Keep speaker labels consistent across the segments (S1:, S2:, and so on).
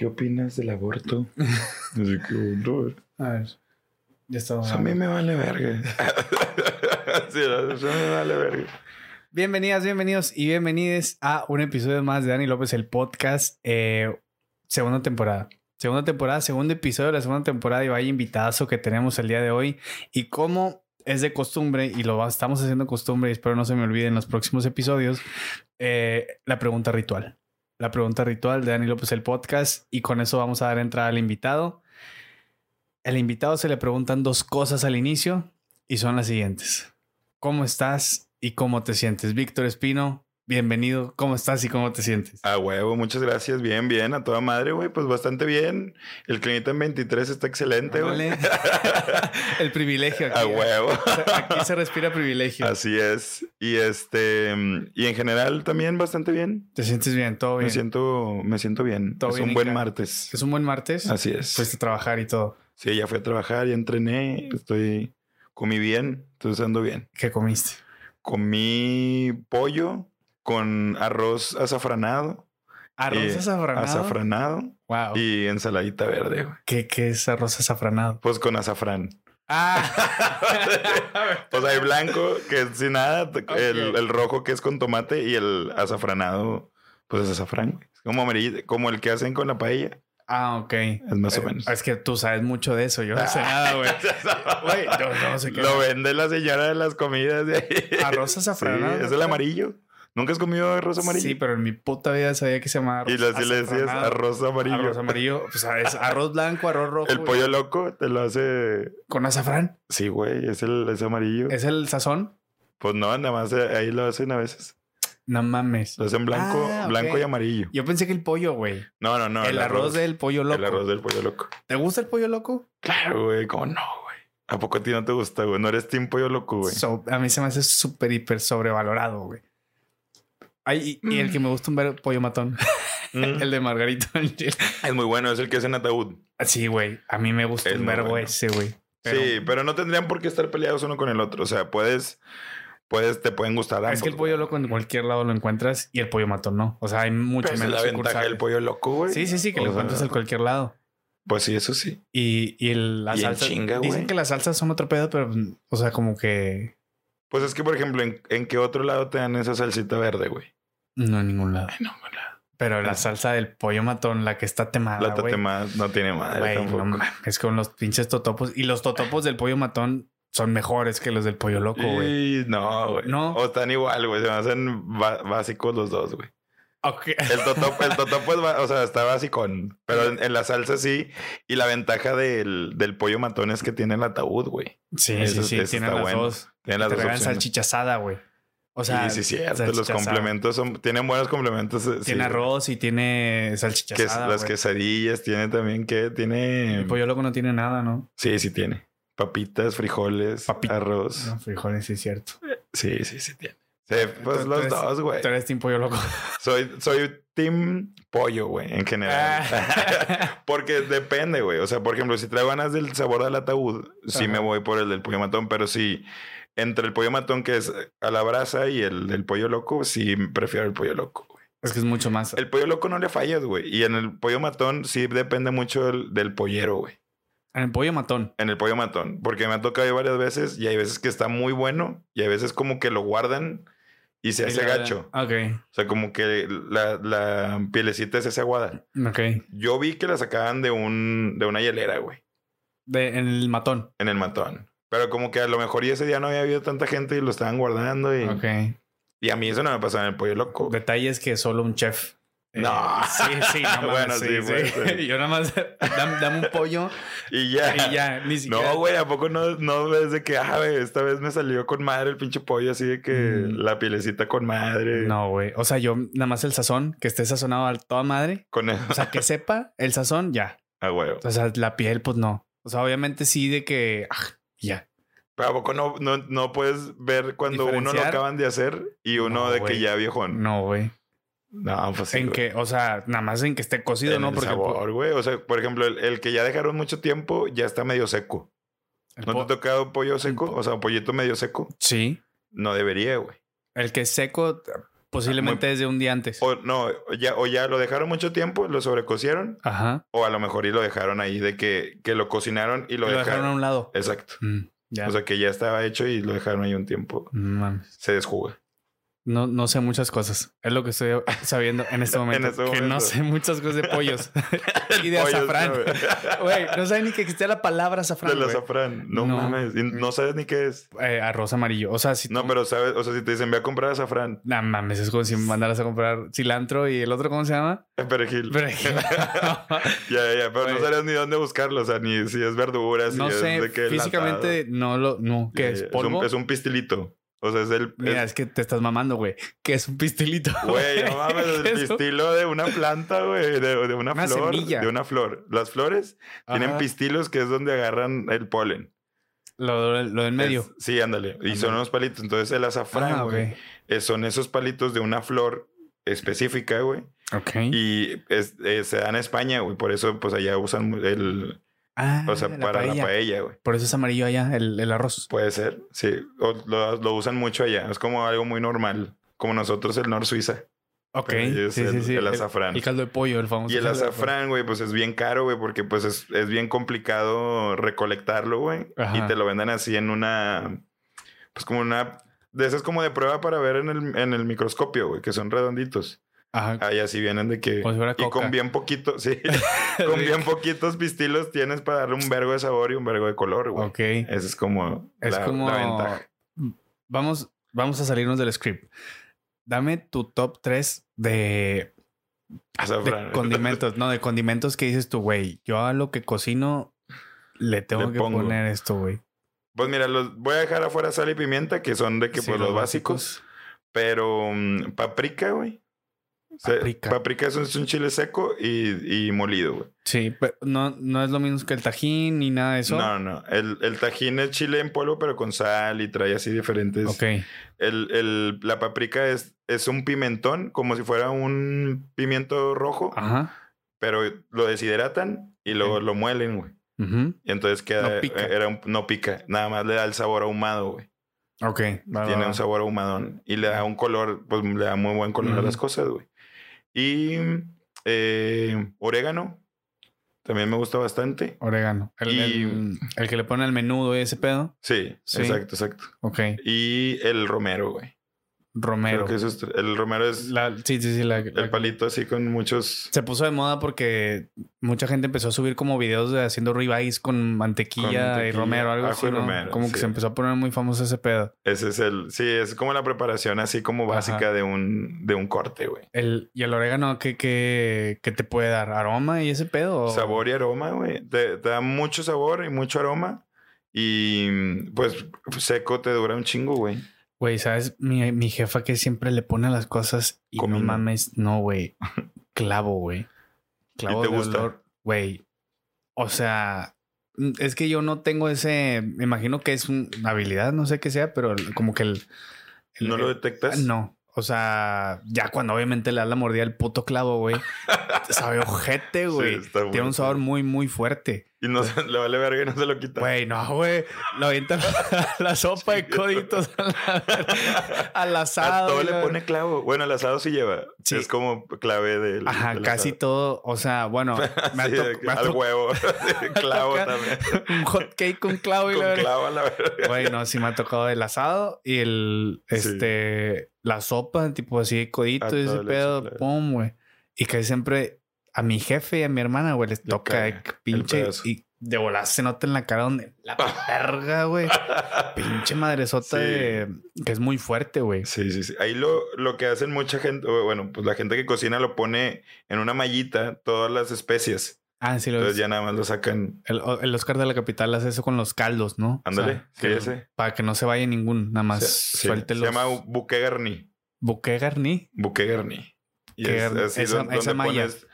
S1: ¿Qué opinas del aborto? Así que, no,
S2: A ver. Ya estamos.
S1: eso a mí me vale verga. sí, eso me vale verga.
S2: Bienvenidas, bienvenidos y bienvenides a un episodio más de Dani López, el podcast. eh, segunda temporada. Segunda temporada, segundo episodio de la segunda temporada y vaya invitadazo que tenemos el día de hoy. Y como es de costumbre y lo estamos haciendo costumbre y espero no se me olvide en los próximos episodios, eh, la pregunta ritual. La pregunta ritual de Dani López, el podcast. Y con eso vamos a dar entrada al invitado. El invitado se le preguntan dos cosas al inicio y son las siguientes. ¿Cómo estás y cómo te sientes? Víctor Espino, bienvenido. ¿Cómo estás y cómo te sientes?
S1: A huevo, muchas gracias. Bien, bien, a toda madre, güey. Pues bastante bien. El clinita en 23 está excelente, güey.
S2: El privilegio. Aquí,
S1: A huevo.
S2: Aquí se respira privilegio.
S1: Así es. Y este, y en general también bastante bien.
S2: ¿Te sientes bien? ¿Todo bien?
S1: Me siento, me siento bien.
S2: Todo
S1: es
S2: bien
S1: un
S2: en
S1: buen martes.
S2: ¿Es un buen martes?
S1: Así es.
S2: Fuiste a trabajar y todo.
S1: Sí, ya fui a trabajar, ya entrené, estoy, comí bien, entonces ando bien.
S2: ¿Qué comiste?
S1: Comí pollo con arroz azafranado,
S2: ¿Arroz
S1: Eh,
S2: azafranado?
S1: azafranado
S2: Wow.
S1: y ensaladita verde, güey.
S2: ¿Qué, ¿Qué es arroz azafranado?
S1: Pues con azafrán.
S2: Ah.
S1: Pues hay blanco, que es sin nada, el, el rojo que es con tomate y el azafranado, pues es azafrán. Es como como el que hacen con la paella,
S2: ah, ok.
S1: es más o
S2: Eh,
S1: menos.
S2: Es que tú sabes mucho de eso. Yo no sé nada, güey. Yo no sé qué.
S1: Lo vende la señora de las comidas de ahí.
S2: Arroz azafranado.
S1: Sí, es el amarillo. ¿Nunca has comido arroz amarillo?
S2: Sí, pero en mi puta vida sabía que se llamaba
S1: Y así le decías arroz amarillo.
S2: Arroz amarillo. Pues es arroz blanco, arroz rojo.
S1: El pollo loco te lo hace.
S2: Con azafrán.
S1: Sí, güey, es el es amarillo.
S2: ¿Es el sazón?
S1: Pues no, nada más eh, ahí lo hacen a veces.
S2: No mames.
S1: Lo hacen blanco,
S2: Ah,
S1: blanco y amarillo.
S2: Yo pensé que el pollo, güey.
S1: No, no, no.
S2: el, arroz, del pollo loco.
S1: El arroz del pollo loco.
S2: ¿Te gusta el pollo loco?
S1: Claro, güey, ¿cómo no, güey? ¿A poco a ti no te gusta, güey? No eres team pollo loco, güey.
S2: So- a mí se me hace súper, hiper sobrevalorado, güey. Ay, y, y el que me gusta un ver pollo matón.
S1: Mm.
S2: el de Margarito.
S1: Es muy bueno, es el que es en ataúd.
S2: Sí, güey. A mí me gusta
S1: Es
S2: un verbo
S1: bueno.
S2: ese, güey. Pero
S1: Sí, pero no tendrían por qué estar peleados uno con el otro. O sea, puedes, puedes, te pueden gustar ambos.
S2: Es que el pollo loco en cualquier lado lo encuentras y el pollo matón no. O sea, hay mucho
S1: Pero esa es
S2: menos
S1: la ventaja del pollo loco, güey.
S2: Sí, sí, sí, que
S1: O
S2: lo
S1: sea,
S2: encuentras en cualquier lado.
S1: Pues sí, eso sí.
S2: Y, y el, la
S1: Y
S2: salsa.
S1: chinga,
S2: dicen que las salsas son otro pedo, pero, o sea, como que
S1: Pues es que, por ejemplo, ¿en, en qué otro lado te dan esa salsita verde, güey?
S2: No en ningún lado. Pero la salsa del pollo matón, la que está temada,
S1: La
S2: güey.
S1: tatema no tiene madre tampoco.
S2: no es con los pinches totopos. Y los totopos del pollo matón son mejores que los del pollo loco, güey.
S1: No, güey.
S2: No.
S1: O están igual, güey. Se me hacen básicos los dos, güey.
S2: Ok.
S1: El totopo, el totopo es, o sea, está basicón. Pero en, en la salsa sí. Y la ventaja del, del pollo matón es que tiene el ataúd, güey.
S2: Sí,
S1: Eso-
S2: sí, sí.
S1: eso está
S2: las
S1: bueno.
S2: dos.
S1: Tiene
S2: Te
S1: las dos
S2: regalan
S1: opciones.
S2: salchicha asada, güey. O sea,
S1: sí, sí, cierto. Los complementos son, tienen buenos complementos. eh, sí,
S2: Tiene arroz y tiene salchicha
S1: Que, las
S2: güey.
S1: quesadillas tiene también que tiene.
S2: El pollo loco no tiene nada, ¿no?
S1: Sí, sí tiene. Papitas, frijoles, arroz.
S2: No, frijoles, sí es cierto.
S1: Sí, sí, sí tiene. Sí, pues los
S2: eres-
S1: dos, güey.
S2: Tú eres team pollo loco.
S1: Soy, soy team pollo, güey, en general.
S2: Ah.
S1: Porque depende, güey. O sea, por ejemplo, si traigo ganas del sabor del ataúd, sí me voy por el del pollo matón. Pero si entre el pollo matón que es a la brasa y el pollo loco, sí prefiero el pollo loco, güey.
S2: es que es mucho más.
S1: El pollo loco no le fallas, güey. Y en el pollo matón sí depende mucho del, del pollero, güey.
S2: En el pollo matón.
S1: En el pollo matón. Porque me ha tocado varias veces y hay veces que está muy bueno y hay veces como que lo guardan y se hace gacho.
S2: Ok.
S1: O sea, como que la, la pielecita se hace aguada.
S2: Ok.
S1: Yo vi que la sacaban de un de una hielera, güey,
S2: De, en el matón.
S1: en el matón. Pero como que a lo mejor y ese día no había habido tanta gente y lo estaban guardando y, y a mí eso no me pasó en el pollo loco.
S2: Detalles que solo un chef. eh,
S1: No.
S2: sí, sí, no mames,
S1: Bueno,
S2: sí,
S1: sí,
S2: sí.
S1: puede ser.
S2: Yo nada más dame, dame un pollo
S1: Y ya.
S2: y ya, ni siquiera.
S1: No, güey, ¿a poco no, no ves de que, ah, güey, esta vez me salió con madre el pinche pollo así de que
S2: Mm.
S1: la pielecita con madre?
S2: No, güey. O sea, yo nada más el sazón, que esté sazonado a toda madre.
S1: Con el...
S2: O sea, que sepa el sazón, ya.
S1: Ah, güey.
S2: O sea, la piel, pues no. O sea, obviamente sí de que ah, ya.
S1: Pero ¿a poco no, no, no puedes ver cuando uno lo acaban de hacer y uno
S2: No,
S1: de que ya viejón?
S2: No, güey.
S1: No, pues sí.
S2: en que, o sea, nada más en que esté cocido,
S1: En
S2: ¿no?
S1: el
S2: Porque
S1: sabor, güey. O sea, por ejemplo, el, el que ya dejaron mucho tiempo ya está medio seco. ¿No te ha tocado pollo seco?
S2: po-
S1: O sea, un pollito medio seco.
S2: Sí.
S1: No debería, güey.
S2: El que es seco, Posiblemente desde un día antes.
S1: O no, ya, o ya lo dejaron mucho tiempo, lo sobrecocieron,
S2: Ajá.
S1: o a lo mejor y lo dejaron ahí de que, que lo cocinaron y lo,
S2: Lo,
S1: dejaron.
S2: dejaron a un lado.
S1: Exacto.
S2: Mm, ya.
S1: O sea que ya estaba hecho y lo dejaron ahí un tiempo.
S2: Mames.
S1: Se desjuga.
S2: No, no sé muchas cosas. Es lo que estoy sabiendo en este momento.
S1: este
S2: Que no sé muchas cosas de pollos. y de azafrán.
S1: güey.
S2: No sabía ni que existía la palabra azafrán.
S1: Del azafrán. No,
S2: No.
S1: mames. No sabes ni qué es.
S2: Eh, arroz amarillo. O sea, si
S1: No, pero sabes, o sea, si te dicen ve a comprar azafrán,
S2: No mames, es como si me mandaras a comprar cilantro y el otro, ¿cómo se llama?
S1: es perejil.
S2: Perejil.
S1: Ya, ya, ya, pero no sabrías ni dónde buscarlo, o sea, ni si es verdura, si
S2: no
S1: es
S2: sé,
S1: de qué
S2: físicamente no lo, no, ¿qué es? ¿Polvo?
S1: un, es un pistilito. O sea, es el.
S2: Mira,
S1: es-
S2: es que te estás mamando, güey. ¿Qué es un pistilito?
S1: Güey, no mames, el
S2: ¿Qué es un-
S1: pistilo de una planta, güey, de, de una,
S2: Una
S1: flor.
S2: semilla.
S1: De una flor. Las flores tienen pistilos que es donde agarran el polen.
S2: Lo, lo del medio.
S1: Es- sí, ándale. Y son unos palitos. Entonces el azafrán,
S2: Ah,
S1: güey, son esos palitos de una flor específica, güey.
S2: Ok.
S1: Y es- eh, se da en España, güey. Por eso, pues allá usan el.
S2: Ah,
S1: O sea,
S2: la
S1: para
S2: paella.
S1: la paella, güey.
S2: Por eso es amarillo allá, el, el arroz.
S1: Puede ser, sí. O lo, lo usan mucho allá. Es como algo muy normal. Como nosotros el Nor Suiza.
S2: Ok. Sí, sí,
S1: el-
S2: sí.
S1: el azafrán.
S2: El, caldo de pollo, el famoso.
S1: Y el azafrán, güey, pues es bien caro, güey, porque pues es, es bien complicado recolectarlo, güey.
S2: Ajá.
S1: Y te lo venden así en una, pues como una, de esas como de prueba para ver en el, en el microscopio, güey, que son redonditos.
S2: Ajá.
S1: Ahí así vienen de que...
S2: Como si fuera
S1: y
S2: coca.
S1: con bien poquito, sí, con
S2: Sí.
S1: bien poquitos pistilos tienes para darle un vergo de sabor y un vergo de color, güey.
S2: Ok.
S1: Esa es como,
S2: Es
S1: la,
S2: como.
S1: la ventaja.
S2: Vamos, vamos a salirnos del script. Dame tu top 3 de, de condimentos. no, de condimentos que dices tú, güey. Yo a lo que cocino le tengo
S1: Le
S2: que
S1: pongo.
S2: poner esto, güey.
S1: Pues mira, los voy a dejar afuera sal y pimienta, que son de que
S2: Sí,
S1: pues los básicos. Pero mm, paprika, güey.
S2: Paprika.
S1: paprika es un, es un chile seco y, y molido, güey.
S2: Sí, pero no, no es lo mismo que el tajín ni nada de eso.
S1: No, no. El, el tajín es chile en polvo, pero con sal y trae así diferentes.
S2: Ok.
S1: El, el- la paprika es, es un pimentón, como si fuera un pimiento rojo,
S2: Ajá.
S1: pero lo deshidratan y luego lo muelen, güey.
S2: Ujú.
S1: Y entonces queda.
S2: No pica.
S1: Era un- no pica. Nada más le da el sabor ahumado, güey.
S2: Ok. va,
S1: Tiene
S2: va.
S1: un sabor ahumadón y le da un color, pues le da muy buen color a las cosas, güey. Y eh, orégano, también me gusta bastante.
S2: Orégano. El,
S1: Y-
S2: el- el que le pone al menudo y ese pedo.
S1: Sí,
S2: Sí.
S1: exacto, exacto.
S2: Ok.
S1: Y el romero, güey.
S2: Romero.
S1: Creo que eso es- el romero es
S2: La- sí, sí, sí. La, la-
S1: el palito así con muchos...
S2: Se puso de moda porque mucha gente empezó a subir como videos de haciendo ribeyes con mantequilla,
S1: Con
S2: y romero, algo así. ¿no?
S1: romero,
S2: como que se empezó a poner muy famoso ese pedo.
S1: Ese es el... Sí, es como la preparación así como
S2: Ajá.
S1: básica de un, de un corte, güey.
S2: El, y el orégano, ¿qué, qué, qué te puede dar? ¿Aroma y ese pedo? o-
S1: Sabor y aroma, güey. Te, te da mucho sabor y mucho aroma. Y pues seco te dura un chingo, güey.
S2: Güey, ¿sabes? Mi, mi jefa que siempre le pone las cosas y
S1: Comino.
S2: no mames, no, güey. Clavo, güey. Clavo
S1: te
S2: de
S1: gusta?
S2: olor, Güey. O sea, mm, es que yo no tengo ese. Me imagino que es un- una habilidad, no sé qué sea, pero como que el. el-
S1: ¿No lo detectas?
S2: No. O sea, ya cuando obviamente le das la mordida al puto clavo, güey. sabe ojete, güey. Tiene un sabor muy, muy fuerte.
S1: Y no se, le vale verga y no se lo quita.
S2: Güey, no, güey. Lo avienta la, la sopa de coditos a la- al asado.
S1: A todo le pone clavo. Bueno, el asado sí lleva.
S2: Sí.
S1: Es como clave del.
S2: Ajá,
S1: del
S2: casi
S1: asado.
S2: todo. O sea, bueno, me
S1: Sí,
S2: me
S1: al huevo. clavo también.
S2: un hot cake con clavo y la verga.
S1: clavo a la verga.
S2: Güey, no, sí me ha tocado el asado y el,
S1: Sí.
S2: este, la sopa, tipo así de codito
S1: A
S2: y ese pedo, pum, güey. Y que siempre a mi jefe y a mi hermana, güey, les
S1: Le
S2: toca pinche y de volar se nota en la cara donde la verga, güey. Pinche madresota
S1: Sí.
S2: de que es muy fuerte, güey.
S1: Sí, sí, sí. Ahí lo, lo que hacen mucha gente, o bueno, pues la gente que cocina lo pone en una mallita todas las especias.
S2: Ah, sí, lo
S1: Entonces
S2: ves.
S1: ya nada más lo sacan.
S2: El, el Oscar de la Capital hace eso con los caldos, ¿no?
S1: Ándale,
S2: que-
S1: ese.
S2: Para que no se vaya ningún, nada más
S1: sí,
S2: suelte
S1: se llama buque garni.
S2: Buque garni.
S1: Buque garni. Y es así
S2: esa
S1: donde
S2: malla.
S1: pones,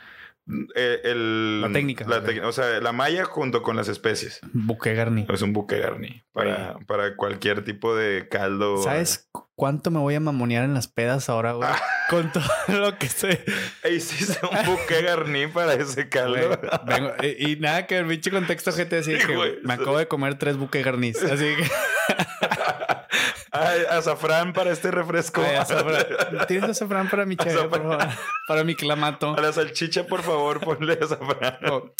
S1: eh, el,
S2: La técnica,
S1: la tec- o sea, la malla junto con las especies.
S2: Buque garni.
S1: Es un buque garni para, para cualquier tipo de caldo.
S2: ¿Sabes cu- cuánto me voy a mamonear en las pedas ahora, güey?
S1: Ah.
S2: Con todo lo que sé.
S1: E hiciste un buque garni para ese caldo.
S2: Vengo- y, y nada que el pinche contexto gente así
S1: Sí,
S2: que
S1: güey.
S2: me acabo de comer tres buque garnis. Así que
S1: Ay, azafrán para este refresco.
S2: Ay, azafrán. ¿Tienes azafrán para mi chévere, por favor? Para mi clamato.
S1: A la salchicha, por favor, ponle azafrán.
S2: Oh,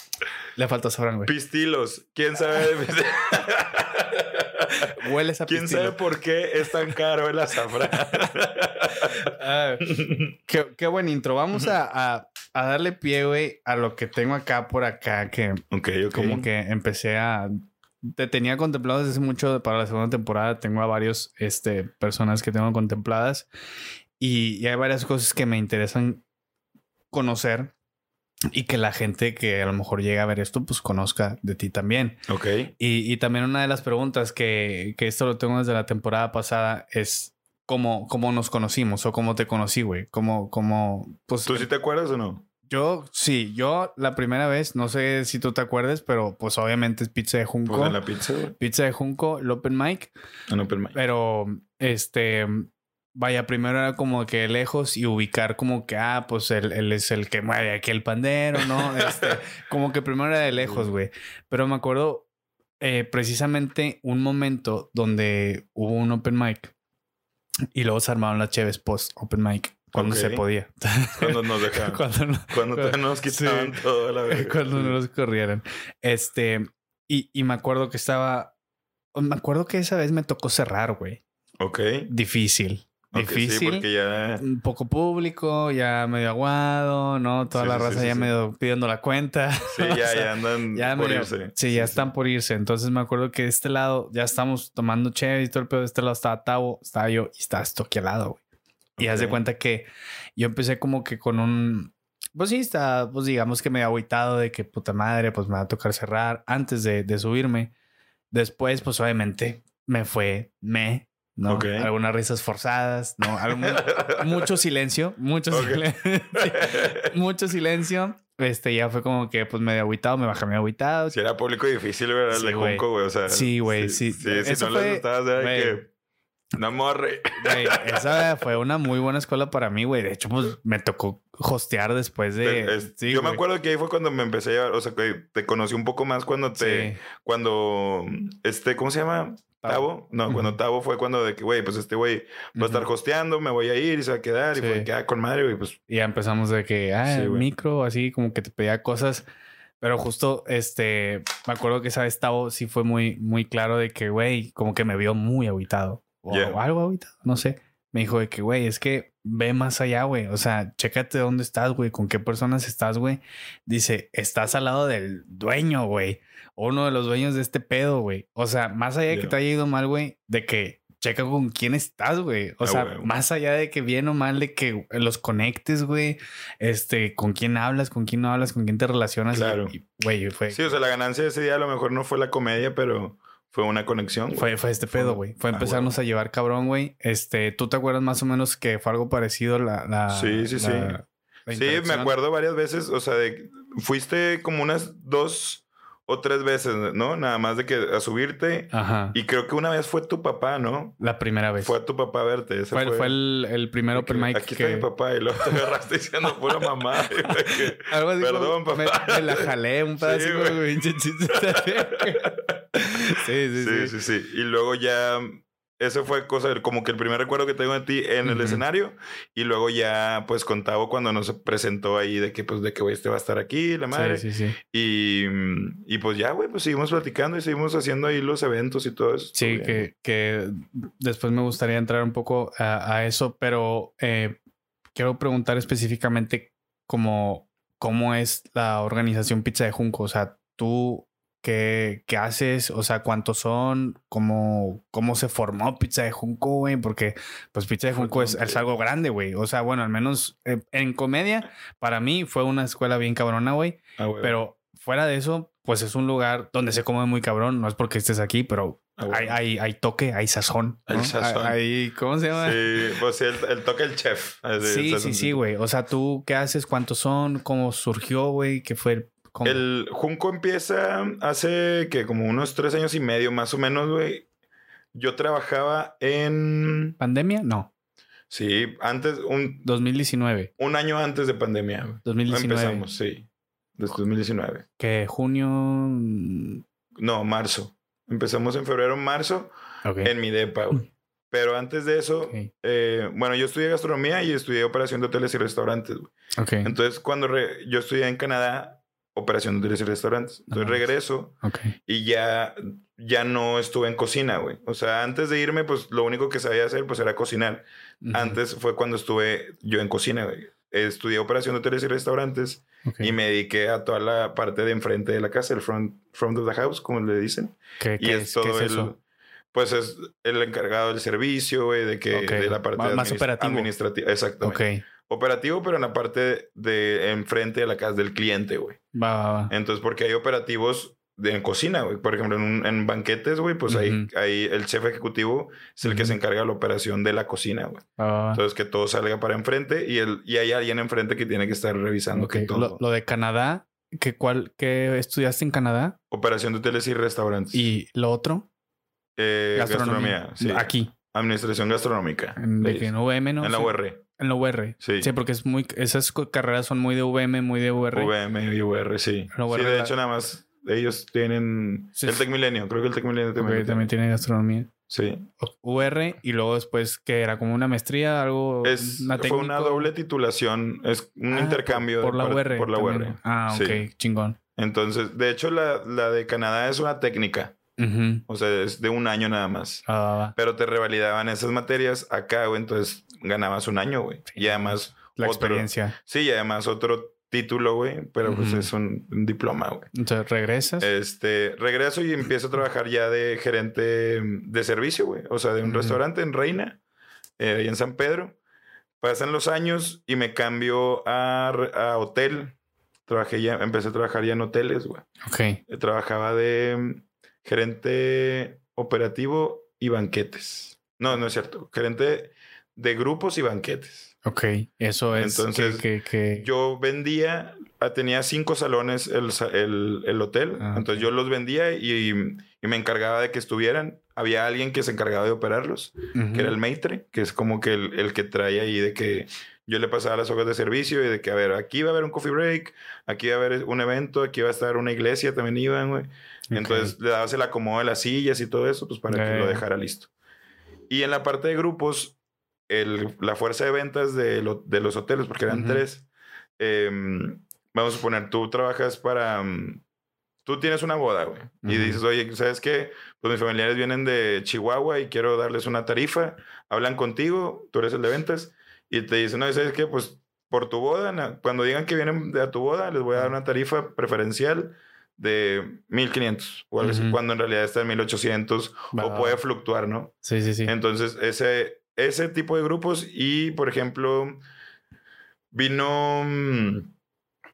S2: le falta azafrán, güey.
S1: Pistilos. ¿Quién sabe?
S2: Hueles a
S1: ¿Quién
S2: pistilo.
S1: sabe por qué es tan caro el azafrán?
S2: Ah, qué, qué buen intro. Vamos a, a- a darle pie, güey, a lo que tengo acá por acá, que como que empecé a... Te tenía contemplado desde hace mucho para la segunda temporada. Tengo a varios este, personas que tengo contempladas y, y hay varias cosas que me interesan conocer y que la gente que a lo mejor llega a ver esto, pues conozca de ti también.
S1: Ok.
S2: Y, y también una de las preguntas que, que esto lo tengo desde la temporada pasada es cómo, cómo nos conocimos o cómo te conocí, güey. Cómo, cómo, pues
S1: ¿Tú sí te acuerdas o no?
S2: Yo, sí, yo la primera vez, no sé si tú te acuerdes, pero pues obviamente es pizza de Junco.
S1: Pues en la pizza, güey.
S2: Pizza de Junco, el Open Mic,
S1: En Open Mic.
S2: pero este, vaya, primero era como que lejos y ubicar como que, ah, pues él, él es el que mueve aquí el pandero, ¿no? Este, como que primero era de lejos, güey. Pero me acuerdo eh, precisamente un momento donde hubo un Open Mic y luego se armaron las cheves post Open Mic cuando se podía.
S1: Cuando nos dejaban.
S2: cuando no,
S1: Cuando todavía nos quitaban todo a la vez.
S2: cuando no los corrieran. Este, y, y me acuerdo que estaba, me acuerdo que esa vez me tocó cerrar, güey.
S1: Ok.
S2: Difícil.
S1: ok,
S2: Difícil.
S1: Sí, porque ya.
S2: Un poco público, ya medio aguado, ¿no? Toda
S1: Sí,
S2: la
S1: sí,
S2: raza
S1: sí,
S2: ya
S1: sí.
S2: medio pidiendo la cuenta.
S1: Sí, ya,
S2: sea,
S1: ya andan
S2: ya
S1: por
S2: medio-
S1: irse.
S2: Sí, ya están por irse. Entonces me acuerdo que de este lado ya estamos tomando chévere y todo el pedo. De este lado estaba Tavo, estaba yo y estaba Stocky al güey. Y haz de cuenta que yo empecé como que con un. Pues sí, está, pues digamos que medio agüitado de que puta madre, pues me va a tocar cerrar antes de, de subirme. Después, pues obviamente me fue, me, ¿no?
S1: Ok.
S2: Algunas risas forzadas, ¿no? Algún- mucho silencio, mucho
S1: Ok.
S2: silencio. mucho silencio. Este ya fue como que pues medio agüitado, me bajé medio agüitado.
S1: Si era público difícil, ¿verdad? El
S2: Sí,
S1: de
S2: güey.
S1: Junco, güey. O sea.
S2: Sí, güey, sí.
S1: Sí, si
S2: Eso
S1: no les
S2: fue-
S1: gustabas, que. No morre.
S2: Güey, esa fue una muy buena escuela para mí, güey. De hecho, pues me tocó hostear después de.
S1: Es-
S2: Sí,
S1: yo me acuerdo que ahí fue cuando me empecé a llevar, o sea, que te conocí un poco más cuando te,
S2: Sí.
S1: cuando, este, ¿cómo se llama? Tavo. No, cuando
S2: Ujú.
S1: Tavo fue cuando de que, güey, pues este güey va a estar hosteando, me voy a ir y se va a quedar.
S2: Sí.
S1: Y fue que, ah, con madre, güey, pues.
S2: Y ya empezamos de que, ah, el micro, así como que te pedía cosas. Pero justo, este, me acuerdo que esa vez Tavo sí fue muy, muy claro de que, güey, como que me vio muy aguitado. O,
S1: Yeah.
S2: o algo aguitado, no sé. Me dijo de que, güey, es que ve más allá, güey. O sea, chécate dónde estás, güey, con qué personas estás, güey. Dice, estás al lado del dueño, güey. O uno de los dueños de este pedo, güey. O sea, más allá de que te haya ido mal, güey, de que checa con quién estás, güey. O
S1: Ah,
S2: sea, más allá de que bien o mal, de que los conectes, güey. Este, con quién hablas, con quién no hablas, con quién te relacionas.
S1: Claro.
S2: Güey, fue,
S1: Sí, o sea, la ganancia de ese día a lo mejor no fue la comedia, pero fue una conexión. güey.
S2: fue, fue este pedo, güey. Fue
S1: ah,
S2: empezarnos a llevar cabrón, güey. Este, ¿tú te acuerdas más o menos que fue algo parecido la... la
S1: Sí, sí, sí.
S2: la-
S1: Sí, me acuerdo varias veces, o sea, de fuiste como unas dos o tres veces, ¿no? Nada más de que a subirte.
S2: Ajá.
S1: Y creo que una vez fue tu papá, ¿no?
S2: La primera vez.
S1: Fue a tu papá a verte. Ese
S2: Fue, fue el, el primer open mic
S1: Aquí
S2: que...
S1: está mi papá y luego te agarraste diciendo pura mamá. que,
S2: Algo así
S1: Perdón,
S2: como-
S1: papá.
S2: Me, me la jalé un pedacito,
S1: güey.
S2: chiste. sí, sí,
S1: sí,
S2: sí.
S1: sí, sí. Y luego ya, ese fue cosa, como que el primer recuerdo que tengo de ti en el escenario. Y luego ya, pues con Tavo cuando nos presentó ahí de que, pues, de que, güey, este va a estar aquí, la madre.
S2: Sí, sí, sí.
S1: Y, mm, y pues ya, güey, pues seguimos platicando y seguimos haciendo ahí los eventos y todo eso.
S2: Sí, que, que después me gustaría entrar un poco a, a eso, pero eh, quiero preguntar específicamente cómo, cómo es la organización Pizza de Junco. O sea, tú, ¿qué, qué haces? O sea, ¿cuántos son? ¿Cómo, cómo se formó Pizza de Junco, güey? Porque pues Pizza de Junco es, es algo grande, güey. O sea, bueno, al menos eh, en comedia, para mí fue una escuela bien cabrona, güey.
S1: Ah.
S2: Pero fuera de eso, pues es un lugar donde se come muy cabrón. No es porque estés aquí, pero
S1: Ah, güey.
S2: hay, hay, hay toque, hay sazón. ¿no?
S1: sazón.
S2: Hay, ¿cómo se llama?
S1: Sí, pues sí, el, el toque el chef.
S2: Sí,
S1: el
S2: sí, sí, güey. O sea, tú, ¿qué haces? ¿Cuántos son? ¿Cómo surgió, güey? ¿Qué fue el...? Cómo?
S1: El Junco empieza hace que como unos tres años y medio más o menos, güey. Yo trabajaba en...
S2: ¿Pandemia? No.
S1: Sí, antes, un,
S2: 2019.
S1: un año antes de pandemia. güey.
S2: 2019.
S1: Empezamos, sí. Desde 2019.
S2: Que junio... mm,
S1: No, marzo. Empezamos en febrero, marzo,
S2: Ok.
S1: en mi depa, güey. Pero antes de eso,
S2: Ok.
S1: eh, bueno, yo estudié gastronomía y estudié operación de hoteles y restaurantes. güey.
S2: Ok.
S1: Entonces, cuando re- yo estudié en Canadá, operación de hoteles y restaurantes. Entonces, regreso y ya, ya no estuve en cocina, güey. O sea, antes de irme, pues lo único que sabía hacer, pues era cocinar. Antes fue cuando estuve yo en cocina, güey. Estudié operación de hoteles y restaurantes y me dediqué a toda la parte de enfrente de la casa, el front, front of the house, como le dicen.
S2: ¿Qué,
S1: Y
S2: qué
S1: es,
S2: es, qué
S1: todo
S2: es
S1: el.
S2: eso?
S1: Pues es el encargado del servicio, güey, de que de la parte
S2: Más- más
S1: administ-
S2: operativo.
S1: administrativa. Exactamente. Operativo, pero en la parte de enfrente de la casa del cliente, güey.
S2: Va, va, va.
S1: Entonces, porque hay operativos de, en cocina, güey. Por ejemplo, en, un- en banquetes, güey, pues ahí, el chef ejecutivo es el que se encarga de la operación de la cocina, güey. Entonces, que todo salga para enfrente y, el, y hay alguien enfrente que tiene que estar revisando que todo.
S2: Lo, lo de Canadá, ¿qué, cuál, ¿qué estudiaste en Canadá?
S1: Operación de hoteles y restaurantes.
S2: ¿Y lo otro?
S1: Eh, gastronomía. sí.
S2: Aquí.
S1: Administración gastronómica.
S2: En, de que en VM, ¿no?
S1: En la. UR.
S2: En la UR.
S1: Sí.
S2: Sí, porque es muy, esas carreras son muy de VM, muy de UR.
S1: VM y UR, sí.
S2: UR
S1: sí, de hecho, nada más ellos tienen
S2: Sí,
S1: el. Tec Milenio. Creo que el Tec Milenio también. lo
S2: también
S1: tiene.
S2: gastronomía.
S1: Sí.
S2: UR y luego después que era como una maestría, algo.
S1: Es,
S2: una
S1: fue una doble titulación. Es un
S2: Ah,
S1: intercambio.
S2: Por, la UR.
S1: Por la
S2: también.
S1: UR.
S2: Ah, ok,
S1: Sí.
S2: chingón.
S1: Entonces, de hecho, la, la de Canadá es una técnica. O sea, es de un año nada más.
S2: Va.
S1: Pero te revalidaban esas materias acá, güey. Entonces ganabas un año, güey. Y además,
S2: La
S1: otro-
S2: experiencia.
S1: sí, y además otro título, güey. Pero pues es un, un diploma, güey.
S2: Entonces regresas.
S1: Este, regreso y empiezo a trabajar ya de gerente de servicio, güey. O sea, de un restaurante en Reina, eh, ahí en San Pedro. Pasan los años y me cambio a, a hotel. Trabajé ya, empecé a trabajar ya en hoteles, güey.
S2: ok.
S1: Eh, Trabajaba de mm, gerente operativo y banquetes. No, no es cierto. Gerente de grupos y banquetes.
S2: Ok. Eso es.
S1: Entonces,
S2: que, que, que-
S1: Yo vendía, ah, tenía cinco salones el, el, el hotel.
S2: Ah,
S1: entonces yo los vendía y, y me encargaba de que estuvieran. Había alguien que se encargaba de operarlos, que era el maitre, que es como que el, el que trae ahí de que yo le pasaba las hojas de servicio y de que, a ver, aquí va a haber un coffee break, aquí va a haber un evento, aquí va a estar una iglesia, también iban, güey. Entonces le dabas el acomodo de las sillas y todo eso, pues para que lo dejara listo. Y en la parte de grupos, el- la fuerza de ventas de, lo- de los hoteles, porque eran
S2: Ujú.
S1: tres, em, vamos a suponer, tú trabajas para... mm, tú tienes una boda, güey. Y
S2: Ujú.
S1: dices, oye, ¿sabes qué? Pues mis familiares vienen de Chihuahua y quiero darles una tarifa. Hablan contigo, tú eres el de ventas, y te dicen, no, ¿sabes qué? Pues por tu boda, cuando digan que vienen de a tu boda, les voy a dar una tarifa preferencial de 1500 o algo así,
S2: Ujú.
S1: cuando en realidad está en 1800
S2: Va,
S1: o puede fluctuar, ¿no?
S2: Sí, sí, sí.
S1: Entonces, ese, ese tipo de grupos y, por ejemplo, vino mm,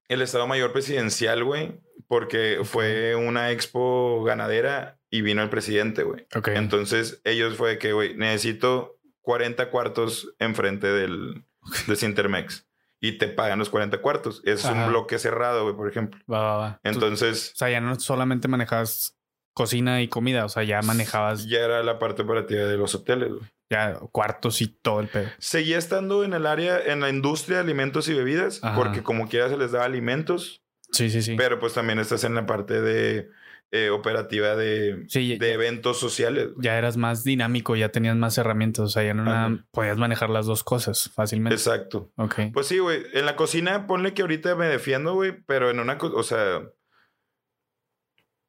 S1: el Estado Mayor Presidencial, güey, porque fue una expo ganadera y vino el presidente, güey.
S2: ok.
S1: Entonces, ellos fue que, güey, necesito 40 cuartos enfrente del, de Cintermex y te pagan los 40 cuartos. Es
S2: Ajá.
S1: un bloque cerrado, güey, por ejemplo.
S2: Va, va, va. Tú-
S1: Entonces,
S2: o sea, ya no solamente manejabas cocina y comida, o sea, ya manejabas
S1: ya era la parte operativa de los hoteles, güey.
S2: Ya cuartos y todo el pedo.
S1: Seguía estando en el área, en la industria de alimentos y bebidas,
S2: Ajá.
S1: porque como quiera se les da alimentos,
S2: Sí, sí, sí.
S1: pero pues también estás en la parte de eh, operativa de,
S2: sí,
S1: de
S2: ya,
S1: eventos sociales.
S2: ya eras más dinámico, ya tenías más herramientas, o sea, ya no era- podías manejar las dos cosas fácilmente.
S1: Exacto.
S2: Ok.
S1: Pues sí, güey. En la cocina, ponle que ahorita me defiendo, güey, pero en una o sea.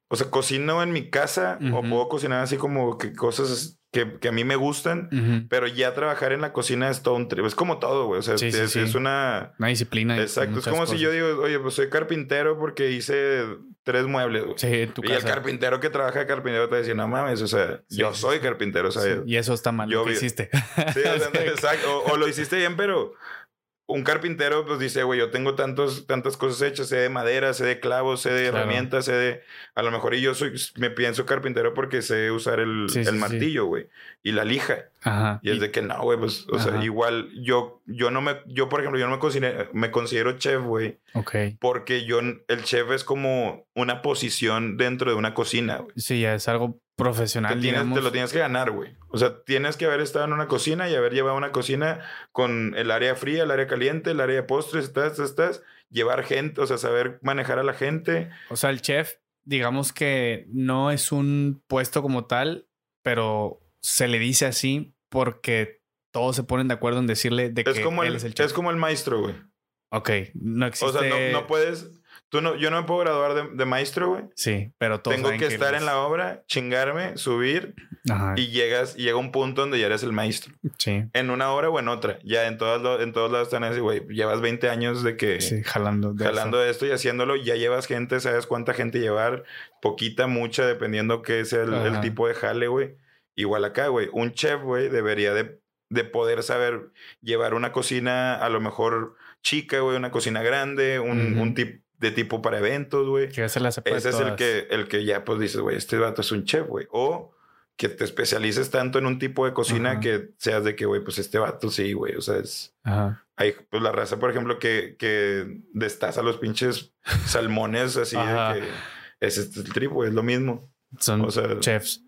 S1: O sea, cocino en mi casa o puedo cocinar así como que cosas que, que a mí me gustan, pero ya trabajar en la cocina es todo un trip. Es como todo, güey. O sea,
S2: Sí,
S1: es,
S2: sí, sí.
S1: es una.
S2: Una disciplina.
S1: Exacto. Es como si yo digo, oye, pues soy carpintero porque hice tres muebles, güey.
S2: Sí, tu
S1: y el carpintero que trabaja de carpintero te dice, no mames, o sea, yo soy carpintero, o sea,
S2: y eso está mal
S1: yo
S2: lo que hiciste.
S1: Sí, o sea, exacto. O, o lo hiciste bien, pero un carpintero pues dice, güey, yo tengo tantos, tantas cosas hechas, sé de madera, sé de clavos, sé de
S2: Claro.
S1: herramientas, sé de... A lo mejor y yo soy, me pienso carpintero porque sé usar el,
S2: Sí,
S1: el
S2: sí,
S1: martillo, güey, y la lija.
S2: Ajá.
S1: Y es de que no, güey, pues, o sea, igual yo, yo no me, yo por ejemplo, yo no me considero, me considero chef, güey,
S2: Ok.
S1: porque yo, el chef es como una posición dentro de una cocina, güey.
S2: Sí, ya es algo profesional,
S1: tienes- te lo tienes que ganar, güey. O sea, tienes que haber estado en una cocina y haber llevado una cocina con el área fría, el área caliente, el área de postres, estás, estás, llevar gente, o sea, saber manejar a la gente.
S2: O sea, el chef, digamos que no es un puesto como tal, pero se le dice así porque todos se ponen de acuerdo en decirle de que
S1: Es como
S2: él
S1: el,
S2: es el chef.
S1: es como el maestro, güey.
S2: Ok, no existe.
S1: O sea, no, no puedes. Tú no, yo no me puedo graduar de, de maestro, güey.
S2: Sí, pero todos
S1: Tengo que estar
S2: es-
S1: en la obra, chingarme, subir
S2: Ajá,
S1: y llegas, llega un punto donde ya eres el maestro.
S2: sí,
S1: En una hora o en otra. Ya en todos, lo- en todos lados están así, güey. Llevas 20 años de que
S2: sí, jalando. de
S1: jalando esto y haciéndolo. Ya llevas gente, sabes cuánta gente llevar. Poquita, mucha, dependiendo qué sea el, tipo de jale, güey. Igual acá, güey. Un chef, güey, debería de, de poder saber llevar una cocina a lo mejor chica, güey. Una cocina grande. Un, un tip de tipo para eventos, güey.
S2: Que se la sepa de
S1: Ese es el que, el que ya pues dices, güey, este vato es un chef, güey. O que te especialices tanto en un tipo de cocina que seas de que, güey, pues este vato sí, güey. O sea, es...
S2: Ajá.
S1: Hay pues la raza, por ejemplo, que, que destaza los pinches salmones así de que... Ese es el trip, güey, es lo mismo.
S2: Son
S1: O sea,
S2: chefs.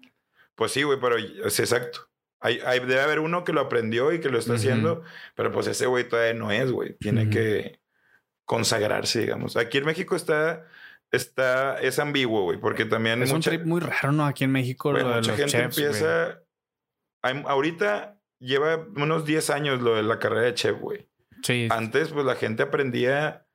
S1: Pues sí, güey, pero es exacto. Hay, hay- debe haber uno que lo aprendió y que lo está
S2: Ujú.
S1: haciendo, pero pues ese güey todavía no es, güey. Tiene
S2: Ujú.
S1: que consagrarse, digamos. Aquí en México está, está, es ambiguo, güey, porque también
S2: Es un
S1: mucha,
S2: trip muy raro, ¿no? Aquí en México,
S1: güey,
S2: lo de
S1: mucha
S2: los
S1: gente
S2: chefs.
S1: empieza. hay- ahorita lleva unos 10 años lo de la carrera de chef, güey.
S2: Sí.
S1: Antes, pues la gente aprendía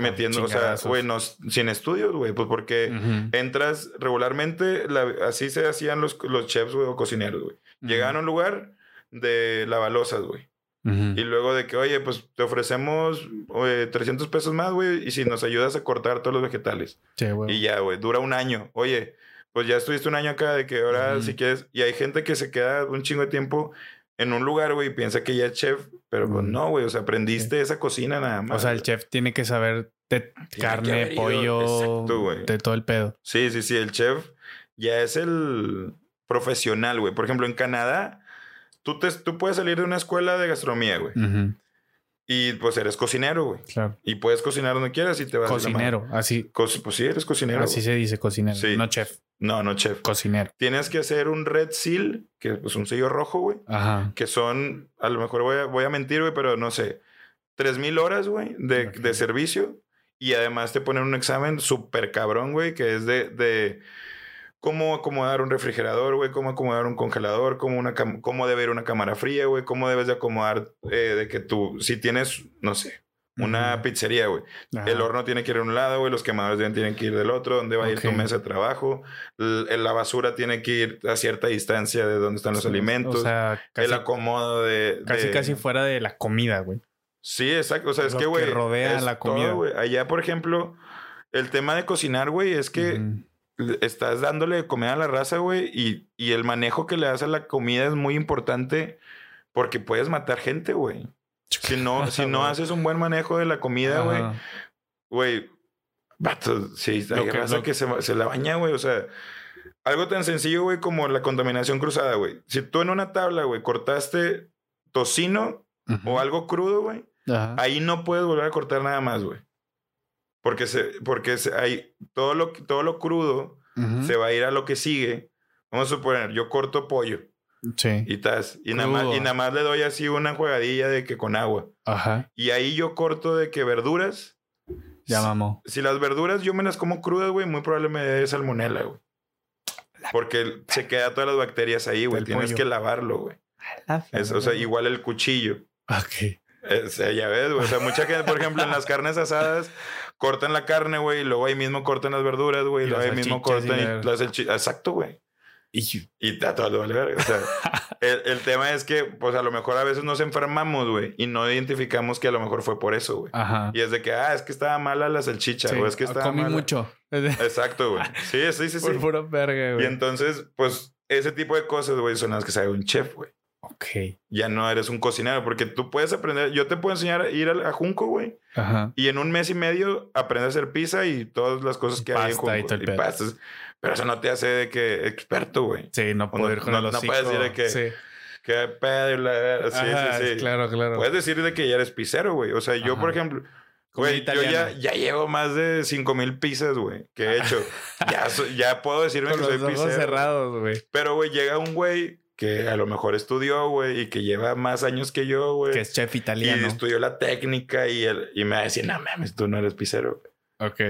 S1: metiendo, o sea, güey, no- sin estudios, güey, pues porque
S2: Ujú.
S1: entras regularmente, la- así se hacían los, los chefs, güey, o cocineros, güey. Llegaban a un lugar de lavalosas, güey.
S2: Ujú.
S1: Y luego de que, oye, pues te ofrecemos oye, 300 pesos más, güey, y si nos ayudas a cortar todos los vegetales.
S2: Sí.
S1: Y ya, güey, dura un año. Oye, pues ya estuviste un año acá de que ahora si quieres. Y hay gente que se queda un chingo de tiempo en un lugar, güey, y piensa que ya es chef, pero pues no, güey, o sea, aprendiste esa cocina nada más.
S2: O sea, el chef tiene que saber de carne, pollo,
S1: Exacto,
S2: de todo el pedo.
S1: Sí, sí, sí, el chef ya es el profesional, güey. Por ejemplo, en Canadá, tú, te, tú puedes salir de una escuela de gastronomía, güey.
S2: Ujú,
S1: Y pues eres cocinero, güey.
S2: Claro.
S1: Y puedes cocinar donde quieras y te vas a la
S2: Cocinero, así.
S1: Co- pues sí, eres cocinero.
S2: así
S1: güey.
S2: se dice cocinero,
S1: Sí.
S2: no chef,
S1: No, no, chef.
S2: cocinero.
S1: Tienes que hacer un red seal, que es pues, un sello rojo, güey.
S2: Ajá.
S1: Que son, a lo mejor voy a, voy a mentir, güey, pero no sé, 3000 horas, güey, de, de servicio. Y además te ponen un examen súper cabrón, güey, que es de, de cómo acomodar un refrigerador, güey, cómo acomodar un congelador, cómo, una cómo debe ir una cámara fría, güey, cómo debes de acomodar, eh, de que tú, si tienes, no sé, una pizzería, güey. El horno tiene que ir de un lado, güey. Los quemadores deben- tienen que ir del otro. ¿Dónde va a ir tu mesa de trabajo? L- la basura tiene que ir a cierta distancia de donde están los alimentos.
S2: O sea, casi,
S1: el acomodo de,
S2: casi,
S1: de-
S2: casi fuera de la comida, güey.
S1: Sí, exacto. O sea, es
S2: Lo
S1: que, güey.
S2: rodea
S1: es
S2: la
S1: todo,
S2: comida.
S1: güey. Allá, por ejemplo, el tema de cocinar, güey, es que estás dándole comida a la raza, güey. Y, y el manejo que le das a la comida es muy importante porque puedes matar gente, güey. Si no, si no haces un buen manejo de la comida, güey. Güey, vato, sí, hay
S2: que-
S1: raza
S2: lo-
S1: que se, se la baña, güey. O sea, algo tan sencillo, güey, como la contaminación cruzada, güey. Si tú en una tabla, güey, cortaste tocino
S2: Ujú.
S1: o algo crudo, güey, ahí no puedes volver a cortar nada más, güey. Porque, se, porque se, hay, todo, lo, todo lo crudo
S2: Ujú.
S1: se va a ir a lo que sigue. Vamos a suponer, yo corto pollo
S2: Sí.
S1: y tas, y nada, más, y nada más le doy así una jugadilla de que con agua.
S2: Ajá.
S1: Y ahí yo corto de que verduras.
S2: Ya mamó.
S1: Si las verduras yo me las como crudas, güey, muy probablemente me dé salmonela, güey. Porque se queda todas las bacterias ahí, güey. Tienes
S2: pollo.
S1: que lavarlo, güey. Es- O sea, igual el cuchillo.
S2: Ok.
S1: O sea, ya ves, güey. O sea, mucha gente, por ejemplo, en las carnes asadas, cortan la carne, güey, y luego ahí mismo cortan las verduras, güey, y luego ahí mismo cortan
S2: la-
S1: y las. Exacto, güey.
S2: Y
S1: Y a todo le vale verga. O sea, el, el tema es que, pues a lo mejor a veces nos enfermamos, güey, y no identificamos que a lo mejor fue por eso, güey. Y es de que, ah, es que estaba mala la salchicha,
S2: Sí,
S1: o es que estaba
S2: comí
S1: mala-
S2: mucho.
S1: Exacto, güey. Sí, sí, sí, sí.
S2: Por pura verga,
S1: Y
S2: güey.
S1: entonces, pues, ese tipo de cosas, güey, son las que sabe un chef, güey.
S2: Ok.
S1: Ya no eres un cocinero, porque tú puedes aprender. Yo te puedo enseñar a ir a Junco, güey,
S2: Ajá.
S1: y en un mes y medio aprender a hacer pizza y todas las cosas que hay en
S2: Pasta y
S1: Junco. Y
S2: pedo.
S1: pastas. Pero eso no te hace de que experto, güey.
S2: Sí, no puedo
S1: no-
S2: ir con
S1: no-
S2: el
S1: no
S2: hocico.
S1: puedes decir de que-
S2: Sí.
S1: Qué pedo, y la- sí,
S2: Ajá,
S1: sí, sí.
S2: Claro, claro.
S1: Puedes decir de que ya eres pizzero, güey. O sea, yo,
S2: Ajá.
S1: por ejemplo, güey, yo ya, ya llevo más de 5 mil pizzas, güey, que he hecho. ya, ya puedo decirme
S2: Con
S1: que soy
S2: los ojos
S1: pizzero.
S2: cerrados, güey.
S1: Pero, güey, llega un güey que a lo mejor estudió, güey, y que lleva más años que yo, güey.
S2: Que es chef
S1: Y
S2: italiano.
S1: estudió la técnica y, el- y me va a decir, no mames, tú no eres pizzero.
S2: Ok.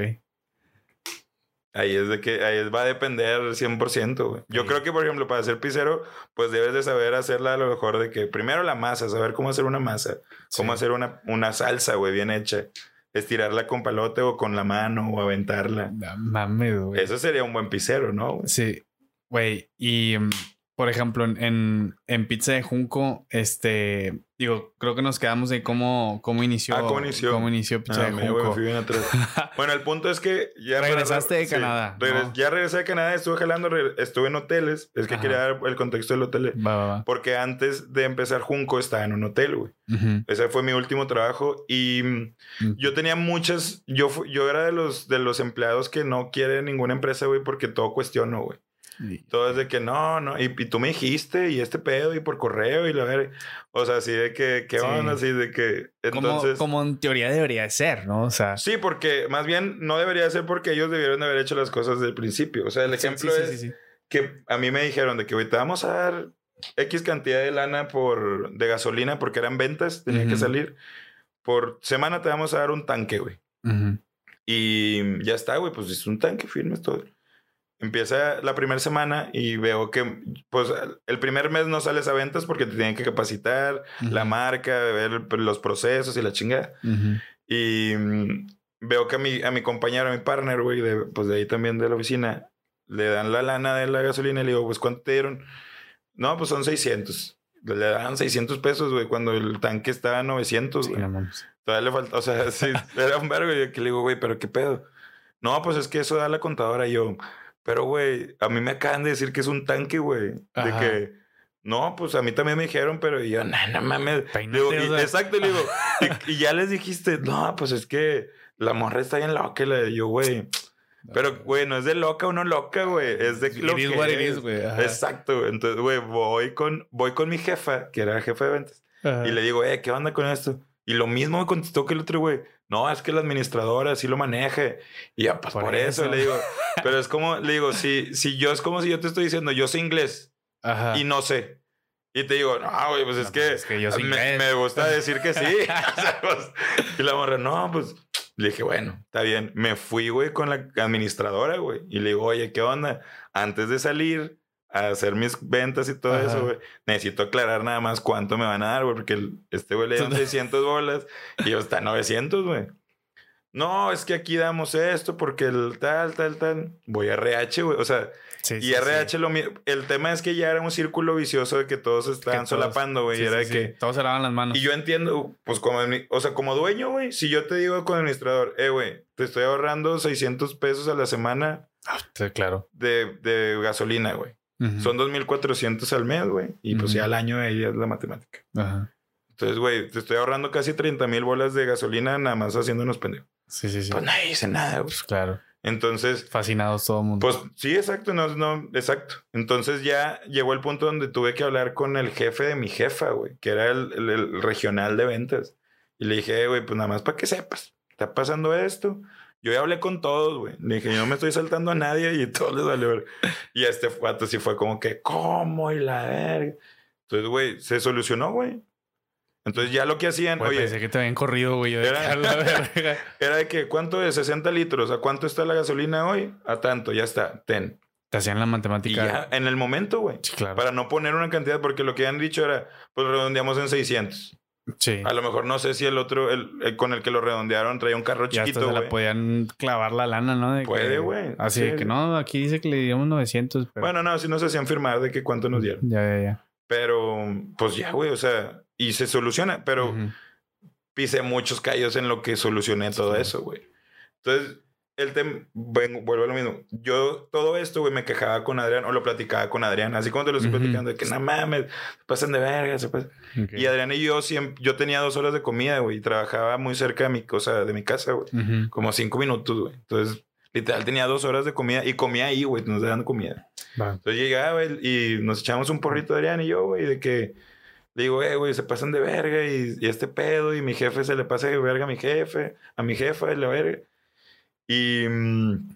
S1: Ahí es de que ahí va a depender 100%, güey. Yo
S2: Sí.
S1: creo que, por ejemplo, para ser pizzero, pues debes de saber hacerla a lo mejor de que primero la masa, saber cómo hacer una masa, cómo
S2: Sí.
S1: hacer una, una salsa, güey, bien hecha. Estirarla con palote o con la mano o aventarla.
S2: No Mames, güey.
S1: Eso sería un buen pizzero, ¿no?
S2: Sí, güey. Y mm, por ejemplo, en, en, en Pizza de Junco, este, digo, creo que nos quedamos de cómo, cómo inició.
S1: Ah, ¿cómo inició?
S2: Cómo inició Pizza
S1: Ah,
S2: de Junco.
S1: fui bien atrás. Bueno, el punto es que ya...
S2: Regresaste de
S1: sí,
S2: Canadá,
S1: regres-
S2: ¿no?
S1: Ya regresé de Canadá, estuve jalando, estuve en hoteles. Es que
S2: Ajá.
S1: quería dar el contexto del hotel.
S2: Va, va, va.
S1: Porque antes de empezar Junco estaba en un hotel, güey. Ese fue mi último trabajo y mm, yo tenía muchas, yo, yo era de los, de los empleados que no quiere ninguna empresa, güey, porque todo cuestiono, güey.
S2: Y-
S1: Todo es de que no, no, y, y tú me dijiste, y este pedo, y por correo, y la ver, o sea, así de que, ¿qué
S2: Sí.
S1: onda? Así de que, entonces...
S2: como en teoría debería de ser, ¿no? O sea,
S1: Sí, porque más bien no debería ser porque ellos debieron de haber hecho las cosas desde el principio. O sea, el
S2: sí,
S1: ejemplo
S2: sí,
S1: es
S2: sí, sí.
S1: que a mí me dijeron de que, güey, te vamos a dar X cantidad de lana por, de gasolina porque eran ventas, tenía que
S2: Ujú.
S1: salir. Por semana te vamos a dar un tanque, güey.
S2: Ujú.
S1: Y ya está, güey, pues es un tanque, firmes todo. Empieza la primera semana y veo que, pues, el primer mes no sales a ventas porque te tienen que capacitar, la
S2: Ujú.
S1: marca, ver los procesos y la chingada.
S2: Ujú.
S1: Y mm, veo que a mi, a mi compañero, a mi partner, güey, de, pues de ahí también de la oficina, le dan la lana de la gasolina y le digo, pues, ¿cuánto te dieron? No, pues son 600. Le dan 600 pesos, güey, cuando el tanque estaba a 900,
S2: Sí,
S1: güey. Todavía le falta, o sea, sí, era un vergo. Y que le digo, güey, pero qué pedo. No, pues es que eso da la contadora. Y yo, pero güey, a mí me acaban de decir que es un tanque, güey. De que, no, pues a mí también me dijeron, pero yo, no, no mames.
S2: Peínate,
S1: Digo, y- exacto, le digo, y, y ya les dijiste, no, pues es que la morra está bien loca. Y yo, güey, pero güey, no es de loca o no loca, güey. Es de
S2: It
S1: lo
S2: is
S1: que
S2: what it
S1: es.
S2: is, güey.
S1: Exacto. Entonces, güey, voy con, voy con mi jefa, que era jefa de ventas.
S2: Ajá.
S1: Y le digo, eh, ¿qué onda con esto? Y lo mismo me contestó que el otro güey. No, es que la administradora sí lo maneja. Y ya, pues
S2: Por
S1: por, eso.
S2: eso.
S1: le digo. Pero es como, le digo, si, si yo es como si yo te estoy diciendo, yo sé inglés
S2: Ajá.
S1: y no sé. Y te digo, no, güey, pues es
S2: No,
S1: que,
S2: pues es que yo
S1: me, me gusta decir que sí. O sea, pues, y la morra, no, pues le dije, bueno, está bien. Me fui, güey, con la administradora, güey. Y le digo, oye, ¿qué onda? Antes de salir a hacer mis ventas y todo
S2: Ajá.
S1: eso, güey, necesito aclarar nada más cuánto me van a dar, güey, porque el- este güey le dieron 600 bolas y yo está 900, güey. No, es que aquí damos esto porque el tal, tal, tal. Voy a RH, güey. O sea,
S2: Sí,
S1: y
S2: sí,
S1: RH
S2: sí.
S1: lo mismo. El tema es que ya era un círculo vicioso de que todos estaban
S2: todos-
S1: solapando, güey. Era de que.
S2: Todos se lavan las manos.
S1: Y yo entiendo, pues como, o sea, como dueño, güey, si yo te digo con administrador, eh, güey, te estoy ahorrando 600 pesos a la semana
S2: Ah, claro.
S1: de, de gasolina, güey. Son 2.400 al mes, güey. Y pues ya al año ahí es la matemática.
S2: Ajá.
S1: Entonces, güey, te estoy ahorrando casi 30 mil bolas de gasolina nada más haciéndonos pendejos.
S2: Sí, sí, sí.
S1: Pues nadie dice nada, güey.
S2: Pues claro.
S1: Entonces,
S2: Fascinados todo el mundo.
S1: pues sí, exacto, no, no, exacto. Entonces ya llegó el punto donde tuve que hablar con el jefe de mi jefa, güey, que era el, el- el regional de ventas. Y le dije, "Eh, güey, pues nada más para que sepas, está pasando esto. Yo ya hablé con todos, güey. Le dije, yo no me estoy saltando a nadie y todos les valió. Y este guato sí fue como que, ¿cómo? Y la verga. Entonces, güey, se solucionó, güey. Entonces ya lo que hacían, oye,
S2: pensé que te habían corrido, güey. De
S1: Era-
S2: la verga.
S1: era de que, ¿cuánto es? 60 litros. ¿A cuánto está la gasolina hoy? A tanto, ya está, ten.
S2: Te hacían la
S1: Y
S2: matemática.
S1: ya, en el momento, güey.
S2: Sí, claro.
S1: Para no poner una cantidad, porque lo que han dicho era, pues redondeamos en 600.
S2: Sí.
S1: A lo mejor no sé si el otro, el, el con el que lo redondearon, traía un carro
S2: hasta
S1: chiquito,
S2: se la podían clavar la lana, ¿no? De
S1: Puede, güey.
S2: Así
S1: Sí.
S2: de que no, aquí dice que le dimos 900, pero...
S1: Bueno, no, si nos hacían firmar de que cuánto nos dieron.
S2: Ya, ya, ya.
S1: Pero, pues ya, güey, o sea, y se soluciona. Pero pisé muchos callos en lo que solucioné todo
S2: Sí.
S1: eso, güey. Entonces, el tema, vuelvo a lo mismo. Yo todo esto, güey, me quejaba con Adrián o lo platicaba con Adrián, así como te lo estoy platicando, de que no mames, se pasan de verga, se pasan.
S2: Ok.
S1: Y Adrián y yo siempre, yo tenía dos horas de comida, güey, y trabajaba muy cerca de mi cosa, de mi casa, güey. Como cinco minutos, güey. Entonces, literal, tenía dos horas de comida y comía ahí, güey, nos daban comida. Entonces llegaba y nos echamos un porrito Adrián y yo, güey, de que digo, eh, güey, se pasan de verga y, y este pedo y mi jefe se le pasa de verga a mi jefe, a mi jefa y la verga. Y mm,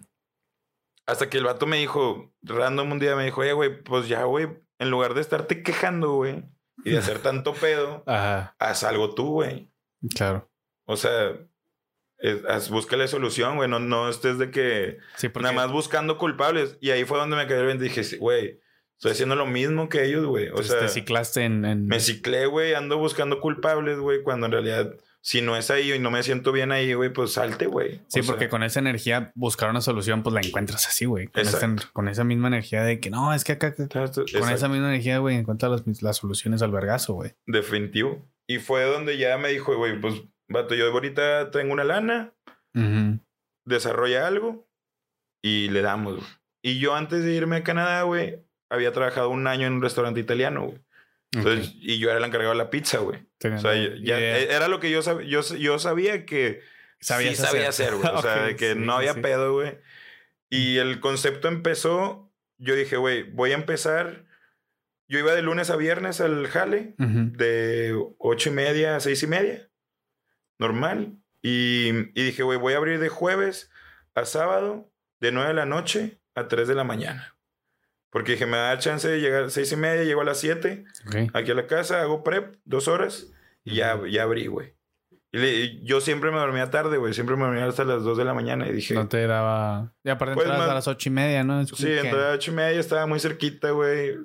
S1: hasta que el vato me dijo, random un día me dijo, eh, güey, pues ya, güey, en lugar de estarte quejando, güey, y de hacer tanto pedo,
S2: Ajá,
S1: haz algo tú, güey.
S2: claro.
S1: O sea, es- búscale solución, güey. No, no estés de que
S2: Sí, porque
S1: nada más buscando culpables. Y ahí fue donde me cayó el 20. Dije, güey, estoy haciendo lo mismo que ellos, güey. O sea,
S2: te ciclaste en... en-
S1: me ciclé, güey, ando buscando culpables, güey, cuando en realidad, si no es ahí y no me siento bien ahí, güey, pues salte, güey.
S2: Sí,
S1: O sea,
S2: porque con esa energía buscar una solución, pues la encuentras así, güey. Con, con esa misma energía de que no, es que acá, acá-
S1: Exacto,
S2: con esa misma energía, güey, encuentras las, las soluciones al vergazo, güey.
S1: Definitivo. Y fue donde ya me dijo, güey, pues, vato, yo ahorita tengo una lana, desarrolla algo y le damos, güey. Y yo antes de irme a Canadá, güey, había trabajado un año en un restaurante italiano, güey. Entonces, y yo era el encargado de la pizza, güey. O sea, yo- ya,
S2: idea.
S1: e- era lo que yo, sab- yo, yo sabía que
S2: Sabías
S1: sí sabía
S2: hacer.
S1: güey. O sea, de que
S2: sí,
S1: no había
S2: sí.
S1: pedo, güey. Y el concepto empezó, yo dije, güey, voy a empezar. Yo iba de lunes a viernes al jale, de ocho y media a seis y media, normal. Y, y dije, güey, voy a abrir de jueves a sábado, de nueve de la noche a tres de la mañana. Porque dije, me da chance de llegar a seis y media, llego a las siete
S2: Ok.
S1: aquí a la casa, hago prep, dos horas, y ya, ya abrí, güey. Y, le- y yo siempre me dormía tarde, güey. Siempre me dormía hasta las dos de la mañana. Y dije,
S2: No te daba... Y aparte
S1: Pues,
S2: entrabas a las ocho y media, ¿no? Es
S1: sí, entré a ocho y media, estaba muy cerquita, güey.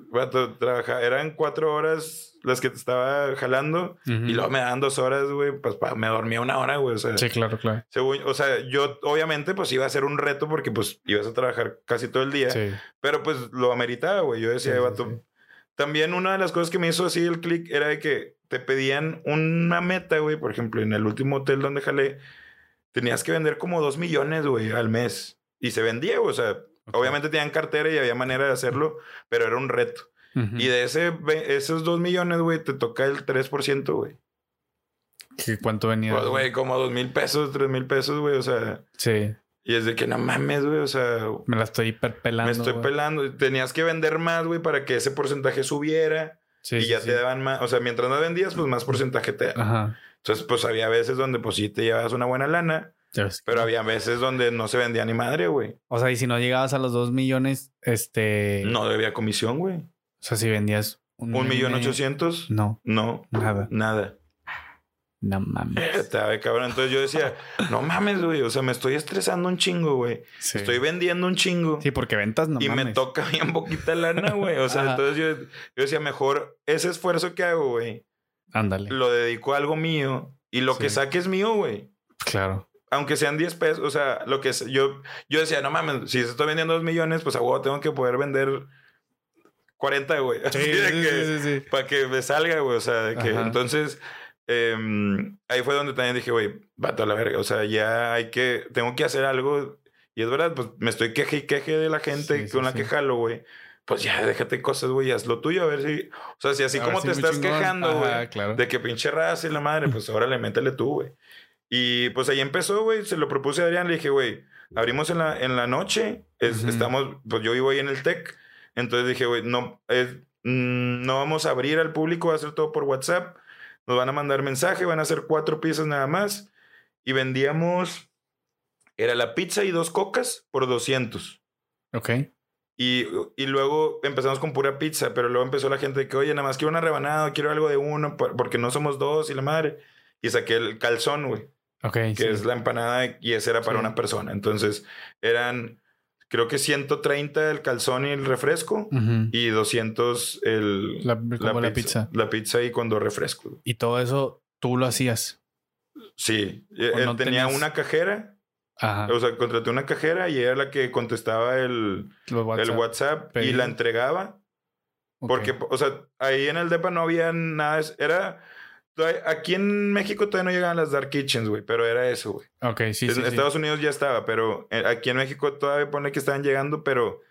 S1: Trabajaba. Eran cuatro horas las que te estaba jalando. Y luego me daban dos horas, güey. Pues pa- me dormía una hora, güey. O sea,
S2: Sí, claro, claro.
S1: según- o sea, yo obviamente pues iba a ser un reto porque pues ibas a trabajar casi todo el día.
S2: Sí.
S1: Pero pues lo ameritaba, güey. Yo decía,
S2: Sí,
S1: vato.
S2: sí.
S1: También una de las cosas que me hizo así el click era de que te pedían una meta, güey. Por ejemplo, en el último hotel donde jalé, tenías que vender como dos millones, güey, al mes. Y se vendía, güey. O sea, obviamente tenían cartera y había manera de hacerlo, pero era un reto. Y de ese, esos dos millones, güey, te toca el 3%, güey.
S2: ¿Qué- ¿Cuánto venía?
S1: Pues, güey, como dos mil pesos, tres mil pesos, güey. O sea,
S2: Sí.
S1: y es de que no mames, güey. O sea,
S2: Me la estoy hiperpelando.
S1: me estoy pelando. Tenías que vender más, güey, para que ese porcentaje subiera.
S2: Sí,
S1: y ya
S2: sí.
S1: te daban más. O sea, mientras no vendías, pues más porcentaje te daban.
S2: Ajá.
S1: Entonces, pues había veces donde, pues sí te llevabas una buena lana,
S2: Ya ves.
S1: pero había veces donde no se vendía ni madre, güey.
S2: O sea, y si no llegabas a los dos millones, este...
S1: No debía comisión, güey.
S2: O sea, si vendías un,
S1: Un millón ochocientos.
S2: No,
S1: No,
S2: nada.
S1: nada.
S2: No mames.
S1: Estaba de cabrón. Entonces yo decía, no mames, güey. O sea, me estoy estresando un chingo, güey.
S2: Sí.
S1: Estoy vendiendo un chingo.
S2: Sí, porque ventas no
S1: y
S2: mames.
S1: me toca bien poquita lana, güey. O sea,
S2: Ajá.
S1: entonces yo, yo decía, mejor ese esfuerzo que hago, güey,
S2: Ándale.
S1: lo dedico a algo mío. Y lo que saque es mío, güey.
S2: Claro.
S1: aunque sean 10 pesos, o sea, lo que es, yo, yo decía, no mames, si estoy vendiendo 2 millones, pues a huevo tengo que poder vender 40, güey. Así de que,
S2: sí, sí.
S1: Para que me salga, güey. O sea, de que
S2: Ajá.
S1: entonces, em, ahí fue donde también dije, güey, vato a la verga. O sea, ya hay que, tengo que hacer algo. Y es verdad, pues me estoy queje y queje de la gente
S2: Sí, sí,
S1: con la
S2: sí.
S1: que jalo, güey. Pues ya, déjate cosas, güey, haz lo tuyo, a ver si. O sea, si así
S2: A
S1: como
S2: si
S1: te estás
S2: chingón.
S1: quejando, güey.
S2: Claro.
S1: De que pinche raza y la madre, pues órale, métele tú, güey. Y pues ahí empezó, güey. Se lo propuse a Adrián. Le dije, güey, abrimos en la, en la noche. es-
S2: Ujú.
S1: Estamos, pues yo vivo ahí en el TEC. Entonces dije, güey, no, es- mm, no vamos a abrir al público, va a ser todo por WhatsApp. Nos van a mandar mensaje, van a hacer cuatro piezas nada más. Y vendíamos, era la pizza y dos cocas por 200.
S2: Ok.
S1: Y, y luego empezamos con pura pizza, pero luego empezó la gente de que, oye, nada más quiero una rebanada, quiero algo de uno, por- porque no somos dos y la madre. Y saqué el calzón, güey,
S2: Ok.
S1: que
S2: sí.
S1: es la empanada y ese era para
S2: Sí.
S1: una persona. Entonces eran, creo que 130 el calzón y el refresco
S2: Ujú.
S1: y 200 el,
S2: La- como la pizza.
S1: La pizza y con dos refrescos.
S2: Y todo eso tú lo hacías.
S1: Sí,
S2: ¿O
S1: él
S2: no
S1: tenía
S2: tenías-
S1: una cajera,
S2: Ajá.
S1: o sea, contraté una cajera y era la que contestaba el,
S2: WhatsApp.
S1: el WhatsApp y la entregaba.
S2: Ok.
S1: Porque, o sea, ahí en el DEPA no había nada. Era. Aquí en México todavía no llegaban las Dark Kitchens, güey, pero era eso, güey.
S2: Ok, sí,
S1: en
S2: sí, sí.
S1: Estados Unidos ya estaba, pero eh, aquí en México todavía pone que estaban llegando, pero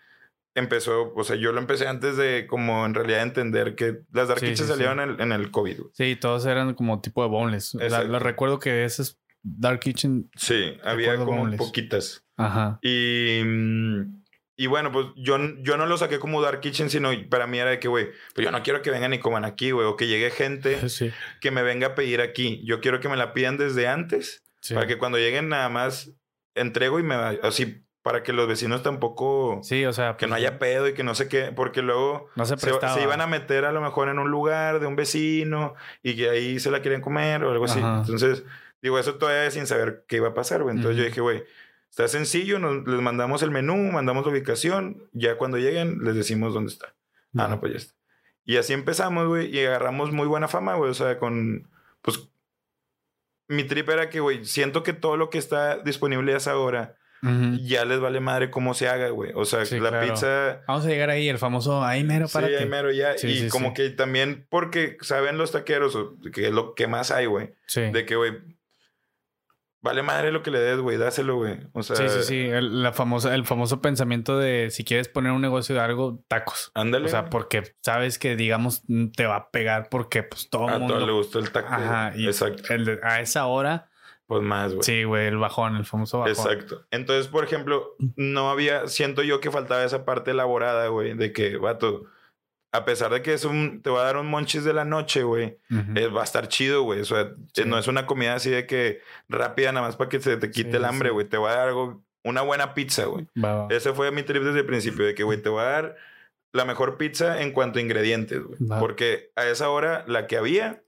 S1: empezó, o sea, yo lo empecé antes de como en realidad entender que las Dark
S2: Sí,
S1: Kitchens
S2: sí,
S1: salieron en el, en el COVID, güey.
S2: Sí, todos eran como tipo de boneless.
S1: Exacto.
S2: lo recuerdo que esas Dark Kitchen.
S1: Sí, había como
S2: boneless.
S1: poquitas.
S2: Ajá.
S1: Y, mm, y bueno, pues yo, yo no lo saqué como Dark Kitchen, sino para mí era de que, güey, pues yo no quiero que vengan y coman aquí, güey, o que llegue gente
S2: Sí.
S1: que me venga a pedir aquí. Yo quiero que me la pidan desde antes,
S2: Sí.
S1: para que cuando lleguen nada más entrego y me así, para que los vecinos tampoco,
S2: Sí, o sea.
S1: que no
S2: pues,
S1: haya pedo y que no sé qué, porque luego
S2: No se
S1: se, se iban a meter a lo mejor en un lugar de un vecino y que ahí se la querían comer o algo así.
S2: Ajá.
S1: Entonces, Digo, eso todavía sin saber qué iba a pasar, güey. Entonces yo
S2: Ujú.
S1: dije, güey, está sencillo, nos, les mandamos el menú, mandamos la ubicación, ya cuando lleguen les decimos dónde está. Ah, no, pues ya está. Y así empezamos, güey, y agarramos muy buena fama, güey. O sea, con, pues, mi trip era que, güey, siento que todo lo que está disponible a esa hora ya les vale madre cómo se haga, güey. O sea,
S2: Sí,
S1: la
S2: claro.
S1: pizza...
S2: Vamos a llegar ahí, el famoso ahí mero
S1: Sí,
S2: para
S1: ahí mero ya.
S2: Sí,
S1: y
S2: sí,
S1: como
S2: sí.
S1: que también porque saben los taqueros que es lo que más hay, güey.
S2: Sí.
S1: De que, güey, vale madre lo que le des, güey, dáselo, güey. O sea,
S2: sí, sí, sí. El, la famosa, el famoso pensamiento de si quieres poner un negocio de algo, tacos.
S1: ándale.
S2: O sea, porque sabes que, digamos, te va a pegar porque pues todo
S1: a
S2: mundo...
S1: todo le gustó el taco.
S2: Ajá. Y
S1: Exacto.
S2: el de- a esa hora,
S1: Pues más, güey.
S2: sí, güey, el bajón, el famoso bajón.
S1: Exacto. Entonces, por ejemplo, no había, siento yo que faltaba esa parte elaborada, güey, de que, vato, a pesar de que es un, te va a dar un monchis de la noche, güey, eh, va a estar chido, güey. O sea,
S2: Sí.
S1: no es una comida así de que rápida nada más para que se te quite
S2: Sí,
S1: el hambre,
S2: sí.
S1: güey. Te va a dar algo, una buena pizza, güey.
S2: Va, va.
S1: Ese fue mi trip desde el principio, de que, güey, te voy a dar la mejor pizza en cuanto a ingredientes, güey.
S2: Va.
S1: Porque a esa hora, la que había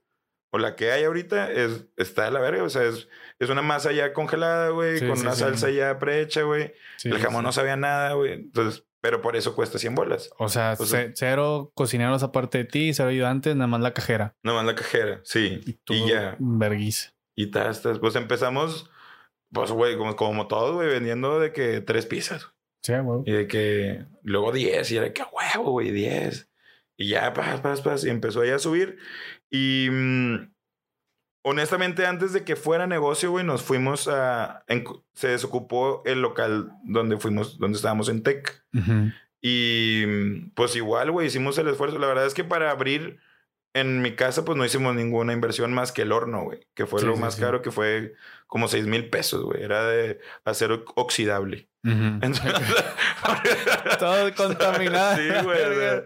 S1: o la que hay ahorita es, está de la verga. O sea, es, es una masa ya congelada, güey, con una salsa ya prehecha, güey. El jamón no sabía nada, güey. Entonces, pero por eso cuesta 100 bolas.
S2: O sea,
S1: O sea-
S2: ce- cero cocineros aparte de ti, cero ayudantes, nada más la cajera.
S1: Nomás la cajera, sí.
S2: Y
S1: Y,
S2: tú,
S1: ya.
S2: verguiza.
S1: Y tastas. Pues empezamos, pues, güey, como, como todo, güey, vendiendo de que tres pizzas.
S2: Sí, güey.
S1: Y de que luego 10, y era que huevo, güey, 10. Y ya, pas, pas, pas, y empezó ahí a subir. Y mm, honestamente, antes de que fuera negocio, güey, nos fuimos a. en- se desocupó el local donde fuimos, donde estábamos en Tech. Y pues igual, güey, hicimos el esfuerzo. La verdad es que para abrir en mi casa, pues no hicimos ninguna inversión más que el horno, güey, que fue
S2: Sí,
S1: lo
S2: sí,
S1: más
S2: sí.
S1: caro, que fue como 6 mil pesos, güey. Era de acero oxidable. Entonces,
S2: Todo contaminado.
S1: Sí, güey. o sea,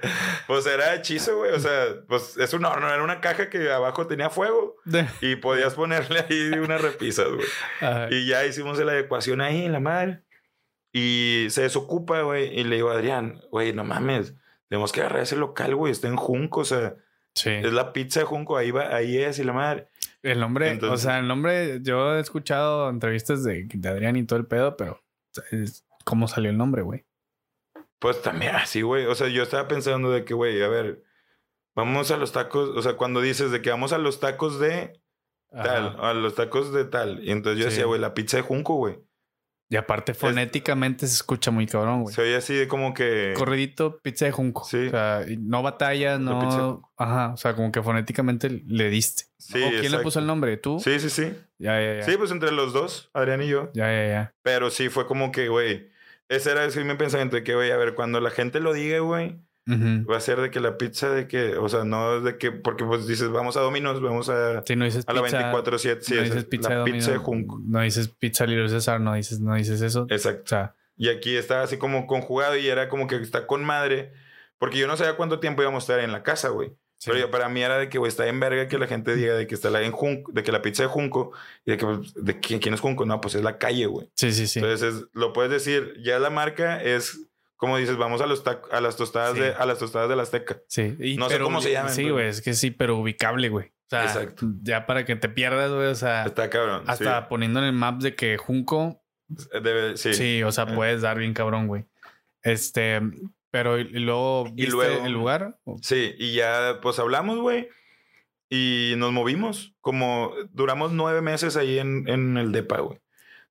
S1: pues era hechizo, güey. O sea, pues es un horno, era una caja que abajo tenía fuego y podías ponerle ahí unas repisas, güey.
S2: Ajá.
S1: Y ya hicimos la adecuación ahí, la madre. Y se desocupa, güey. Y le digo a Adrián, güey, no mames, tenemos que agarrar ese local, güey. Está en Junco, o sea,
S2: Sí.
S1: es la pizza de Junco, ahí va, ahí es, y la madre.
S2: El nombre, o
S1: Entonces-
S2: sea, el nombre, yo he escuchado entrevistas de, de Adrián y todo el pedo, pero es- ¿cómo salió el nombre, güey?
S1: Pues también así, güey. O sea, yo estaba pensando de que, güey, a ver, vamos a los tacos. O sea, cuando dices de que vamos a los tacos de tal,
S2: Ajá.
S1: a los tacos de tal. Y entonces yo
S2: Sí.
S1: decía, güey, la pizza de Junco, güey.
S2: Y aparte, fonéticamente se escucha muy cabrón, güey.
S1: Se oye así de como que.
S2: Corridito, pizza de junco.
S1: Sí.
S2: O sea, no batallas,
S1: La pizza de
S2: no.
S1: junco.
S2: Ajá. O sea, como que fonéticamente le diste.
S1: Sí,
S2: ¿O quién le puso el nombre? ¿Tú?
S1: Sí, sí, sí.
S2: Ya, ya, ya.
S1: Sí, pues entre los dos, Adrián y yo.
S2: Ya, ya, ya.
S1: Pero sí fue como que, güey. Ese era sí, mi pensamiento de que, güey, a ver, cuando la gente lo diga, güey, Va a ser de que la pizza de que, o sea, no es de que, porque pues dices, vamos a Dominos, vamos a,
S2: Sí, no dices
S1: a la
S2: pizza.
S1: 24-7, sí,
S2: no dices
S1: es
S2: pizza
S1: la
S2: de
S1: pizza de Junco.
S2: No dices pizza Little César, no dices, no dices eso.
S1: Exacto.
S2: O sea,
S1: Y aquí estaba así como conjugado y era como que está con madre. Porque yo no sabía cuánto tiempo íbamos a estar en la casa, güey.
S2: sí.
S1: Pero yo- para mí era de que, güey, está en verga que la gente diga de que está la en Junco, de que la pizza de Junco y de que, pues, de quién, quién es Junco. No, pues es la calle, güey.
S2: sí, sí, sí.
S1: Entonces, es- lo puedes decir, ya la marca es, como dices, vamos a, los a las tostadas
S2: Sí.
S1: de a las tostadas de la Azteca.
S2: Sí, y-
S1: No sé cómo se llaman,
S2: Sí, güey, es que sí, pero ubicable, güey. O sea,
S1: Exacto.
S2: ya para que te pierdas, güey, o sea,
S1: Está cabrón.
S2: hasta poniendo en el map de que Junco,
S1: sí. Debe- sí.
S2: sí, o sea,
S1: Eh.
S2: puedes dar bien cabrón, güey. Este, pero y, y luego,
S1: Y
S2: ¿viste
S1: luego-
S2: el lugar?
S1: Sí, y ya pues hablamos, güey. Y nos movimos. Como duramos nueve meses ahí en, en el DEPA, güey.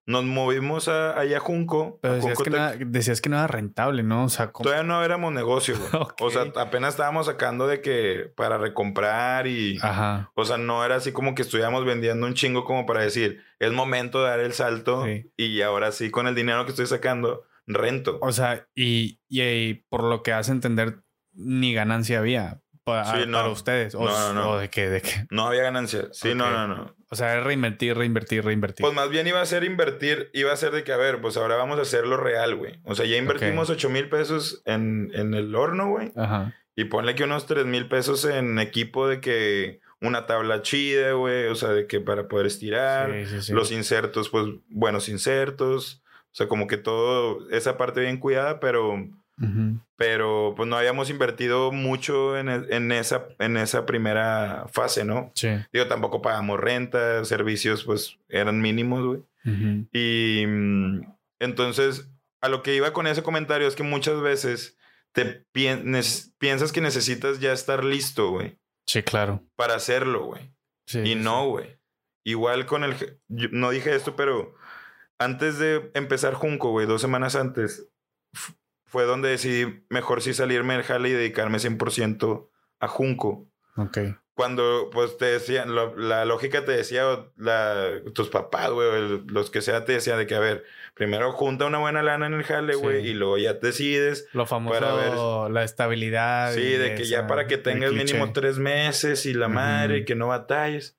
S1: Nos movimos a, allá a Junco.
S2: Pero
S1: a
S2: decías
S1: Junco
S2: que, nada- decías que no era rentable, ¿no? O sea, ¿cómo?
S1: Todavía no éramos negocio, güey. O sea, apenas estábamos sacando de que para recomprar y...
S2: Ajá.
S1: O sea, no era así como que estuviéramos vendiendo un chingo como para decir, es momento de dar el salto
S2: Sí.
S1: y ahora sí, con el dinero que estoy sacando, rento.
S2: O sea, y, y, y por lo que hace entender, ni ganancia había para,
S1: Sí, no.
S2: para ustedes. O,
S1: No, no,
S2: o de que, de que.
S1: No había ganancia. Sí, no, no, no.
S2: O sea, es reinvertir, reinvertir, reinvertir.
S1: Pues más bien iba a ser invertir, iba a ser de que, a ver, pues ahora vamos a hacerlo real, güey. O sea, ya invertimos 8 mil pesos en, en el horno, güey.
S2: Ajá.
S1: Y ponle que unos 3 mil pesos en equipo de que una tabla chida, güey. O sea, de que para poder estirar.
S2: Sí, sí, sí.
S1: Los insertos, pues buenos insertos. O sea, como que todo, esa parte bien cuidada, pero
S2: Ujú.
S1: pero pues no habíamos invertido mucho en, e- en esa, en esa primera fase, ¿no?
S2: Sí.
S1: Digo, tampoco pagamos renta, servicios pues eran mínimos, güey.
S2: Ujú.
S1: Y mm, entonces, a lo que iba con ese comentario es que muchas veces te piensas que necesitas ya estar listo, güey,
S2: Sí, claro.
S1: para hacerlo, güey.
S2: Sí,
S1: Y no, güey. Igual con el... yo no dije esto, pero antes de empezar Junco, güey, dos semanas antes, fue donde decidí mejor sí salirme del jale y dedicarme 100% a Junco.
S2: Ok.
S1: Cuando, pues, te decían, lo- la lógica te decía, o la, tus papás, güey, el- los que sea, te decían de que, a ver, primero junta una buena lana en el jale, güey,
S2: Sí.
S1: y luego ya decides.
S2: Lo famoso,
S1: Para ver-
S2: la estabilidad.
S1: Sí, de que ya para que tengas mínimo tres meses y la madre,
S2: Ujú.
S1: y que no batalles.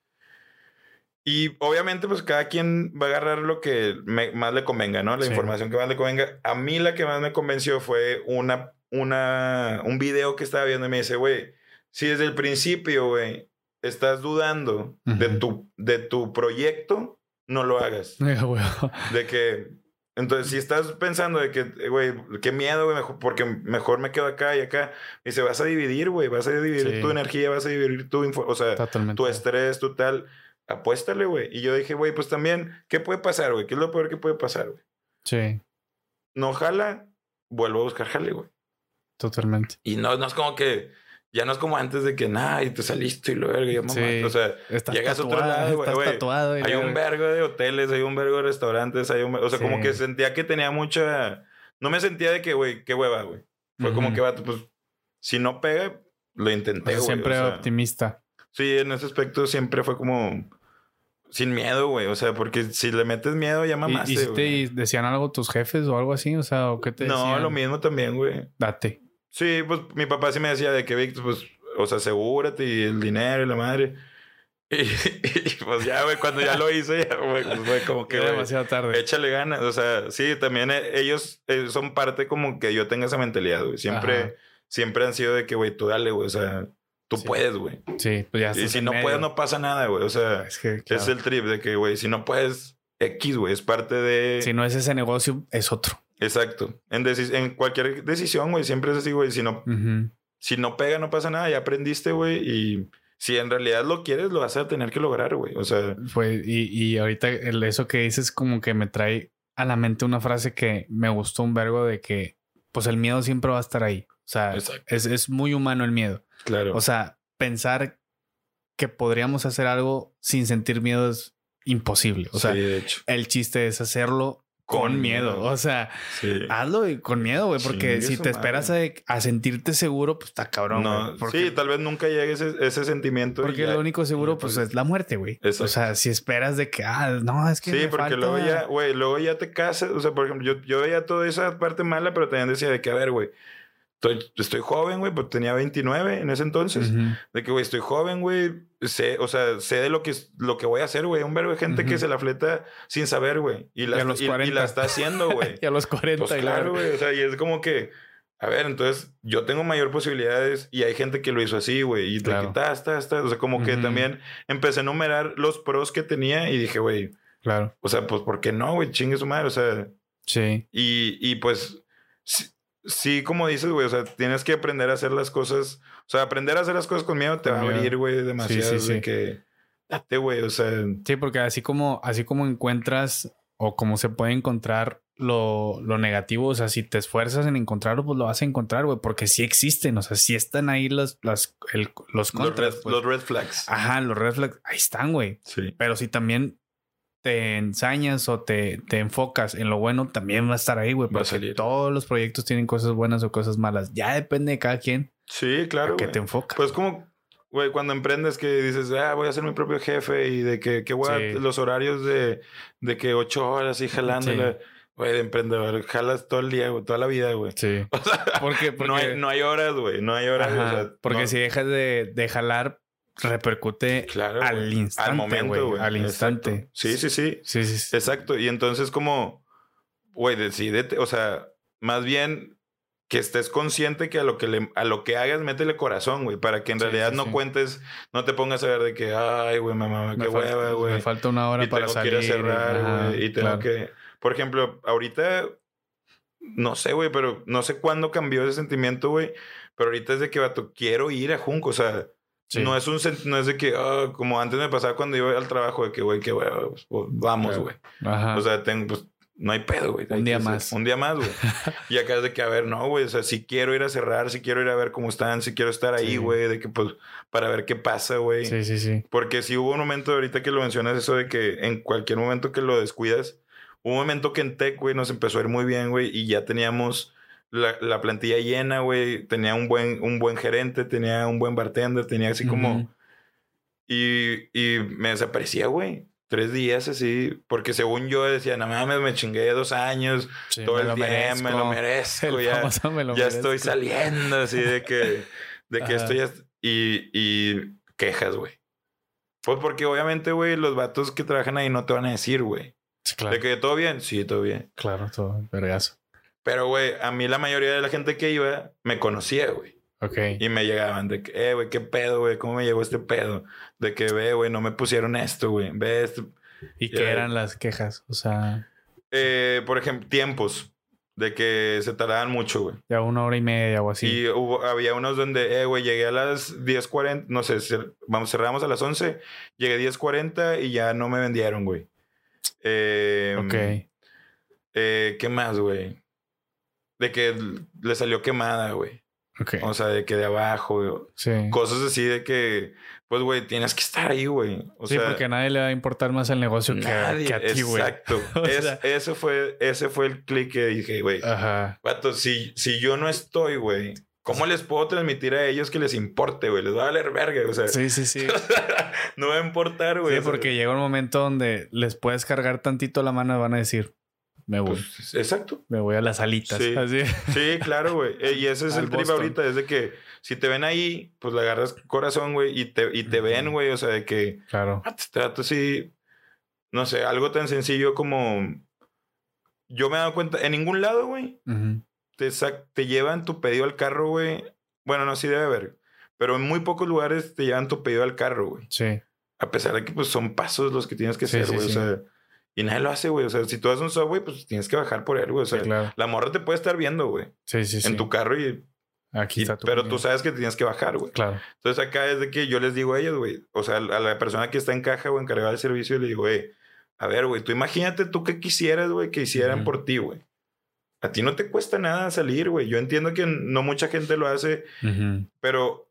S1: Y obviamente, pues cada quien va a agarrar lo que me- más le convenga, ¿no? La
S2: Sí.
S1: información que más le convenga. A mí la que más me convenció fue una, una, un video que estaba viendo y me dice, güey, si desde el principio, güey, estás dudando de,
S2: Ujú.
S1: tu, de tu proyecto, no lo hagas.
S2: Ah.
S1: De que, entonces, si estás pensando de que, güey, qué miedo, güey, porque mejor me quedo acá y acá, y se vas a dividir, güey, vas a dividir
S2: Sí.
S1: tu energía, vas a dividir tu, o sea,
S2: Totalmente.
S1: tu estrés, tu tal, apuéstale, güey. Y yo dije, güey, pues también, ¿qué puede pasar, güey? ¿Qué es lo peor que puede pasar, güey?
S2: Sí,
S1: No jala, vuelvo a buscar jale, güey.
S2: totalmente.
S1: Y no, no es como que, ya no es como antes de que, nada, y te saliste y luego, ya mamá.
S2: Sí.
S1: O sea,
S2: Estás
S1: Llegas a otro
S2: tatuado,
S1: lado, güey,
S2: estás tatuado.
S1: hay un vergo de hoteles, hay un vergo de restaurantes, hay un... O sea, como que sentía que tenía mucha... No me sentía de que, güey, qué hueva, güey. Fue como que, vato, pues, si no pega, lo
S2: O
S1: intenté,
S2: sea,
S1: güey.
S2: siempre
S1: o sea,
S2: optimista.
S1: Sí, en ese aspecto siempre fue como... Sin miedo, güey. O sea, porque si le metes miedo, ya
S2: ¿Y,
S1: mamaste,
S2: y si te
S1: güey.
S2: decían algo tus jefes o algo así? O sea, ¿o qué te
S1: No,
S2: decían?
S1: lo mismo también, güey.
S2: Date.
S1: Sí, pues mi papá sí me decía de que, Víctor, pues, o sea, asegúrate y el dinero y la madre. Y, y, pues ya, güey, cuando ya lo hice, ya, güey, pues fue como que,
S2: Era
S1: güey,
S2: demasiado tarde.
S1: échale ganas. O sea, sí, también eh, ellos eh, son parte como que yo tenga esa mentalidad, güey. Siempre,
S2: Ajá.
S1: siempre han sido de que, güey, tú dale, güey, o sea, tú
S2: Sí.
S1: puedes, güey.
S2: Sí, pues ya
S1: Y si no
S2: medio.
S1: puedes, no pasa nada, güey. O sea,
S2: Es que, claro,
S1: es el trip de que, güey, si no puedes, X, güey, es parte de...
S2: si no es ese negocio, es otro.
S1: Exacto. En, en cualquier decisión, güey, siempre es así, güey. Si no, si no pega, no pasa nada, ya aprendiste, güey. Y si en realidad lo quieres, lo vas a tener que lograr, güey. O sea,
S2: Fue, y, y ahorita el- eso que dices como que me trae a la mente una frase que me gustó un vergo de que pues el miedo siempre va a estar ahí. O sea, es, es muy humano el miedo.
S1: claro.
S2: O sea, pensar que podríamos hacer algo sin sentir miedo es imposible. O sea,
S1: sí, de hecho.
S2: el chiste es hacerlo con, miedo.
S1: miedo.
S2: O sea,
S1: Sí.
S2: hazlo y con miedo, güey, porque si te esperas a, a sentirte seguro, pues está cabrón.
S1: no,
S2: porque
S1: sí, tal vez nunca llegue ese, ese sentimiento.
S2: porque
S1: ya-
S2: lo único seguro, pues,
S1: pues,
S2: es la muerte, güey. O sea, si esperas de que, ah, no, es que.
S1: Sí,
S2: me
S1: porque
S2: falta-
S1: luego ya, güey, luego ya te casas. O sea, por ejemplo, yo, yo veía toda esa parte mala, pero también decía de que, a ver, güey, estoy, estoy joven, güey, pues tenía 29 en ese entonces.
S2: Ujú.
S1: De que, güey, estoy joven, güey. Sé, o sea, sé de lo que, lo que voy a hacer, güey. Un verbo de gente que
S2: Ujú.
S1: se la fleta sin saber, güey. Y, la
S2: Y los
S1: y- y
S2: 40.
S1: la está haciendo, güey.
S2: Y a los 40
S1: Pues claro, güey. O sea, y es como que, a ver, entonces yo tengo mayor posibilidades y hay gente que lo hizo así, güey. Y
S2: Claro.
S1: que tas, tas, tas. O sea, como que
S2: Ujú.
S1: también empecé a enumerar los pros que tenía y dije, güey,
S2: Claro.
S1: o sea, pues, ¿por qué no, güey? Chingue su madre. O sea,
S2: Sí.
S1: y, y pues, sí, como dices, güey, o sea, tienes que aprender a hacer las cosas. O sea, aprender a hacer las cosas con miedo te va a abrir, güey, demasiado.
S2: Sí, sí,
S1: de que, date, güey, o sea,
S2: Sí, porque así como, así como encuentras o como se puede encontrar lo, lo negativo, o sea, si te esfuerzas en encontrarlo, pues lo vas a encontrar, güey, porque sí existen, o sea, sí están ahí los, las, el- los
S1: los
S2: contras.
S1: red,
S2: pues.
S1: los red flags.
S2: Ajá, los red flags, ahí están, güey.
S1: Sí.
S2: Pero si también te ensañas o te, te enfocas en lo bueno, también va a estar ahí, güey. Porque
S1: salir.
S2: todos los proyectos tienen cosas buenas o cosas malas. Ya depende de cada quien
S1: Sí, claro. güey.
S2: te enfocas.
S1: Pues como, güey, cuando emprendes que dices, ah, voy a ser mi propio jefe y de que, que voy a- los horarios de, de que ocho horas y jalándola. Güey, de emprendedor, jalas todo el día, güey, toda la vida, güey.
S2: sí.
S1: O sea,
S2: Porque, porque,
S1: no, hay, no hay horas, güey, no hay horas.
S2: Ajá,
S1: o sea,
S2: porque
S1: no-
S2: si dejas de, de jalar, repercute
S1: Claro,
S2: al instante,
S1: al momento,
S2: güey, al instante.
S1: Sí, sí, sí.
S2: Sí, sí, sí.
S1: Exacto. Y entonces como, güey, decídete, o sea, más bien que estés consciente que a lo que, le, a lo que hagas, métele corazón, güey, para que en
S2: Sí,
S1: realidad
S2: sí,
S1: no
S2: sí.
S1: cuentes, no te pongas a ver de que, ay, güey, mamá,
S2: Me
S1: qué
S2: falta-
S1: hueva, güey.
S2: Me falta una hora
S1: y
S2: para
S1: tengo
S2: salir.
S1: que ir a cerrar, güey. Y tengo
S2: claro.
S1: que. Por ejemplo, ahorita no sé, güey, pero no sé cuándo cambió ese sentimiento, güey. Pero ahorita es de que, vato, quiero ir a Junco, o sea,
S2: Sí.
S1: no es un no es de que, ah, como antes me pasaba cuando iba al trabajo, de que, güey, que, güey, pues, pues, vamos,
S2: Claro.
S1: güey.
S2: Ajá.
S1: O sea, tengo, pues, no hay pedo, güey.
S2: Un día más.
S1: Un día más, güey. y acá es de que, a ver, no, güey. O sea, si quiero ir a cerrar, si quiero ir a ver cómo están, si quiero estar ahí,
S2: Sí.
S1: güey, de que, pues, para ver qué pasa, güey.
S2: sí, sí, sí.
S1: Porque si hubo un momento, ahorita que lo mencionas, eso de que en cualquier momento que lo descuidas, hubo un momento que en Tech, güey, nos empezó a ir muy bien, güey, y ya teníamos la, la plantilla llena, güey. Tenía un buen, un buen gerente, tenía un buen bartender, tenía así como. Y, y me desaparecía, güey. Tres días así, porque según yo decía, no mames, me chingué dos años,
S2: Sí,
S1: todo el
S2: lo
S1: día me lo merezco, ya,
S2: me lo
S1: ya
S2: merezco.
S1: estoy saliendo, así de que, de que
S2: Ajá.
S1: esto ya... es- Y, y quejas, güey. Pues porque obviamente, güey, los vatos que trabajan ahí no te van a decir, güey.
S2: Sí, claro.
S1: De que todo bien, sí, todo bien.
S2: Claro, todo. Vergazo.
S1: Pero, güey, a mí la mayoría de la gente que iba me conocía, güey.
S2: Ok.
S1: Y me llegaban de que, eh, güey, qué pedo, güey, cómo me llegó este pedo. De que, ve, güey, no me pusieron esto, güey. Ve esto.
S2: ¿Y qué eran las quejas? O sea,
S1: Eh, por ejemplo, tiempos de que se tardaban mucho, güey.
S2: ya una hora y media o así.
S1: Y hubo, había unos donde, eh, güey, llegué a las 10.40, no sé, vamos, cerramos a las 11, llegué 10.40 y ya no me vendieron, güey. Eh,
S2: ok.
S1: eh, ¿Qué más, güey? De que le salió quemada, güey. O sea, de que de abajo, güey.
S2: Sí.
S1: Cosas así de que, pues, güey, tienes que estar ahí, güey. O
S2: sí,
S1: sea,
S2: porque a nadie le va a importar más el negocio que, a ti, güey.
S1: Exacto. Es-
S2: sea-
S1: fue, ese fue el clic que dije, güey.
S2: Ajá.
S1: Vato, si, si yo no estoy, güey, ¿cómo les puedo transmitir a ellos que les importe, güey? Les va a valer verga, o sea,
S2: Sí, sí, sí.
S1: no va a importar, güey.
S2: Sí, porque llega un momento donde les puedes cargar tantito la mano y van a decir, me voy,
S1: pues, exacto.
S2: me voy a las alitas.
S1: Sí.
S2: Así.
S1: Sí, claro, güey. Y ese es
S2: Al
S1: el trip ahorita, es de que si te ven ahí, pues le agarras corazón, güey, y te, y te ven, güey, o sea, de que,
S2: Claro.
S1: ah, te trato así, no sé, algo tan sencillo como, yo me he dado cuenta, en ningún lado, güey,
S2: Ujú.
S1: te, sac- te llevan tu pedido al carro, güey. Bueno, no, sí debe haber. Pero en muy pocos lugares te llevan tu pedido al carro, güey.
S2: Sí.
S1: A pesar de que pues son pasos los que tienes que
S2: Sí,
S1: hacer, güey.
S2: sí.
S1: O sea, y nadie lo hace, güey. O sea, si tú haces un subway, pues tienes que bajar por él, güey. O sea,
S2: Sí, claro.
S1: la morra te puede estar viendo, güey.
S2: Sí, sí, sí.
S1: En tu carro y...
S2: Aquí
S1: y-
S2: está tu
S1: pero tú sabes que tienes que bajar, güey.
S2: Claro.
S1: Entonces acá es de que yo les digo a ellos, güey. O sea, a la persona que está en caja o encargada del servicio, le digo, güey, a ver, güey, tú imagínate tú qué quisieras, güey, que hicieran por ti, güey. A ti no te cuesta nada salir, güey. Yo entiendo que no mucha gente lo hace, pero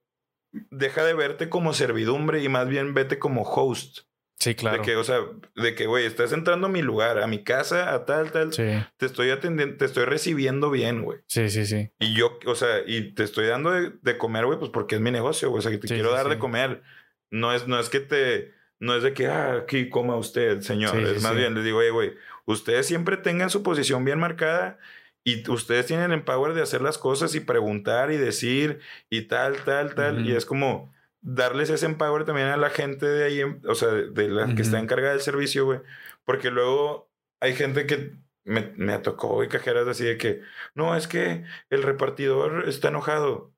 S1: deja de verte como servidumbre y más bien vete como host.
S2: Sí, claro.
S1: De que, o sea, de que, güey, estás entrando a mi lugar, a mi casa, a tal, tal.
S2: Sí,
S1: Te estoy atendiendo, te estoy recibiendo bien, güey.
S2: sí, sí, sí.
S1: Y yo, o sea, y te estoy dando de, de comer, güey, pues porque es mi negocio, güey. O sea, que te
S2: Sí,
S1: quiero
S2: sí,
S1: dar de comer. No es, no es que te, no es de que, ah, aquí coma usted, señor. Es más bien, les digo, "Oye, güey, ustedes siempre tengan su posición bien marcada y ustedes tienen el power de hacer las cosas y preguntar y decir y tal, tal, tal. Y es como darles ese empower también a la gente de ahí, o sea, de, la que está encargada del servicio, güey. Porque luego hay gente que me, me tocó, güey, cajeras así de que, no, es que el repartidor está enojado.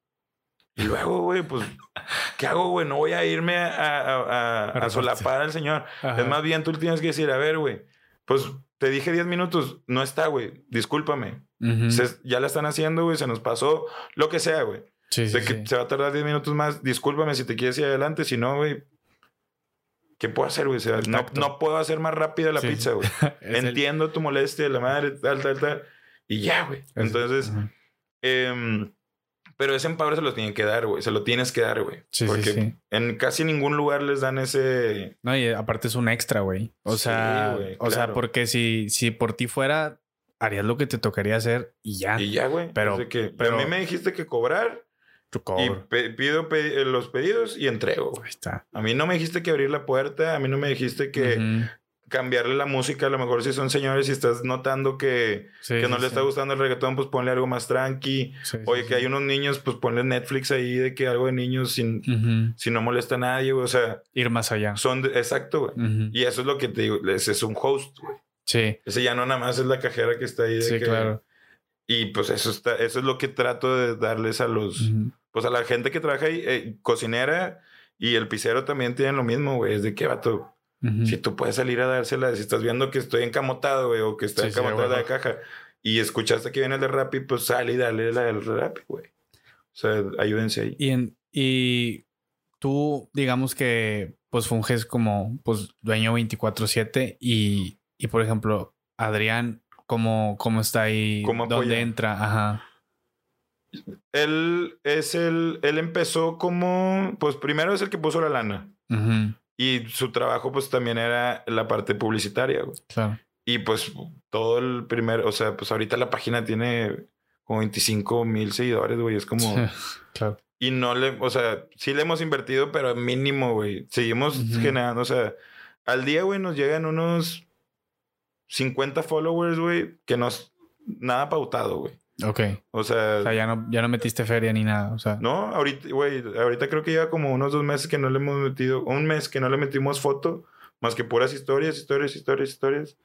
S1: Y luego, güey, pues, ¿qué hago, güey? No voy a irme a, a, a- a solapar al señor.
S2: Ajá.
S1: Es más bien, tú tienes que decir, a ver, güey, pues te dije 10 minutos, no está, güey, discúlpame. Se- ya la están haciendo, güey, se nos pasó, lo que sea, güey.
S2: Sí, sí,
S1: De que
S2: sí.
S1: se va a tardar 10 minutos más, discúlpame si te quieres ir adelante, si no, güey, ¿qué puedo hacer, güey? O sea, no, no puedo hacer más rápida la
S2: Sí.
S1: pizza, güey.
S2: Es el-
S1: Entiendo tu molestia, la madre, tal, tal, tal. Y ya, güey.
S2: es-
S1: Entonces, em, pero ese empower se lo tienen que dar, güey. Se lo tienes que dar, güey.
S2: Sí, sí,
S1: Porque
S2: sí.
S1: en casi ningún lugar les dan ese.
S2: No, y aparte es un extra, güey. O
S1: Sí,
S2: sea,
S1: güey,
S2: o sea, porque si, si por ti fuera, harías lo que te tocaría hacer y ya.
S1: Y ya, güey.
S2: Pero-
S1: que,
S2: pero-
S1: a mí me dijiste que cobrar
S2: Tu
S1: y
S2: cobro.
S1: pido pe- los pedidos y entrego. güey.
S2: Ahí está.
S1: A mí no me dijiste que abrir la puerta, a mí no me dijiste que cambiarle la música, a lo mejor si son señores y estás notando que,
S2: Sí,
S1: que no
S2: sí,
S1: le
S2: sí.
S1: está gustando el reggaetón, pues ponle algo más tranqui. Oye, que hay unos niños, pues ponle Netflix ahí de que algo de niños sin, si no molesta a nadie, güey. O sea,
S2: Ir más allá.
S1: son de- exacto, güey. Y eso es lo que te digo, ese es un host, güey.
S2: Sí,
S1: Ese ya no nada más es la cajera que está ahí de
S2: sí,
S1: que-
S2: claro.
S1: Y pues eso está, eso es lo que trato de darles a los,
S2: Ujú.
S1: pues a la gente que trabaja ahí, eh, cocinera y el pizzero también tienen lo mismo, güey. Es de que, vato,
S2: Ujú.
S1: si tú puedes salir a dársela, si estás viendo que estoy encamotado, güey, o que está
S2: Sí, sí,
S1: encamotada
S2: güey.
S1: la caja, y escuchaste que viene el de Rappi, pues sale y dale la del Rappi, güey. O sea, ayúdense ahí.
S2: Y, en, y tú, digamos que, pues funges como, pues, dueño 24-7 y, y, por ejemplo, Adrián, ¿cómo, cómo está ahí?
S1: ¿Cómo
S2: ¿Dónde entra? Ajá.
S1: Él es el, él empezó como, pues primero es el que puso la lana. Y su trabajo, pues también era la parte publicitaria, güey.
S2: Claro.
S1: Y pues todo el primer, o sea, pues ahorita la página tiene como 25 mil seguidores, güey. Es como...
S2: claro.
S1: Y no le, o sea, sí le hemos invertido, pero mínimo, güey. Seguimos generando, o sea, al día, güey, nos llegan unos 50 followers, güey, que nos, nada pautado, güey.
S2: Ok.
S1: O sea,
S2: O sea, ya no, ya no metiste feria ni nada. O sea,
S1: no, ahorita, güey, ahorita creo que lleva como unos dos meses que no le hemos metido, un mes que no le metimos foto, más que puras historias, historias, historias, historias.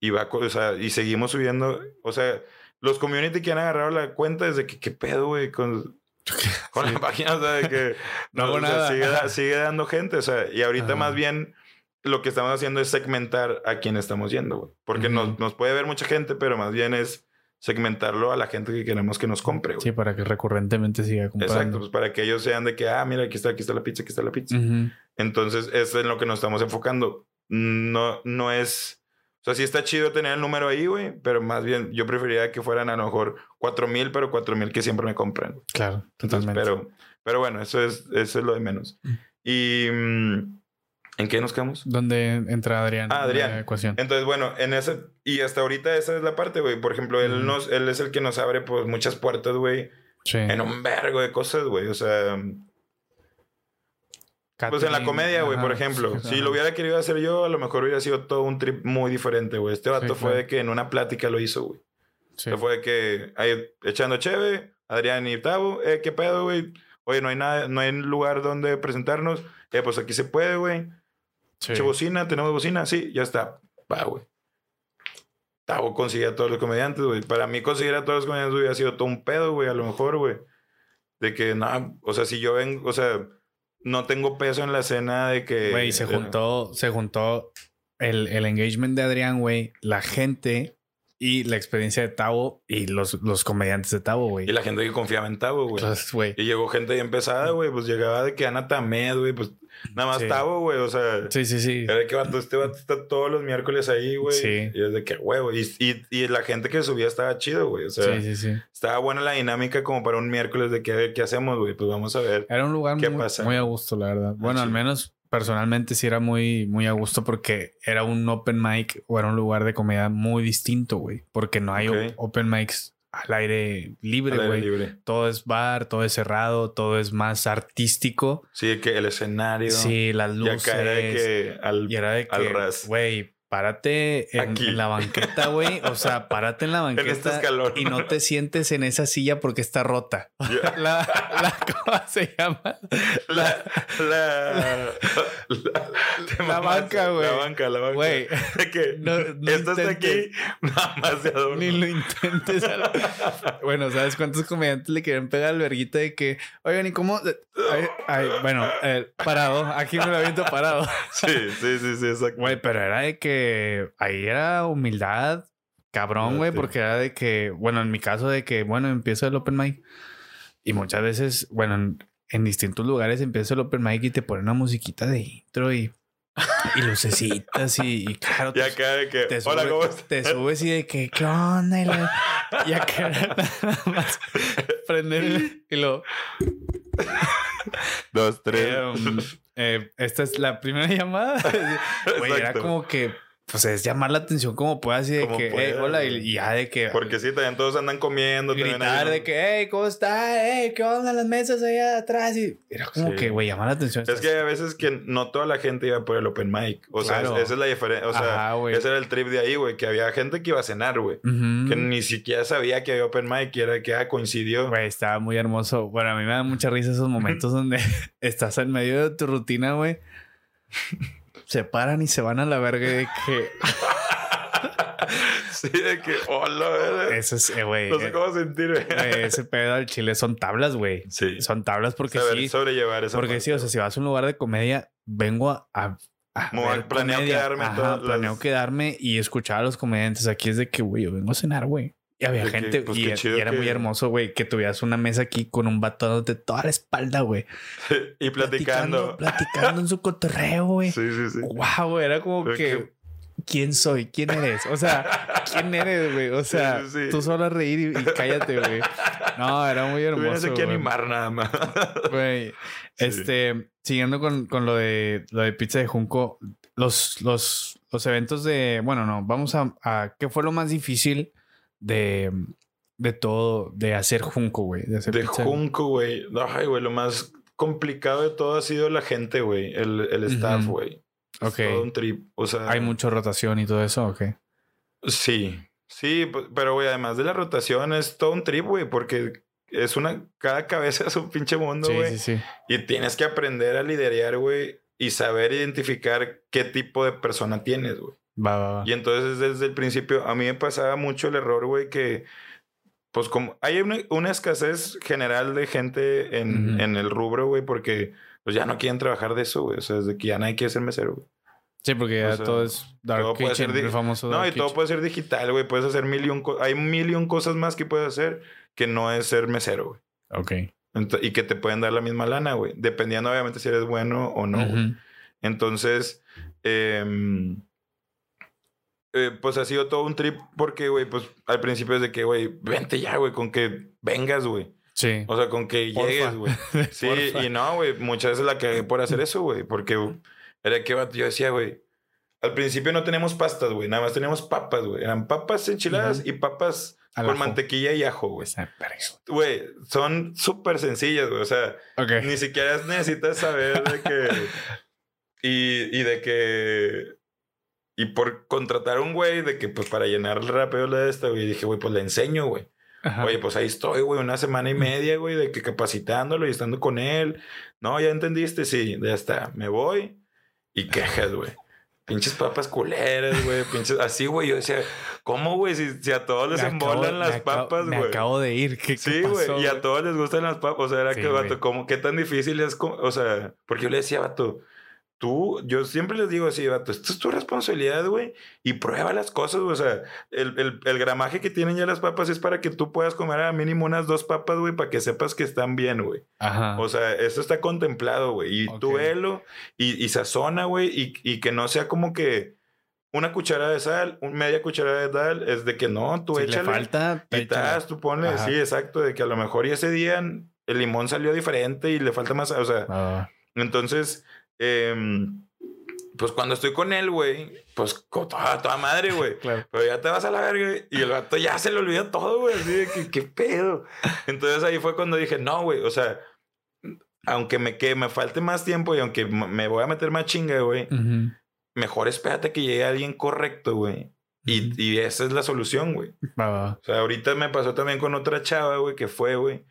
S1: Y va, o sea, y seguimos subiendo, o sea, los community que han agarrado la cuenta desde que, ¿qué pedo, güey? Con, con
S2: Sí.
S1: la página, o sea, de que
S2: No hago
S1: o sea,
S2: nada.
S1: sigue, sigue dando gente, o sea, y ahorita
S2: Ajá.
S1: más bien lo que estamos haciendo es segmentar a quién estamos yendo, güey. Porque
S2: Ujú.
S1: nos, nos puede ver mucha gente, pero más bien es segmentarlo a la gente que queremos que nos compre, güey.
S2: sí, para que recurrentemente siga comprando.
S1: Exacto, pues para que ellos sean de que, ah, mira, aquí está, aquí está la pizza, aquí está la pizza.
S2: Ujú,
S1: Entonces, eso es en lo que nos estamos enfocando. No, no es. O sea, sí está chido tener el número ahí, güey, pero más bien yo preferiría que fueran a lo mejor 4 mil, pero 4 mil que siempre me compran.
S2: Claro,
S1: Entonces,
S2: totalmente.
S1: pero, pero bueno, eso es, eso es lo de menos.
S2: Mm.
S1: Y. mm, ¿En qué nos quedamos?
S2: ¿Dónde entra Adrián?
S1: Ah,
S2: en
S1: Adrián.
S2: La ecuación.
S1: Entonces, bueno, en ese. Y hasta ahorita esa es la parte, güey. Por ejemplo, él, nos, él es el que nos abre pues, muchas puertas, güey,
S2: Sí.
S1: en un vergo de cosas, güey. O sea. Pues en la comedia, güey, por ejemplo.
S2: sí,
S1: Si lo hubiera querido hacer yo, a lo mejor hubiera sido todo un trip muy diferente, güey. Este vato
S2: Sí,
S1: fue de que en una plática lo hizo, güey.
S2: Sí.
S1: Fue de que ahí echando cheve, Adrián y Tavo, eh, ¿qué pedo, güey? Oye, no hay nada, no hay lugar donde presentarnos. Eh, pues aquí se puede, güey.
S2: Sí.
S1: Che, bocina, tenemos bocina, sí, ya está. Va, güey. Tavo consigue a todos los comediantes, güey. Para mí conseguir a todos los comediantes hubiera sido todo un pedo, güey, a lo mejor, güey. De que, no, o sea, si yo vengo, o sea, no tengo peso en la escena de que...
S2: Güey, se
S1: eh,
S2: juntó, se juntó el, el engagement de Adrián, güey, la gente y la experiencia de Tavo y los, los comediantes de Tavo, güey.
S1: Y la gente que confiaba en Tavo, güey.
S2: Entonces, güey.
S1: Y llegó gente bien pesada, güey. Pues llegaba de que Ana Tamed, güey. Pues nada más
S2: Sí.
S1: Tavo, güey. O sea,
S2: Sí, sí, sí.
S1: era que vato, este vato está todos los miércoles ahí, güey.
S2: Sí.
S1: Y es de que, huevo. Y, y, y la gente que subía estaba chido, güey. O sea,
S2: Sí, sí, sí.
S1: estaba buena la dinámica como para un miércoles de que, a ver, ¿qué hacemos, güey? Pues vamos a ver.
S2: Era un lugar
S1: ¿Qué
S2: muy,
S1: pasa?
S2: muy a gusto, la verdad. Bueno, al
S1: sí.
S2: menos personalmente sí era muy, muy a gusto porque era un open mic o era un lugar de comedia muy distinto, güey. Porque no hay open mics al aire libre,
S1: Al aire
S2: güey.
S1: libre.
S2: Todo es bar, todo es cerrado, todo es más artístico.
S1: Sí, que el escenario.
S2: Sí, las
S1: Y
S2: luces.
S1: acá era de que al,
S2: Y era de que,
S1: ras.
S2: güey, párate en, la banqueta, güey. O sea, párate en la
S1: en este
S2: banqueta
S1: escalón.
S2: y no te sientes en esa silla porque está rota. La, la ¿cómo se llama?
S1: La, la, la,
S2: banca, güey.
S1: La banca, la banca.
S2: Güey,
S1: que
S2: no, intentes.
S1: aquí, nada más de adorno.
S2: Ni lo intentes. Bueno, ¿sabes cuántos comediantes le querían pegar al verguita de que, oigan, ¿y cómo? Ay, ay, bueno, eh, parado. Aquí me lo aviento parado.
S1: Sí, sí, sí, sí, exacto.
S2: Güey, pero era de que ahí era humildad, cabrón, güey, porque era de que, bueno, en mi caso de que, bueno, empiezo el open mic y muchas veces, bueno, en, en distintos lugares empieza el open mic y te ponen una musiquita de intro y, y lucecitas y, y claro,
S1: acá de que,
S2: te
S1: hola, ¿cómo estás?
S2: te subes y de que, ¿qué onda? Y, la- y acá nada más prender el- y lo...
S1: Dos, tres.
S2: Eh, um, eh, esta es la primera llamada. Güey, era como que, pues es llamar la atención como pueda, así de
S1: Como
S2: que,
S1: pueda,
S2: "Hey, hola, y, ya de que
S1: Porque sí, también todos andan comiendo.
S2: gritar de que, hey, ¿cómo está? Hey, ¿qué onda las mesas allá atrás? Y era como
S1: Sí.
S2: que, güey, llamar la atención.
S1: Es que hay a veces que no toda la gente iba por el open mic. O sea,
S2: Claro.
S1: esa es la diferencia. O sea,
S2: Ajá,
S1: ese era el trip de ahí, güey. Que había gente que iba a cenar, güey. Que ni siquiera sabía que había open mic. Y era que ah, coincidió.
S2: Güey, estaba muy hermoso. Bueno, a mí me da mucha risa esos momentos donde estás en medio de tu rutina, güey. Se paran y se van a la verga de que...
S1: sí, de que, hola, güey.
S2: Eso es, eh, güey.
S1: No sé
S2: eh,
S1: cómo sentirme.
S2: güey, ese pedo al chile son tablas, güey.
S1: Sí.
S2: Son tablas porque
S1: Saber
S2: sí.
S1: sobrellevar esa
S2: Porque
S1: parte.
S2: sí, o sea, si vas a un lugar de comedia, vengo a, a- a ver
S1: planeo
S2: comedia.
S1: quedarme
S2: Ajá,
S1: todas las-
S2: planeo quedarme y escuchar a los comediantes. Aquí es de que, güey, yo vengo a cenar, güey. Y había
S1: De que,
S2: gente,
S1: pues,
S2: y,
S1: chido
S2: y era
S1: que-
S2: muy hermoso, güey, que tuvieras una mesa aquí con un vato de toda la espalda, güey.
S1: y platicando.
S2: Platicando en su cotorreo, güey.
S1: Sí, sí, sí.
S2: Wow, era como que,
S1: que-
S2: ¿quién soy? ¿Quién eres? O sea, ¿quién eres, güey? O sea,
S1: sí, sí.
S2: tú solo a reír y, y cállate, güey. No, era muy hermoso.
S1: a
S2: güey.
S1: animar nada más.
S2: Güey, este, siguiendo con, con lo de lo de pizza de Junco, los, los, los eventos de, bueno, no, vamos a, a ¿qué fue lo más difícil de, de todo, de hacer Junco, güey? De hacer
S1: De
S2: pizza
S1: Junco, güey. Ay, güey, lo más complicado de todo ha sido la gente, güey. El, el staff, güey.
S2: Ok.
S1: todo un trip. O sea,
S2: Hay mucha rotación y todo eso, ok.
S1: Sí, sí, pero güey, además de la rotación es todo un trip, güey, porque es una, cada cabeza es un pinche mundo,
S2: Sí,
S1: güey.
S2: sí, sí.
S1: Y tienes que aprender a liderar, güey, y saber identificar qué tipo de persona tienes, güey.
S2: Va, va, va.
S1: Y entonces desde el principio a mí me pasaba mucho el error, güey, que pues como hay una, una escasez general de gente en,
S2: Ujú.
S1: en el rubro, güey, porque pues ya no quieren trabajar de eso, güey. O sea, desde que ya nadie quiere ser mesero, güey.
S2: Sí, porque ya
S1: O sea,
S2: todo es Dark
S1: todo puede
S2: Kitchen,
S1: ser di-
S2: el famoso
S1: No,
S2: Dark
S1: y todo
S2: Kitchen.
S1: puede ser digital, güey. Puedes hacer mil y un Hay mil y un cosas más que puedes hacer que no es ser mesero, güey.
S2: Ok.
S1: Y que te pueden dar la misma lana, güey. Dependiendo, obviamente, si eres bueno o no, güey.
S2: Ujú.
S1: Entonces, em, eh, pues ha sido todo un trip porque, güey, pues al principio es de que, güey, vente ya, güey, con que vengas, güey.
S2: Sí.
S1: O sea, con que
S2: Porfa.
S1: llegues, güey. Sí,
S2: Porfa.
S1: y no, güey, muchas veces la cagué por hacer eso, güey, porque era que yo decía, güey, al principio no teníamos pastas, güey, nada más teníamos papas, güey. Eran papas enchiladas
S2: Ujú.
S1: y papas
S2: Al
S1: con
S2: ajo.
S1: mantequilla y ajo, güey. Güey, son súper sencillas, güey. O sea,
S2: Ok.
S1: ni siquiera necesitas saber de que. Y, y de que. Y por contratar a un güey de que, pues, para llenar rápido la de esta, güey, dije, güey, pues le enseño, güey.
S2: Ajá.
S1: Oye, pues ahí estoy, güey, una semana y media, güey, de que capacitándolo y estando con él. No, ya entendiste, sí, ya está. Me voy y quejas, güey. Pinches papas culeras, güey. Pinches. Así, güey. Yo decía, ¿cómo, güey? Si, si a todos les
S2: Me acabo-
S1: embolan
S2: me
S1: las
S2: acabo-
S1: papas,
S2: Me
S1: güey.
S2: acabo de ir. ¿Qué,
S1: Sí, güey. Y a todos les gustan las papas. O sea, era
S2: Sí,
S1: que, vato, como, ¿qué tan difícil es? O sea, porque yo le decía, vato, tú, yo siempre les digo así, vato, esto es tu responsabilidad, güey. Y prueba las cosas, güey. O sea, el, el, el gramaje que tienen ya las papas es para que tú puedas comer a mínimo unas dos papas, güey, para que sepas que están bien, güey.
S2: Ajá.
S1: O sea, eso está contemplado, güey. Y tú
S2: Ok.
S1: velo y, y sazona, güey. Y, y que no sea como que una cucharada de sal, un media cucharada de sal, es de que no, tú
S2: si
S1: échale.
S2: le falta,
S1: Y
S2: échale.
S1: tas, tú ponle,
S2: Ajá.
S1: sí, exacto, de que a lo mejor y ese día el limón salió diferente y le falta más, o sea,
S2: va.
S1: entonces, em, pues cuando estoy con él, güey, pues con toda, toda madre, güey.
S2: Claro.
S1: Pero ya te vas a la verga y el vato ya se le olvida todo, güey, así de que, ¿qué pedo? Entonces ahí fue cuando dije, no, güey, o sea, aunque me, que me falte más tiempo y aunque me voy a meter más chinga, güey,
S2: Ujú.
S1: mejor espérate que llegue alguien correcto, güey. Y, y esa es la solución, güey.
S2: Va.
S1: O sea, ahorita me pasó también con otra chava, güey, que fue, güey.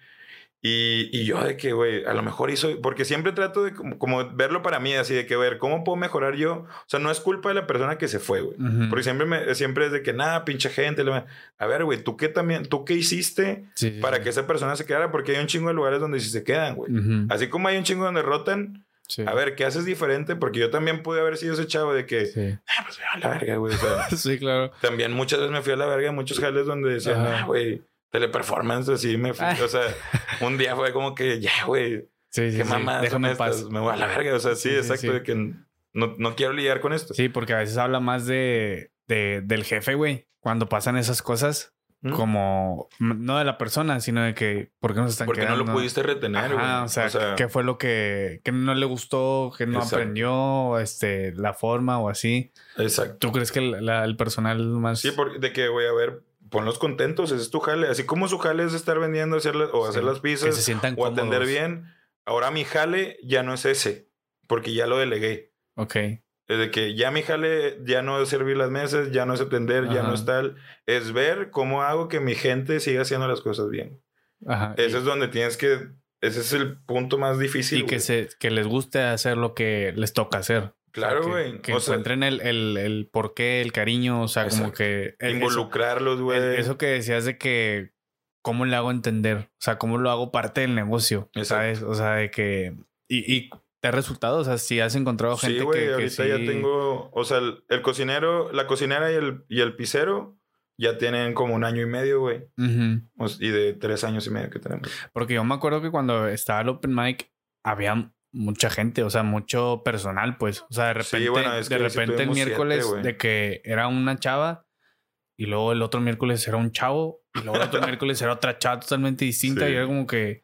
S1: Y, y yo de que, güey, a lo mejor hizo... Porque siempre trato de como, como verlo para mí, así de que, ver, ¿cómo puedo mejorar yo? O sea, no es culpa de la persona que se fue, güey.
S2: Ujú.
S1: Porque siempre, me, siempre es de que, nada, pinche gente. A ver, güey, ¿tú qué también, tú qué hiciste
S2: Sí,
S1: para
S2: sí.
S1: que esa persona se quedara? Porque hay un chingo de lugares donde sí se quedan, güey.
S2: Ujú.
S1: Así como hay un chingo donde rotan,
S2: Sí.
S1: a ver, ¿qué haces diferente? Porque yo también pude haber sido ese chavo de que,
S2: Sí.
S1: ah, pues me a la verga, güey. O sea,
S2: Sí, claro.
S1: también muchas veces me fui a la verga en muchos jales donde decían, ah, güey, teleperformance, así me fui.
S2: Ah.
S1: O sea, un día fue como que, ya, güey,
S2: Sí, sí,
S1: qué
S2: sí.
S1: mamá,
S2: Déjame en paz.
S1: me voy a la verga. O sea, sí, exacto, de que no, no quiero lidiar con esto.
S2: Sí, porque a veces habla más de, de- del jefe, güey. Cuando pasan esas cosas,
S1: ¿Mm?
S2: como no de la persona, sino de que, ¿por qué nos están
S1: Porque no
S2: quedando?
S1: lo pudiste retener, güey.
S2: Ajá, o sea, ¿qué fue lo que, que no le gustó, que no
S1: Exacto.
S2: aprendió, este, la forma o así?
S1: Exacto.
S2: ¿Tú crees que la- la- el personal más...
S1: Sí, porque de que, güey, a ver, ponlos contentos, ese es tu jale. Así como su jale es estar vendiendo hacer la- o
S2: Sí,
S1: hacer las
S2: que se
S1: pizzas
S2: sientan
S1: o atender bien, ahora mi jale ya no es ese, porque ya lo delegué.
S2: Ok.
S1: Es de que ya mi jale ya no es servir las mesas, ya no es atender, ya no es tal. Es ver cómo hago que mi gente siga haciendo las cosas bien.
S2: Ajá.
S1: Ese es donde tienes que... Ese es el punto más difícil.
S2: y que, se, que les guste hacer lo que les toca hacer.
S1: Claro,
S2: O sea,
S1: güey.
S2: Que, que
S1: O sea,
S2: encuentren el, el, el porqué, el cariño, o sea, como que... eso-
S1: involucrarlos, güey.
S2: el- Eso que decías de que... ¿Cómo le hago entender? O sea, ¿cómo lo hago parte del negocio?
S1: Exacto.
S2: ¿Sabes? O sea, de que... Y, y ¿te ha resultado? O sea, si has encontrado gente
S1: Sí, güey,
S2: que, que
S1: ahorita
S2: sí-
S1: ya tengo, o sea, el, el cocinero, la cocinera y el, y el pizzero ya tienen como un año y medio, güey. Y de tres años y medio que tenemos.
S2: Porque yo me acuerdo que cuando estaba el open mic había mucha gente, o sea, mucho personal, pues. O sea, de
S1: Sí,
S2: repente,
S1: bueno, es
S2: de
S1: que sí
S2: repente el
S1: siete,
S2: miércoles
S1: güey.
S2: de que era una chava y luego el otro miércoles era un chavo y luego el otro miércoles era otra chava totalmente distinta
S1: Sí.
S2: y era como que...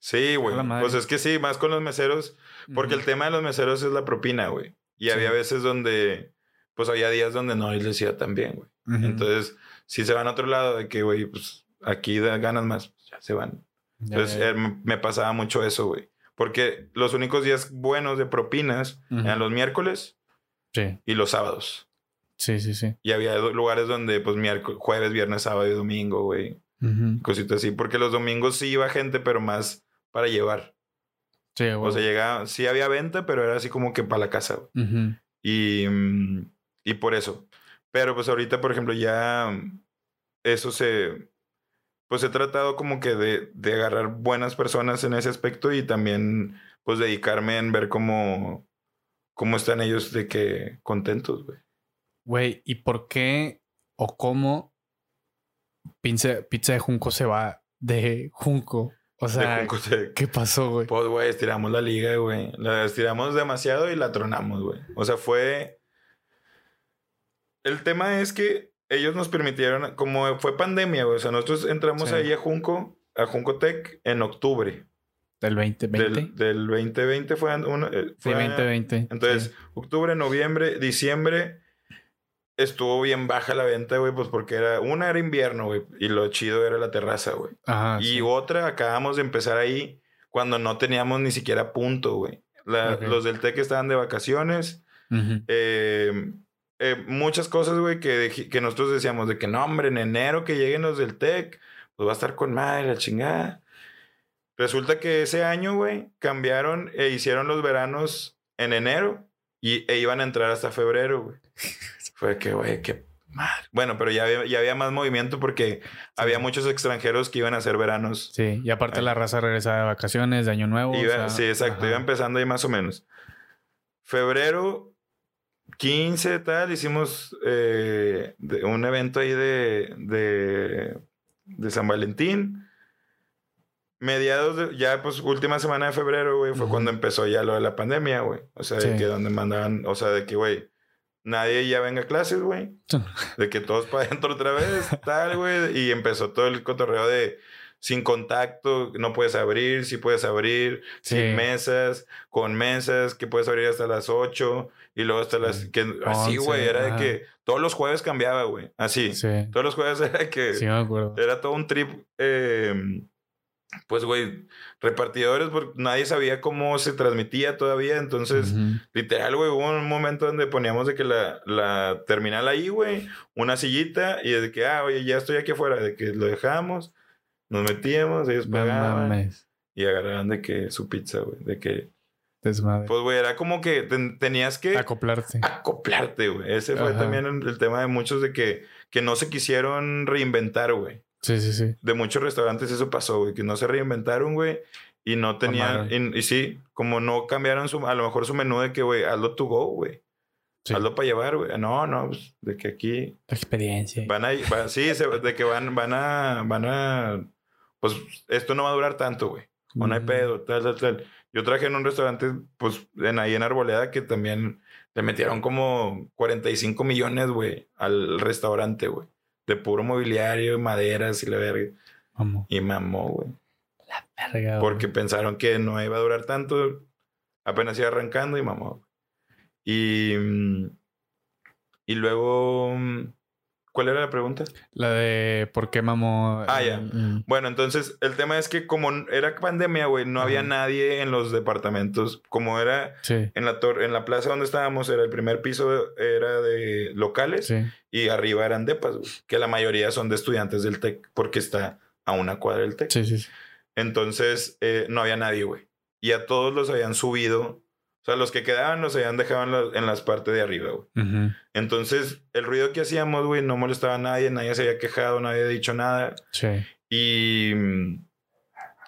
S1: Sí, güey. Pues es que sí, más con los meseros, porque el
S2: Ujú.
S1: tema de los meseros es la propina, güey. Y
S2: Sí.
S1: había veces donde, pues había días donde no les iba tan bien, güey.
S2: Ujú.
S1: Entonces, si se van a otro lado de que, güey, pues aquí da- ganas más, pues, ya se van.
S2: Ya,
S1: Entonces,
S2: ya.
S1: eh, me me pasaba mucho eso, güey. Porque los únicos días buenos de propinas eran los miércoles
S2: Sí,
S1: y los sábados.
S2: sí, sí, sí.
S1: Y había lugares donde, pues, miércoles, jueves, viernes, sábado y domingo, güey.
S2: Ujú.
S1: Cositas así. Porque los domingos sí iba gente, pero más para llevar.
S2: Sí,
S1: O
S2: güey.
S1: sea, llegaba, sí había venta, pero era así como que para la casa. Y, mm, y por eso. Pero pues ahorita, por ejemplo, ya eso se... Pues he tratado como que de, de agarrar buenas personas en ese aspecto y también pues dedicarme en ver cómo, cómo están ellos de que contentos, güey.
S2: Güey, ¿y por qué o cómo pizza, pizza de Junco se va de Junco? O sea,
S1: te-
S2: ¿qué pasó, güey?
S1: Pues, güey, estiramos la liga, güey. La estiramos demasiado y la tronamos, güey. O sea, fue... El tema es que ellos nos permitieron, como fue pandemia, güey. O sea, nosotros entramos
S2: Sí.
S1: ahí a Junco, a Junco Tech en octubre.
S2: ¿Del 2020?
S1: Del, del 2020 fue... uno, eh,
S2: sí,
S1: fue-
S2: 2020.
S1: Entonces,
S2: sí.
S1: octubre, noviembre, diciembre... Estuvo bien baja la venta, güey, pues porque era... Una era invierno, güey. Y lo chido era la terraza, güey.
S2: Ajá.
S1: Y
S2: sí.
S1: otra, acabamos de empezar ahí cuando no teníamos ni siquiera punto, güey. La-
S2: Ok.
S1: Los del TEC estaban de vacaciones.
S2: Ujú.
S1: eh, eh, muchas cosas, güey, que, que nosotros decíamos de que no, hombre, en enero que lleguen los del TEC, pues va a estar con madre la chingada. Resulta que ese año, güey, cambiaron e hicieron los veranos en enero y, e iban a entrar hasta febrero, güey. Fue que, güey, qué madre. Bueno, pero ya había, ya había más movimiento porque había muchos extranjeros que iban a hacer veranos
S2: Sí, y aparte la raza regresaba de vacaciones, de Año Nuevo. o
S1: Iba-
S2: sea,
S1: sí, exacto.
S2: ajá.
S1: Iba empezando ahí más o menos. Febrero 15, tal, hicimos eh, de- un evento ahí de, de, de San Valentín. Mediados de, ya pues última semana de febrero, güey, fue
S2: Ujú.
S1: cuando empezó ya lo de la pandemia, güey. O sea, de
S2: Sí.
S1: que donde mandaban, o sea, de que, güey, nadie ya venga a clases, güey. De que todos para adentro otra vez, tal, güey. Y empezó todo el cotorreo de sin contacto, no puedes abrir, sí puedes abrir,
S2: Sí.
S1: sin mesas, con mesas, que puedes abrir hasta las 8 y luego hasta las... Que, así, güey, era de que todos los jueves cambiaba, güey. Así.
S2: Sí,
S1: Todos los jueves era que...
S2: sí me acuerdo.
S1: Era todo un trip. eh, pues, güey, repartidores, porque nadie sabía cómo se transmitía todavía. Entonces,
S2: Ujú.
S1: Literal, güey, hubo un momento donde poníamos de que la, la terminal ahí, güey, una sillita y de que, ah, oye, ya estoy aquí afuera, de que lo dejamos, nos metíamos, ellos
S2: No
S1: pagaban
S2: mames.
S1: y agarraban de que su pizza, güey, de que,
S2: Desmadre.
S1: pues, güey, era como que ten- tenías que
S2: Acoplarte.
S1: acoplarte, güey. Ese fue
S2: Ajá.
S1: también el, el tema de muchos de que, que no se quisieron reinventar, güey.
S2: Sí, sí, sí.
S1: De muchos restaurantes eso pasó, güey, que no se reinventaron, güey. Y no tenían, y, y sí, como no cambiaron su, a lo mejor su menú de que, güey, hazlo to go, güey.
S2: Sí.
S1: Hazlo para llevar, güey. No, no, pues, de que aquí
S2: La experiencia.
S1: van a, va- sí, se- de que van, van a, van a, pues, esto no va a durar tanto, güey. O no hay
S2: Ujú.
S1: pedo, tal, tal, tal. Yo traje en un restaurante, pues, en ahí en Arboleda, que también le metieron como 45 millones, güey, al restaurante, güey. De puro mobiliario, maderas y la verga.
S2: Vamos.
S1: Y mamó, güey.
S2: Verga, güey.
S1: Porque pensaron que no iba a durar tanto. Apenas iba arrancando y mamó. Y, mm, y luego, mm, ¿cuál era la pregunta?
S2: La de por qué mamó.
S1: Ah, ya.
S2: Mm.
S1: Bueno, entonces el tema es que como era pandemia, güey, no había nadie en los departamentos. Como era
S2: Sí,
S1: en la torre, en la plaza donde estábamos, era el primer piso era de locales
S2: sí.
S1: y arriba eran depas, que la mayoría son de estudiantes del TEC porque está a una cuadra del TEC.
S2: Sí, sí, sí.
S1: Entonces eh, no había nadie, güey. Y a todos los habían subido. O sea, los que quedaban los habían dejado en, la- en las partes de arriba, güey.
S2: Ujú.
S1: Entonces, el ruido que hacíamos, güey, no molestaba a nadie, nadie se había quejado, nadie había dicho nada.
S2: Sí.
S1: Y,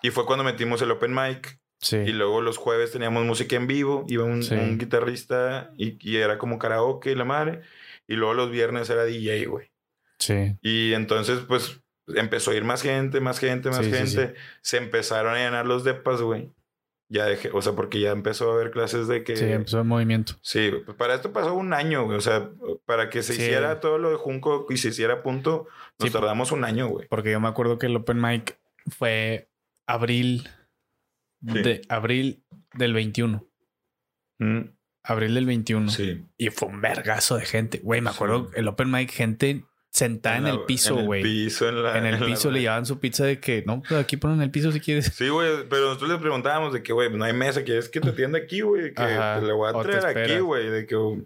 S1: y fue cuando metimos el open mic.
S2: Sí.
S1: Y luego los jueves teníamos música en vivo, iba un,
S2: Sí.
S1: un guitarrista y, y era como karaoke y la madre. Y luego los viernes era DJ, güey.
S2: Sí.
S1: Y entonces, pues, empezó a ir más gente, más gente, más
S2: sí,
S1: gente. Se empezaron a llenar los depas, güey. Ya dejé, o sea, porque ya empezó a haber clases de que...
S2: Sí, empezó el movimiento.
S1: Sí, pues para esto pasó un año, güey. O sea, para que se
S2: Sí.
S1: hiciera todo lo de Junco y se hiciera a punto, nos
S2: Sí,
S1: tardamos un año, güey.
S2: Porque yo me acuerdo que el Open Mic fue abril
S1: Sí.
S2: de abril del 21.
S1: Mm,
S2: Abril del 21.
S1: Sí.
S2: Y fue un vergazo de gente. Güey, me acuerdo el Open Mic, gente sentada en,
S1: la-
S2: el piso,
S1: En el
S2: güey.
S1: piso, en la...
S2: En el piso le llevaban su pizza de que, no, pues aquí ponen el piso si quieres.
S1: Sí, güey, pero nosotros les preguntábamos de que, güey, no hay mesa, ¿quieres que te atienda aquí, güey? Que
S2: Ajá,
S1: te la voy a traer aquí, güey. De que, um,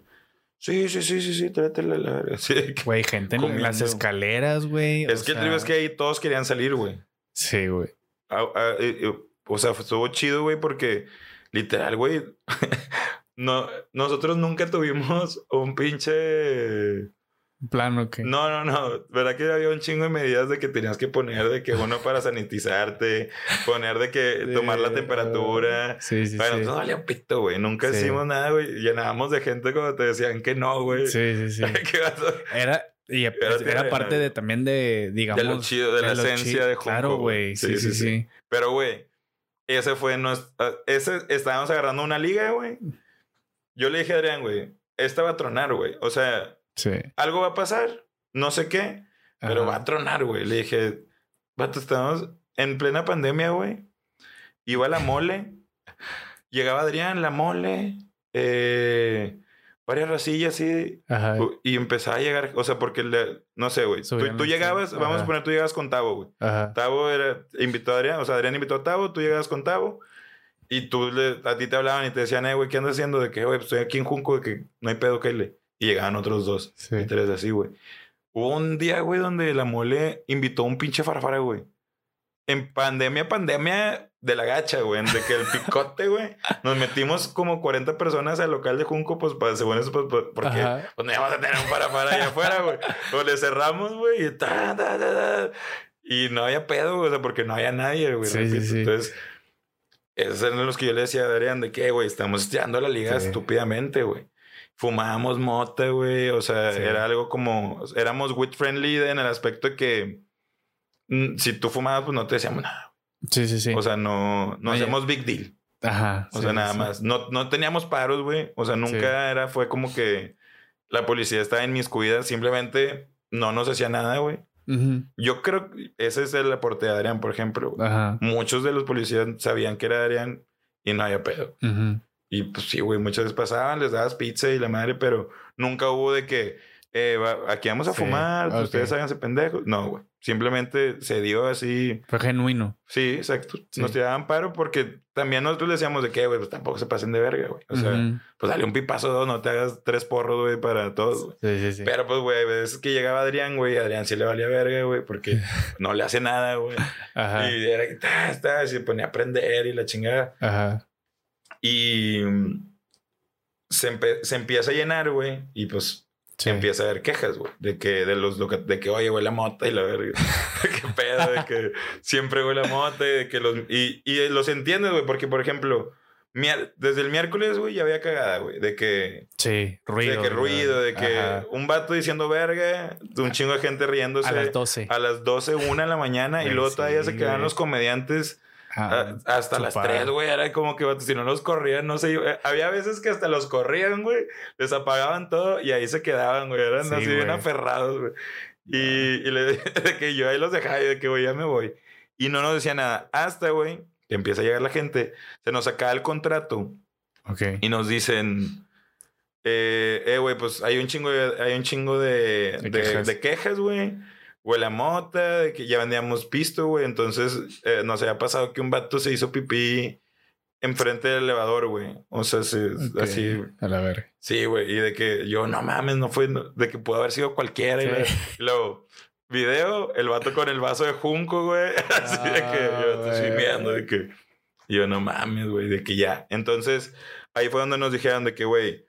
S1: sí, sí, sí, sí, sí, tráetela la verga. Sí,
S2: Güey, gente en las
S1: Comiendo.
S2: escaleras, güey.
S1: Es
S2: o
S1: que el
S2: sea,
S1: trigo es que ahí todos querían salir, güey.
S2: Sí, güey.
S1: Ah, ah, eh, eh, o sea, estuvo chido, güey, porque literal, güey, no, nosotros nunca tuvimos un pinche...
S2: Plano que.
S1: No, no, no. ¿Verdad que había un chingo de medidas de que tenías que poner de que uno para sanitizarte, poner de que tomar la
S2: Sí,
S1: temperatura?
S2: Sí, sí,
S1: Para
S2: sí.
S1: nosotros valía un pito, güey. Nunca
S2: Sí.
S1: hicimos nada, güey. Llenábamos de gente cuando te decían que no, güey.
S2: Sí, sí, sí.
S1: ¿Qué a-
S2: Era, y
S1: Era
S2: era,
S1: de
S2: parte de también de, digamos.
S1: de lo chido, de, la
S2: lo
S1: esencia
S2: chi-
S1: de Junco.
S2: Claro, güey. Sí, sí, sí.
S1: Pero, güey, ese fue nuestro... Ese, estábamos agarrando una liga, güey. Yo le dije a Adrián, güey, esta va a tronar, güey. O sea,
S2: Sí.
S1: algo va a pasar, no sé qué, pero
S2: Ajá.
S1: va a tronar, güey. Le dije, vato, estamos en plena pandemia, güey. Iba la mole. Llegaba Adrián, la mole. Eh, varias rasillas así.
S2: Ajá.
S1: Y empezaba a llegar, o sea, porque le- no sé, güey. Tú, tú llegabas, vamos a
S2: ajá.
S1: poner, tú llegabas con Tavo, güey.
S2: Ajá.
S1: Tavo era, invitó a Adrián, o sea, Adrián invitó a Tavo, tú llegabas con Tavo. Y tú, le- a ti te hablaban y te decían, eh, güey, ¿qué andas haciendo? De que, güey, pues, estoy aquí en Junco, de que no hay pedo, le Y llegaban otros dos.
S2: Sí.
S1: Y tres así, güey. Hubo un día, güey, donde la mole invitó a un pinche farfara, güey. En pandemia, pandemia de la gacha, güey. De que el picote, güey. Nos metimos como 40 personas al local de Junco, pues, para, según eso, pues, pues, porque
S2: Ajá.
S1: pues, no íbamos a tener un farfara allá afuera, güey. O le cerramos, güey, y ta, ta, ta, ta. Y no había pedo, güey, o sea, porque no había nadie, güey.
S2: Sí, sí, sí.
S1: Entonces, esos eran los que yo le decía a Adrián de que, güey, estamos estirando la liga estúpidamente, güey. Fumábamos mota, güey. O sea,
S2: Sí.
S1: era algo como. Éramos weed friendly en el aspecto de que mm, si tú fumabas, pues no te decíamos nada.
S2: Sí, sí, sí.
S1: O sea, no, no
S2: Oye.
S1: hacemos big deal.
S2: Ajá.
S1: O
S2: sí,
S1: sea, nada
S2: sí.
S1: más. No, no teníamos paros, güey. O sea, nunca era, fue como que la policía estaba en mis cuidas. Simplemente no nos hacía nada, güey.
S2: Ujú.
S1: Yo creo que ese es el aporte de Adrián, por ejemplo.
S2: Ajá.
S1: Muchos de los policías sabían que era Adrián y no había pedo.
S2: Ujú.
S1: Y pues sí, güey, muchas veces pasaban, les dabas pizza y la madre, pero nunca hubo de que eh, va- aquí vamos a
S2: Sí,
S1: fumar, pues,
S2: ok.
S1: ustedes háganse pendejos. No, güey. Simplemente se dio así.
S2: Fue genuino.
S1: Sí, exacto.
S2: Sí.
S1: Nos tiraban paro porque también nosotros le decíamos de que, güey, pues tampoco se pasen de verga, güey. O sea,
S2: Ujú.
S1: pues dale un pipazo, no te hagas tres porros, güey, para todos.
S2: Sí, sí, sí.
S1: Pero pues, güey, veces que llegaba Adrián, güey, Adrián sí le valía verga, güey, porque no le hace nada, güey.
S2: Ajá.
S1: Y era que, ta, ta, se ponía a aprender y la chingada.
S2: Ajá.
S1: Y mm, se, se empieza a llenar, güey. Y pues
S2: Sí.
S1: empieza a haber quejas, güey. De que, de los de que, oye, huele a mota y la verga. Qué pedo, de que siempre huele a mota y de que los. Y, y los entiendes, güey, porque, por ejemplo, desde el miércoles, güey, ya había cagada, güey. De que.
S2: Sí, ruido.
S1: de que ruido, de que
S2: Ajá.
S1: un vato diciendo verga, un chingo de gente riéndose.
S2: A las 12.
S1: a las 12, una de la mañana. y
S2: Güey,
S1: luego todavía
S2: sí,
S1: se quedaban
S2: güey.
S1: los comediantes
S2: Ah,
S1: a- hasta las. 3, güey. Era como que si no los corrían, no sé. eh, Había veces que hasta los corrían, güey. Les apagaban todo y ahí se quedaban, güey. Eran
S2: Sí,
S1: así bien aferrados, güey. Y, y le, de que yo ahí los dejaba y de que, güey, ya me voy. Y no nos decía nada. Hasta, güey, que empieza a llegar la gente. Se nos acaba el contrato
S2: Ok.
S1: y nos dicen. Eh, eh, güey, pues hay un chingo de, hay un chingo de,
S2: de quejas,
S1: güey. Huele a mota, de que ya vendíamos pisto, güey. Entonces, eh, nos había pasado que un vato se hizo pipí enfrente del elevador, güey. O sea, se-
S2: Ok.
S1: así.
S2: A la verga.
S1: Sí, güey. Y de que yo, no mames, no fue, no- de que pudo haber sido cualquiera. Y,
S2: Sí.
S1: la- y luego, video, el vato con el vaso de junco, güey. Así de que yo
S2: Ah,
S1: estoy
S2: güey.
S1: mirando, de que yo, no mames, güey, de que ya. Entonces, ahí fue donde nos dijeron de que, güey,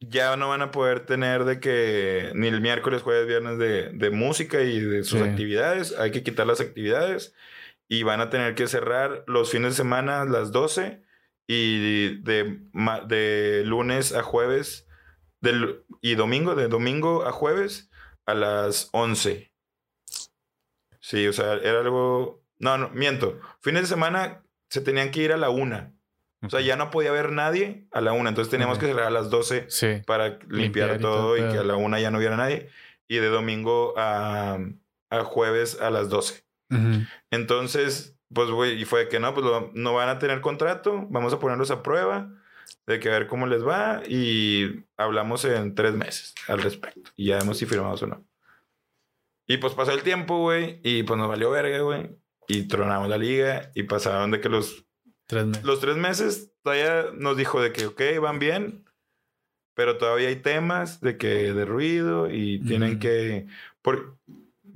S1: ya no van a poder tener de que ni el miércoles, jueves, viernes de, de música y de sus
S2: Sí.
S1: actividades. Hay que quitar las actividades. y van a tener que cerrar los fines de semana a las 12 y de, ma- de lunes a jueves del, y domingo, de domingo a jueves a las 11. Sí, o sea, era algo... No, no, miento. Fines de semana se tenían que ir a la una. O sea, ya no podía haber nadie a la una. Entonces teníamos que cerrar a las 12
S2: Sí.
S1: para limpiar,
S2: Limpiar y todo
S1: todo
S2: el
S1: y que a la una ya no hubiera nadie. Y de domingo a, a jueves a las 12.
S2: Ujú.
S1: Entonces, pues, güey, y fue que no, pues lo- no van a tener contrato, vamos a ponerlos a prueba, de que a ver cómo les va y hablamos en tres meses al respecto. Y ya vemos si firmamos o no. Y pues pasó el tiempo, güey, y pues nos valió verga, güey. Y tronamos la liga y pasaron de que los,
S2: Tres meses.
S1: los tres meses todavía nos dijo de que, ok, van bien, pero todavía hay temas de que de ruido y tienen que... por-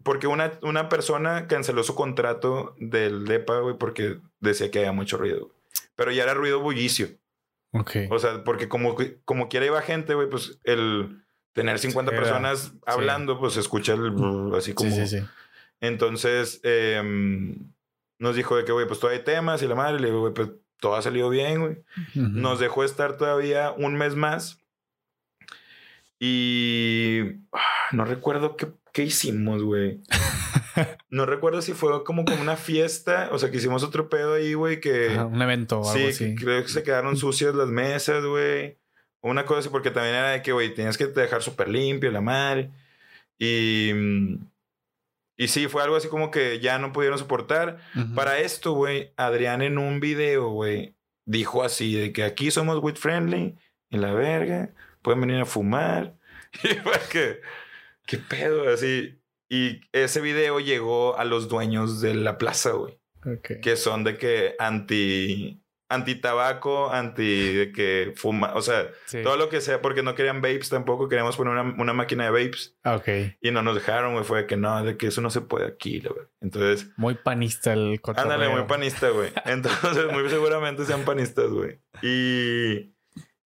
S1: porque una, una persona canceló su contrato del DEPA, güey, porque decía que había mucho ruido. güey. Pero ya era ruido bullicio.
S2: Ok.
S1: O sea, porque como, como quiera iba gente, güey, pues el tener 50
S2: Era-
S1: personas hablando, pues se escucha el así como...
S2: Sí, sí, sí.
S1: Entonces, em, nos dijo de que, güey, pues todavía hay temas y la madre, le digo, güey, pues todo ha salido bien, güey.
S2: Ujú.
S1: Nos dejó estar todavía un mes más. Y ah, no recuerdo qué, qué hicimos, güey. No recuerdo si fue como, como una fiesta, o sea, que hicimos otro pedo ahí, güey, que...
S2: Ajá, un evento o algo
S1: Sí,
S2: así.
S1: que creo que se quedaron sucias las mesas, güey. Una cosa así, porque también era de que, güey, tenías que dejar súper limpio la madre. Y, mm, y sí, fue algo así como que ya no pudieron soportar. Para esto, güey, Adrián en un video, güey, dijo así, de que aquí somos weed friendly, en la verga, pueden venir a fumar. Y fue que, qué pedo, así. Y ese video llegó a los dueños de la plaza, güey que son de que anti anti tabaco, anti de que fuma, o sea,
S2: Sí.
S1: todo lo que sea, porque no querían vapes tampoco, queríamos poner una, una máquina de vapes
S2: Ah, Ok.
S1: y no nos dejaron, güey, fue de que no, de que eso no se puede aquí, verdad. Entonces,
S2: Muy panista el cotorreo.
S1: ándale, muy panista, güey. Entonces, muy seguramente sean panistas, güey. Y,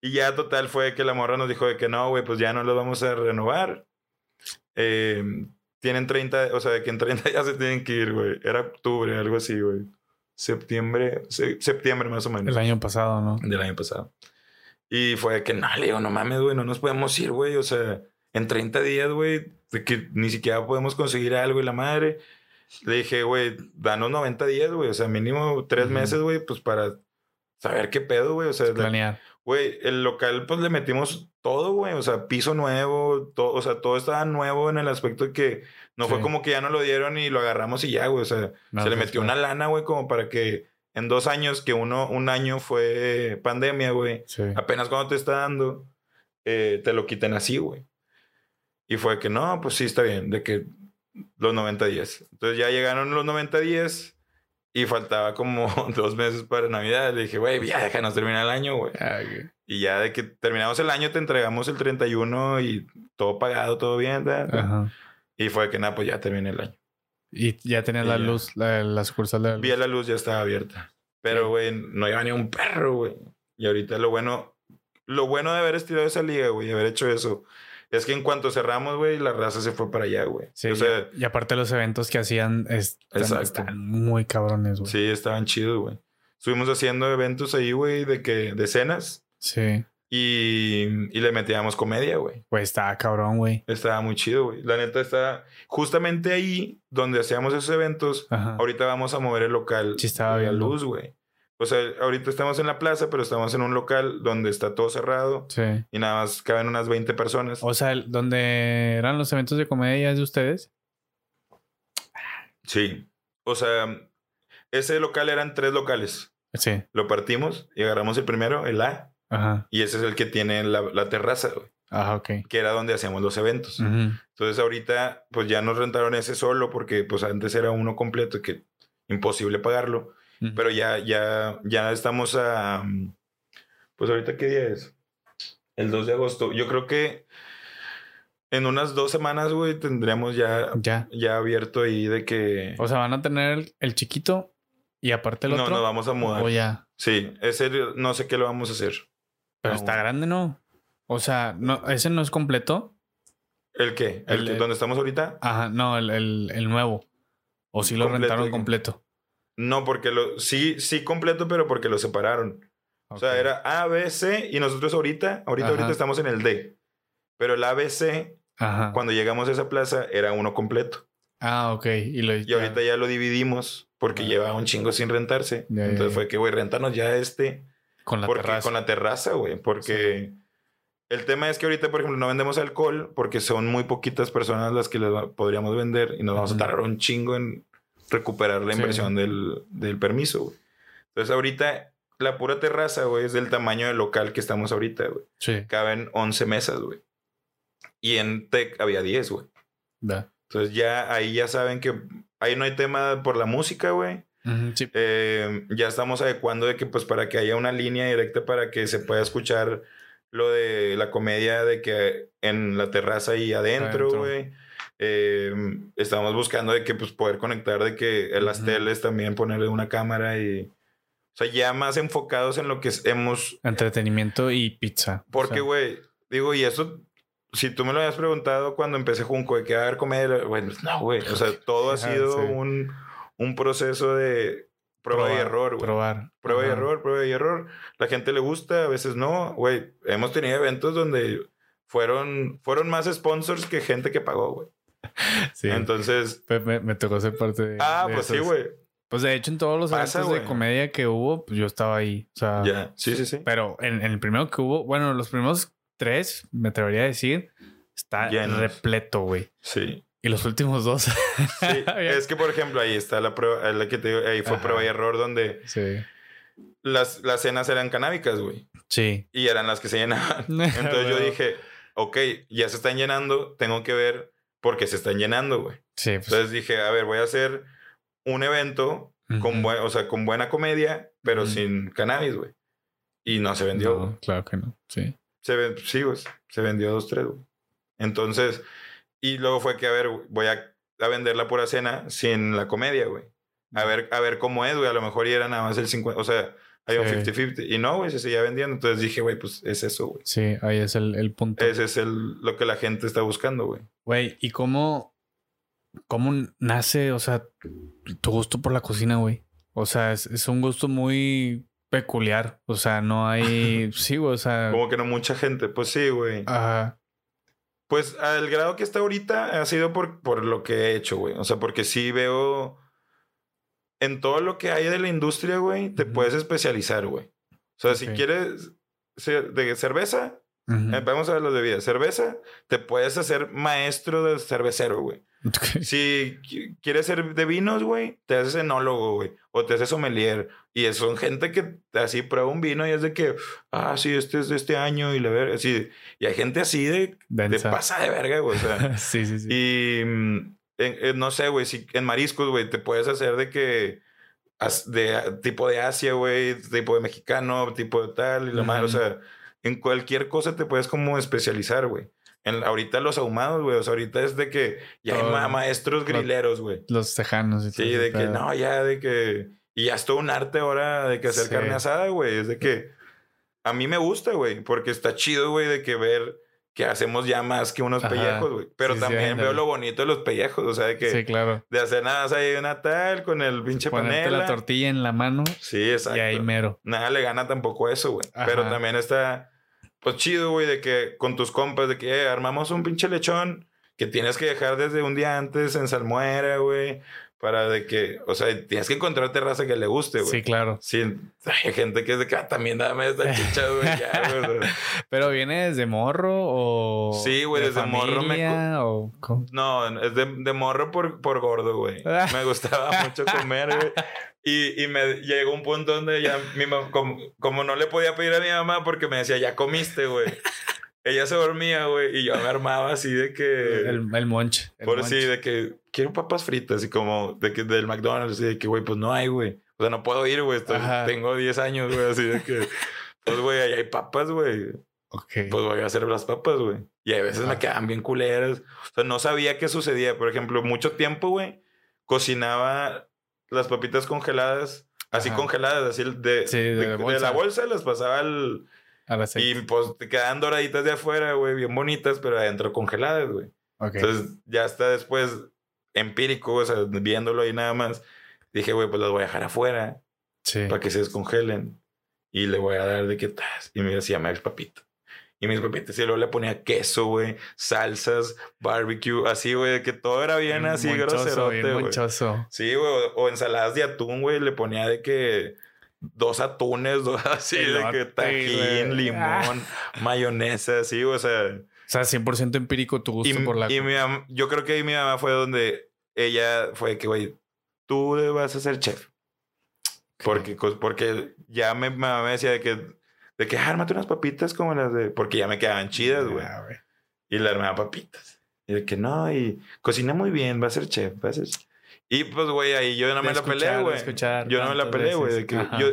S1: y ya total fue que la morra nos dijo de que no, güey, pues ya no lo vamos a renovar. Eh, tienen 30, o sea, de que en 30 ya se tienen que ir, güey. Era octubre, algo así, güey. Septiembre, se- septiembre más o menos.
S2: El año pasado, ¿no?
S1: Del año pasado. Y fue de que no, le digo, no mames, güey, no nos podemos ir, güey. O sea, en 30 días, güey, de que ni siquiera podemos conseguir algo y la madre. Le dije, güey, danos 90 días, güey. O sea, mínimo tres
S2: Ujú.
S1: meses, güey, pues para saber qué pedo, güey. O sea, la-
S2: Planear.
S1: güey, el local, pues le metimos todo, güey. O sea, piso nuevo, todo, o sea, todo estaba nuevo en el aspecto de que no fue como que ya no lo dieron y lo agarramos y ya, güey. O sea,
S2: No,
S1: se le metió
S2: claro.
S1: una lana, güey, como para que en dos años, que uno, un año fue pandemia, güey,
S2: Sí.
S1: apenas cuando te está dando, eh, te lo quiten así, güey. Y fue que no, pues sí, está bien, de que los 90 días. Entonces ya llegaron los 90 días y faltaba como dos meses para Navidad. Le dije, güey, ya déjanos terminar el año, güey. Y ya de que terminamos el año, te entregamos el 31 y todo pagado, todo bien.
S2: Ajá.
S1: Y fue que nada, pues ya terminé el año.
S2: Y ya tenías
S1: Y
S2: la
S1: ya.
S2: luz, la, la sucursal de la
S1: Vi
S2: luz.
S1: la luz, ya estaba abierta. Pero, güey, no iba ni un perro, güey. Y ahorita lo bueno, lo bueno de haber estirado esa liga, güey, haber hecho eso, es que en cuanto cerramos, güey, la raza se fue para allá, güey.
S2: Sí,
S1: o sea,
S2: y aparte los eventos que hacían es- están, están muy cabrones, güey.
S1: sí, estaban chidos, güey. Estuvimos haciendo eventos ahí, güey, de que, de cenas,
S2: Sí.
S1: Y, y le metíamos comedia, güey.
S2: Pues está cabrón, güey.
S1: Estaba muy chido, güey. La neta está justamente ahí donde hacíamos esos eventos.
S2: Ajá.
S1: Ahorita vamos a mover el local
S2: Sí, estaba viendo.
S1: luz, güey. O sea, ahorita estamos en la plaza, pero estamos en un local donde está todo cerrado
S2: Sí.
S1: y nada más caben unas 20 personas.
S2: O sea, donde eran los eventos de comedia de ustedes.
S1: Sí. O sea, ese local eran tres locales.
S2: Sí.
S1: Lo partimos y agarramos el primero, el A,
S2: Ajá.
S1: y ese es el que tiene la, la terraza, güey,
S2: Ajá, ok.
S1: que era donde hacíamos los eventos. Entonces ahorita pues ya nos rentaron ese solo porque pues antes era uno completo que imposible pagarlo. Pero ya, ya, ya estamos a... mm, Pues ahorita qué día es? El 2 de agosto. Yo creo que en unas dos semanas, güey, tendríamos ya,
S2: Ya.
S1: ya abierto ahí de que...
S2: O sea, van a tener el, el chiquito y aparte el
S1: no,
S2: otro.
S1: nos vamos a mudar.
S2: O ya.
S1: Sí, ese no sé qué lo vamos a hacer.
S2: Pero
S1: No.
S2: está grande, ¿no? O sea, no, ese no es completo.
S1: ¿El qué? ¿El,
S2: El-
S1: que-
S2: el-
S1: donde estamos ahorita?
S2: Ajá, no, el, nuevo. O si lo
S1: ¿Completo
S2: rentaron completo.
S1: No, porque lo, sí, sí completo, pero porque lo separaron. O sea, era A, B, C y nosotros ahorita, ahorita,
S2: Ajá.
S1: ahorita estamos en el D. Pero el A, B, C,
S2: Ajá.
S1: cuando llegamos a esa plaza, era uno completo.
S2: Ah, ok. Y, lo,
S1: Y ahorita ya lo dividimos porque
S2: Ah.
S1: lleva un chingo sin rentarse. Entonces fue que, güey, rentanos ya este.
S2: Con la
S1: porque,
S2: terraza.
S1: Con la terraza, güey. Porque el tema es que ahorita, por ejemplo, no vendemos alcohol porque son muy poquitas personas las que les podríamos vender y nos vamos a tardar un chingo en recuperar la
S2: Sí.
S1: inversión del, del permiso, güey. Entonces ahorita la pura terraza, güey, es del tamaño del local que estamos ahorita, güey.
S2: Sí.
S1: Caben 11 mesas, güey. Y en Tech había 10, güey.
S2: Da.
S1: Entonces ya ahí ya saben que ahí no hay tema por la música, güey.
S2: Ujú, sí.
S1: Eh, ya estamos adecuando de que pues para que haya una línea directa para que se pueda escuchar lo de la comedia de que en la terraza y adentro, güey. Eh, estamos buscando de que pues poder conectar de que en las
S2: Ujú.
S1: teles también ponerle una cámara y... O sea, ya más enfocados en lo que hemos...
S2: Entretenimiento y pizza. O
S1: Porque,
S2: sea,
S1: güey, digo, y eso... Si tú me lo habías preguntado cuando empecé Junco de que a haber comedia, güey, no, güey. O sea, todo ha sido
S2: sí.
S1: un, un proceso de prueba y error, güey.
S2: Probar.
S1: Prueba y error, prueba y error. La gente le gusta, a veces no. Güey, hemos tenido eventos donde fueron, fueron más sponsors que gente que pagó, güey.
S2: Sí.
S1: Entonces,
S2: me, me tocó ser parte de.
S1: ah,
S2: de
S1: pues sí, güey.
S2: Pues de hecho, en todos los
S1: Pasa,
S2: eventos de comedia que hubo, pues yo estaba ahí. O sea,
S1: Ya, sí, sí, sí.
S2: pero en, en el primero que hubo, bueno, los primeros tres, me atrevería a decir, está
S1: Llenos.
S2: repleto, güey.
S1: Sí.
S2: Y los últimos dos.
S1: Sí, es que, por ejemplo, ahí está la prueba, es la que te digo, ahí fue
S2: Ajá.
S1: prueba y error donde
S2: sí.
S1: las, las cenas eran canábicas, güey.
S2: Sí.
S1: Y eran las que se llenaban. Entonces yo dije, ok, ya se están llenando, tengo que ver por qué se están llenando, güey.
S2: Sí, pues.
S1: Entonces dije, a ver, voy a hacer un evento con,
S2: ujú.
S1: buen- o sea, con buena comedia, pero
S2: Ujú.
S1: sin cannabis, güey. Y no se vendió.
S2: No, claro que no. Sí.
S1: Se sí, güey. Se vendió dos, tres, güey. Entonces, y luego fue que, a ver, voy a, a vender la pura cena sin la comedia, güey. A ver, a ver cómo es, güey. A lo mejor ya era nada más el 50, o sea, hay un
S2: Sí.
S1: 50-50. Y no, güey, se seguía vendiendo. Entonces dije, güey, pues es eso, güey.
S2: Sí, ahí es el, el punto.
S1: Ese es el, lo que la gente está buscando, güey.
S2: Güey, ¿y cómo, cómo nace, o sea, tu gusto por la cocina, güey? O sea, es, es un gusto muy peculiar. O sea, no hay. Sí, güey, o sea.
S1: Como que no mucha gente. Pues sí, güey.
S2: Ajá.
S1: Pues al grado que está ahorita ha sido por, por lo que he hecho, güey. O sea, porque sí veo en todo lo que hay de la industria, güey, te
S2: Ujú.
S1: puedes especializar, güey. O sea, si quieres de cerveza,
S2: Ujú.
S1: eh, vamos a ver las bebidas. Cerveza, te puedes hacer maestro de cervecero, güey. Si qui- quieres ser de vinos, güey, te haces enólogo, güey. O te haces sommelier. Y es- son gente que así prueba un vino y es de que, ah, sí, este es de este año y la verga. Así. Y hay gente así de, de pasa de verga, güey. O sea,
S2: sí, sí, sí.
S1: y mm, en- en- no sé, güey, si en mariscos, güey, te puedes hacer de que de tipo de Asia, güey, tipo de mexicano, tipo de tal y la madre, o sea, en cualquier cosa te puedes como especializar, güey. En, ahorita los ahumados, güey, o sea, ahorita es de que ya hay ma- maestros grileros, güey.
S2: Los tejanos y todo
S1: Sí, de que
S2: pedo.
S1: no, ya de que y ya es todo un arte ahora de que hacer
S2: Sí.
S1: carne asada, güey, es de que a mí me gusta, güey, porque está chido, güey, de que ver que hacemos ya más que unos
S2: Ajá.
S1: pellejos, güey. Pero
S2: Sí,
S1: también veo lo bonito de los pellejos, o sea, de que
S2: Sí, claro.
S1: de hacer nada más ahí una tal con el pinche
S2: Ponerte
S1: panela.
S2: la tortilla en la mano
S1: Sí, exacto.
S2: y ahí mero.
S1: Nada le gana tampoco eso, güey. Pero también está, pues chido, güey, de que con tus compas, de que eh, armamos un pinche lechón que tienes que dejar desde un día antes en salmuera, güey. Para de que, o sea, tienes que encontrar terraza que le guste, güey.
S2: Sí, claro.
S1: Sí, hay gente que es de que ah, también dame esta chicha, güey, ya.
S2: Pero viene desde morro o.
S1: Sí, güey,
S2: de
S1: desde morro me
S2: familia, o.
S1: No, es de, de morro por, por gordo, güey. Me gustaba mucho comer, güey. Y, y me llegó un punto donde ya mi mamá, como, como no le podía pedir a mi mamá porque me decía, ya comiste, güey. Ella se dormía, güey, y yo me armaba así de que...
S2: El, el monch. el
S1: por
S2: monch.
S1: así, de que quiero papas fritas y como de que del McDonald's, y de que, güey, pues no hay, güey. O sea, no puedo ir, güey. Tengo 10 años, güey, así de que, pues, güey, ahí hay papas, güey
S2: Ok.
S1: pues voy a hacer las papas, güey. Y a veces me
S2: Ajá.
S1: quedaban bien culeras. O sea, no sabía qué sucedía. Por ejemplo, mucho tiempo, güey, cocinaba las papitas congeladas, así
S2: Ajá.
S1: congeladas, así de,
S2: Sí, de
S1: de-
S2: la
S1: de
S2: bolsa.
S1: la bolsa, las pasaba al...
S2: Al aceite.
S1: Y pues te quedaban doraditas de afuera, güey, bien bonitas, pero adentro congeladas, güey.
S2: Ok.
S1: Entonces ya está después empírico, o sea, viéndolo ahí nada más. Dije, güey, pues las voy a dejar afuera
S2: Sí.
S1: para que se descongelen. Y le voy a dar de qué tas. Y me decía Max Papito. Y mis papitas, y luego le ponía queso, güey, salsas, barbecue, así, güey, que todo era bien así, groserote, güey. Sí, güey, o ensaladas de atún, güey, le ponía de que dos atunes, dos así, de que
S2: Elote,
S1: tajín,
S2: güey.
S1: limón, mayonesa, así, o sea.
S2: O sea, 100% empírico tu
S1: Y,
S2: gusto por la...
S1: y mi mam- yo creo que ahí mi mamá fue donde ella fue que, güey, tú vas a ser chef. Porque, porque ya me, mi mamá me decía de que, de que "Ah, ármate unas papitas como las de. Porque ya me quedaban chidas, güey.
S2: Ah, güey.
S1: Y le armaba papitas. Y de que no, y cocina muy bien, va a ser chef, va a ser chef. Y pues, güey, ahí yo no me la peleé, güey. Yo no me la peleé, güey.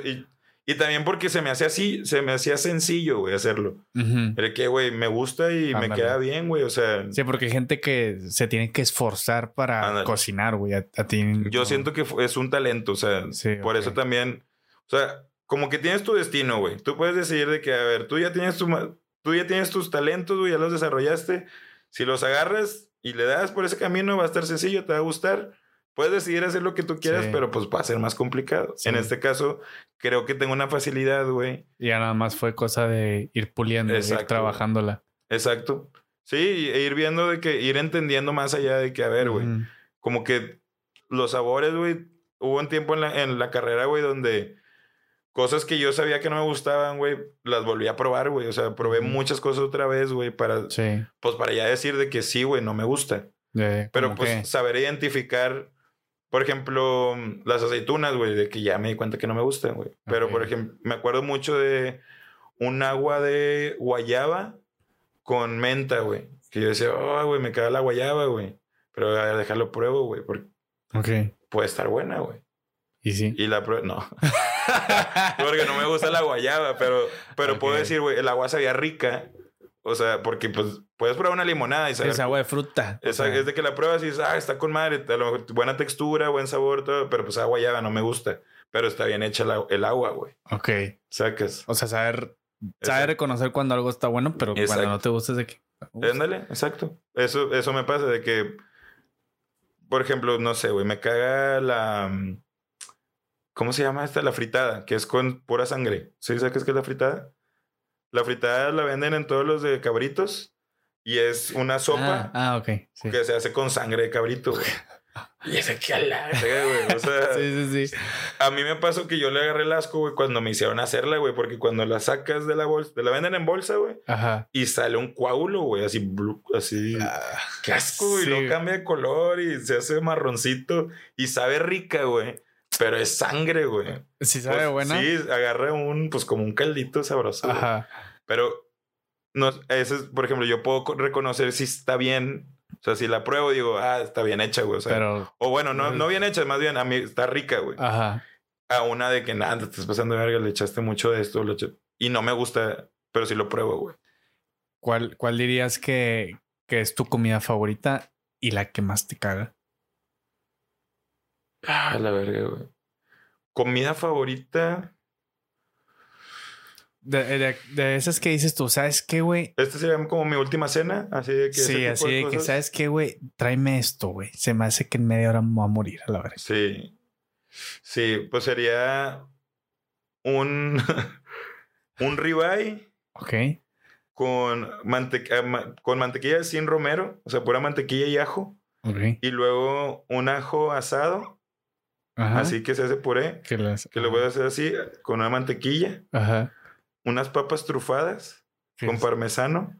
S1: Y, y también porque se me hacía así, se me hacía sencillo, güey, hacerlo.
S2: Ujú.
S1: De que, güey, me gusta y me
S2: Ándale.
S1: queda bien, güey. O sea,
S2: Sí, porque hay gente que se tiene que esforzar para
S1: Ándale.
S2: cocinar, güey. A, a ti.
S1: yo
S2: no.
S1: siento que es un talento, o sea,
S2: Sí,
S1: por eso
S2: ok.
S1: también, o sea, como que tienes tu destino, güey. Tú puedes decidir de que, a ver, tú ya tienes tu, tú ya tienes tus talentos, güey, ya los desarrollaste. Si los agarras y le das por ese camino, va a estar sencillo, te va a gustar. Puedes decidir hacer lo que tú quieras,
S2: Sí.
S1: pero pues va a ser más complicado.
S2: Sí.
S1: En este caso, creo que tengo una facilidad, güey.
S2: Y ya nada más fue cosa de ir puliendo, de ir
S1: Exacto.
S2: trabajándola.
S1: Exacto. Sí, e ir viendo de que, ir entendiendo más allá de que, a ver, güey, como que los sabores, güey, hubo un tiempo en la, en la carrera, güey, donde cosas que yo sabía que no me gustaban, güey, las volví a probar, güey. O sea, probé muchas cosas otra vez, güey, para,
S2: Sí.
S1: pues para ya decir de que sí, güey, no me gusta.
S2: De-
S1: Pero pues
S2: que-
S1: saber identificar, por ejemplo, las aceitunas, güey, de que ya me di cuenta que no me gustan, güey. Pero, por ejemplo, me acuerdo mucho de un agua de guayaba con menta, güey. Que yo decía, oh, güey, me queda la guayaba, güey. Pero a ver, déjalo pruebo, güey, porque puede estar buena, güey.
S2: Y sí.
S1: Y la prueba, no. porque no me gusta la guayaba, pero, pero puedo decir, güey, el agua sabía rica. O sea, porque pues puedes probar una limonada y saber
S2: es agua de fruta. o
S1: es,
S2: sea,
S1: es de que la pruebas y dices, ah, está con madre, a lo mejor buena textura, buen sabor, todo, pero pues agua ya no me gusta. Pero está bien hecha la- el agua, güey.
S2: Ok.
S1: Sacas.
S2: O sea, saber, saber reconocer cuando algo está bueno, pero cuando no te gusta es de que.
S1: Ándale, exacto. Eso, eso me pasa de que, por ejemplo, no sé, güey, me caga la. ¿Cómo se llama esta? La fritada, que es con pura sangre. ¿Sí sabes qué es la fritada? La fritada la venden en todos los de cabritos y es una sopa.
S2: Ah, ah, ok. Sí.
S1: que se hace con sangre de cabrito, güey. Y ese que a la verga, güey. O sea,
S2: sí, sí, sí.
S1: a mí me pasó que yo le agarré el asco, güey, cuando me hicieron hacerla, güey, porque cuando la sacas de la bolsa, te la venden en bolsa, güey,
S2: Ajá.
S1: y sale un coágulo, güey, así, blu- así.
S2: Ah,
S1: Qué asco, güey.
S2: sí.
S1: Y luego cambia de color y se hace marroncito y sabe rica, güey. Pero es sangre, güey.
S2: Sí, sabe
S1: Pues,
S2: buena.
S1: Sí, agarra un, pues como un caldito sabroso. güey.
S2: Ajá.
S1: Pero, no, ese es, por ejemplo, yo puedo co- reconocer si está bien. O sea, si la pruebo, digo, ah, está bien hecha, güey. O, sea,
S2: Pero.
S1: o bueno, no, no bien hecha, más bien a mí está rica, güey.
S2: Ajá.
S1: A una de que nada, te estás pasando de verga, le echaste mucho de esto, eché- y no me gusta, pero sí lo pruebo, güey.
S2: ¿Cuál, ¿Cuál dirías que, que es tu comida favorita y la que más te caga?
S1: Ah, la verga, güey. Comida favorita.
S2: De, de, de esas que dices tú, ¿sabes qué, güey?
S1: Esta sería como mi última cena, así de que.
S2: Sí, así
S1: de
S2: de que. ¿sabes qué, güey? Tráeme esto, güey. Se me hace que en media hora me voy a morir a la verdad.
S1: Sí. Sí, pues sería un. un ribeye
S2: Ok.
S1: con, mante- ah, con mantequilla sin romero, o sea, pura mantequilla y ajo.
S2: Ok.
S1: Y luego un ajo asado,
S2: Ajá.
S1: así que se hace puré,
S2: Que, las-
S1: que lo voy a hacer así, con una mantequilla,
S2: Ajá.
S1: unas papas trufadas con
S2: es-
S1: parmesano.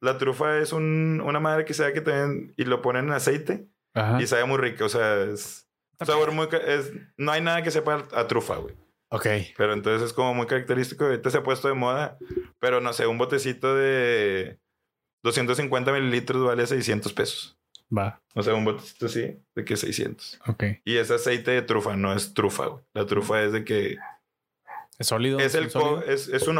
S1: La trufa es un- una madre que sabe que también, y lo ponen en aceite
S2: Ajá.
S1: y sabe muy rico, o sea, es sabor muy, es, no hay nada que sepa a trufa, güey.
S2: Ok.
S1: Pero entonces es como muy característico. Ahorita se ha puesto de moda. Pero no sé, un botecito de 250 mililitros vale 600 pesos.
S2: Va.
S1: O sea, un botecito así, de que 600.
S2: Ok.
S1: Y es aceite de trufa, no es trufa, güey. La trufa es de que.
S2: ¿Es sólido?
S1: Es, el
S2: ¿Es sólido?
S1: es, es, un,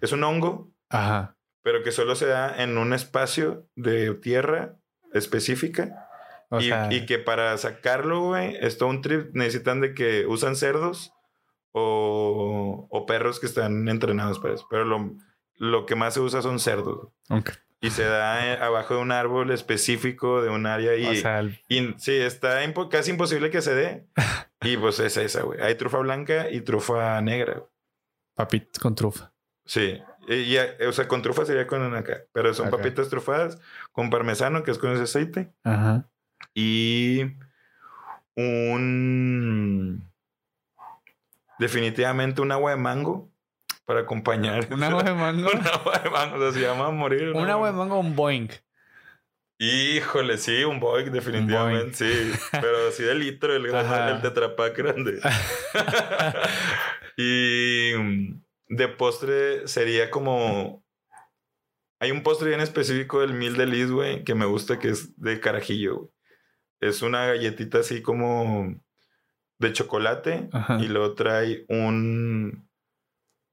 S1: es, un hongo,
S2: Ajá.
S1: pero que solo se da en un espacio de tierra específica.
S2: O
S1: y,
S2: sea,
S1: y que para sacarlo, güey, es todo un trip. Necesitan de que usan cerdos o, o perros que están entrenados para eso. Pero lo, lo que más se usa son cerdos.
S2: ok.
S1: Y se da eh, abajo de un árbol específico de un área y,
S2: o sea, el-
S1: y sí, está impo- casi imposible que se dé. Y pues es esa, güey. Hay trufa blanca y trufa negra.
S2: Papitas con trufa.
S1: Sí. Y, y, eh, o sea, con trufa sería con acá. Pero son papitas trufadas con parmesano, que es con ese aceite.
S2: Ajá.
S1: Y un... Definitivamente un agua de mango para acompañar.
S2: Un agua de mango.
S1: un agua de mango. O sea, se llama morir.
S2: Un agua de mango, un Boeing.
S1: Híjole, sí, un Boeing, definitivamente, sí. Pero sí de litro, el, gran-
S2: Ajá.
S1: el tetrapack grande. y mm, de postre sería como... Hay un postre bien específico del Mil de Lis, güey, que me gusta, que es de carajillo. güey. Es una galletita así como de chocolate
S2: Ajá.
S1: y luego trae un...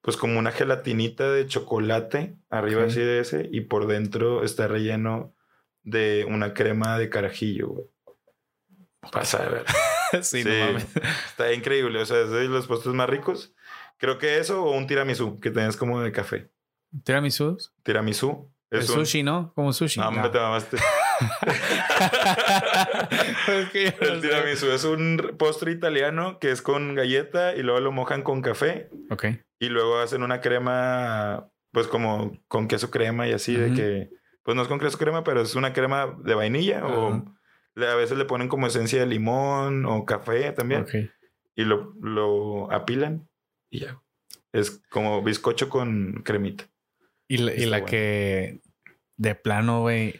S1: Pues como una gelatinita de chocolate arriba
S2: Ok.
S1: así de ese y por dentro está relleno de una crema de carajillo, güey. Pasa de ver.
S2: sí,
S1: Sí.
S2: no mames.
S1: Está increíble. O sea, es de los postres más ricos. Creo que eso o un tiramisú, que tenés como de café.
S2: Tiramisú.
S1: Tiramisú.
S2: El
S1: Es un...
S2: sushi, ¿no? Como sushi.
S1: No, hombre, te mamaste.
S2: No
S1: El
S2: sé.
S1: tiramisú es un postre italiano que es con galleta y luego lo mojan con café
S2: Ok.
S1: Y luego hacen una crema, pues como con queso crema y así, de que, pues no es con queso crema, pero es una crema de vainilla o le- a veces le ponen como esencia de limón o café también
S2: Ok.
S1: y lo, lo apilan y ya. Es como bizcocho con cremita.
S2: Y la, y la
S1: bueno.
S2: que de plano, güey,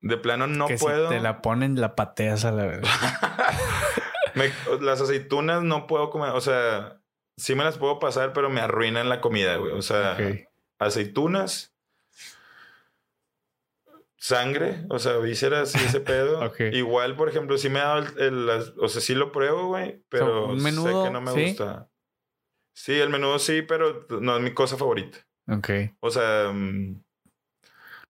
S1: De plano no
S2: que
S1: puedo.
S2: si te la ponen, la pateas a la.
S1: Me- las aceitunas no puedo comer, o sea, sí me las puedo pasar, pero me arruinan la comida, güey. O sea, aceitunas, sangre, o sea, vísceras y ese pedo. Igual, por ejemplo, sí me ha dado el, o sea, sí lo pruebo, güey, pero sé
S2: menudo,
S1: que no me
S2: ¿sí?
S1: gusta. Sí, el menudo sí, pero no es mi cosa favorita.
S2: Ok.
S1: O sea, mm,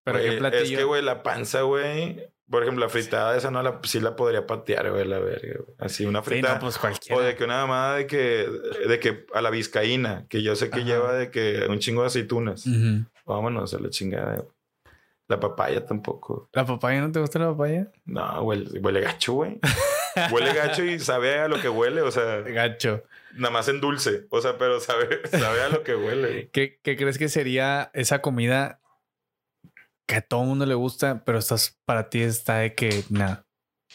S2: Pero
S1: güey,
S2: qué platillo.
S1: es que, güey, la panza, güey, por ejemplo, la fritada esa no la, sí la podría patear, güey, la verga, güey. Así, una
S2: Sí,
S1: fritada.
S2: no, pues cualquiera.
S1: O de que una mamada de que, de que a la vizcaína, que yo sé que
S2: Ajá.
S1: lleva de que un chingo de aceitunas.
S2: Ujú.
S1: Vámonos a la chingada. güey. La papaya tampoco.
S2: ¿La papaya no te gusta la papaya?
S1: No, huele, huele gacho, güey. huele gacho y sabe a lo que huele, o sea,
S2: Gacho.
S1: nada más en dulce. O sea, pero sabe, sabe a lo que huele.
S2: ¿Qué, qué crees que sería esa comida que a todo mundo le gusta, pero estás para ti está de que nada?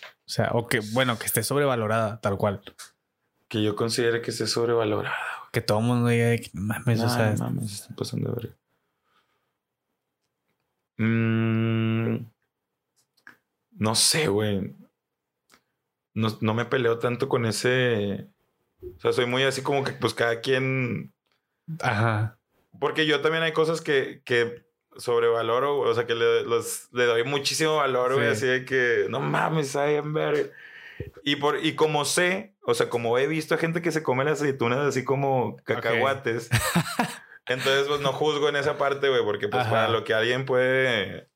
S2: O sea, o que, bueno, que esté sobrevalorada, tal cual.
S1: Que yo considere que esté sobrevalorada.
S2: Que todo el mundo diga de que mames, o
S1: No,
S2: sea,
S1: mames, están pasando de verga. Mm, no sé, güey. No, no me peleo tanto con ese. O sea, soy muy así como que, pues cada quien.
S2: ajá.
S1: Porque yo también hay cosas que, que sobrevaloro, güey, o sea, que le, los- le doy muchísimo valor, güey,
S2: Sí.
S1: así de que no mames, saben ver. Y, por, y como sé, o sea, como he visto a gente que se come las aceitunas así como cacahuates, entonces pues no juzgo en esa parte, güey, porque pues
S2: Ajá.
S1: para lo que alguien puede...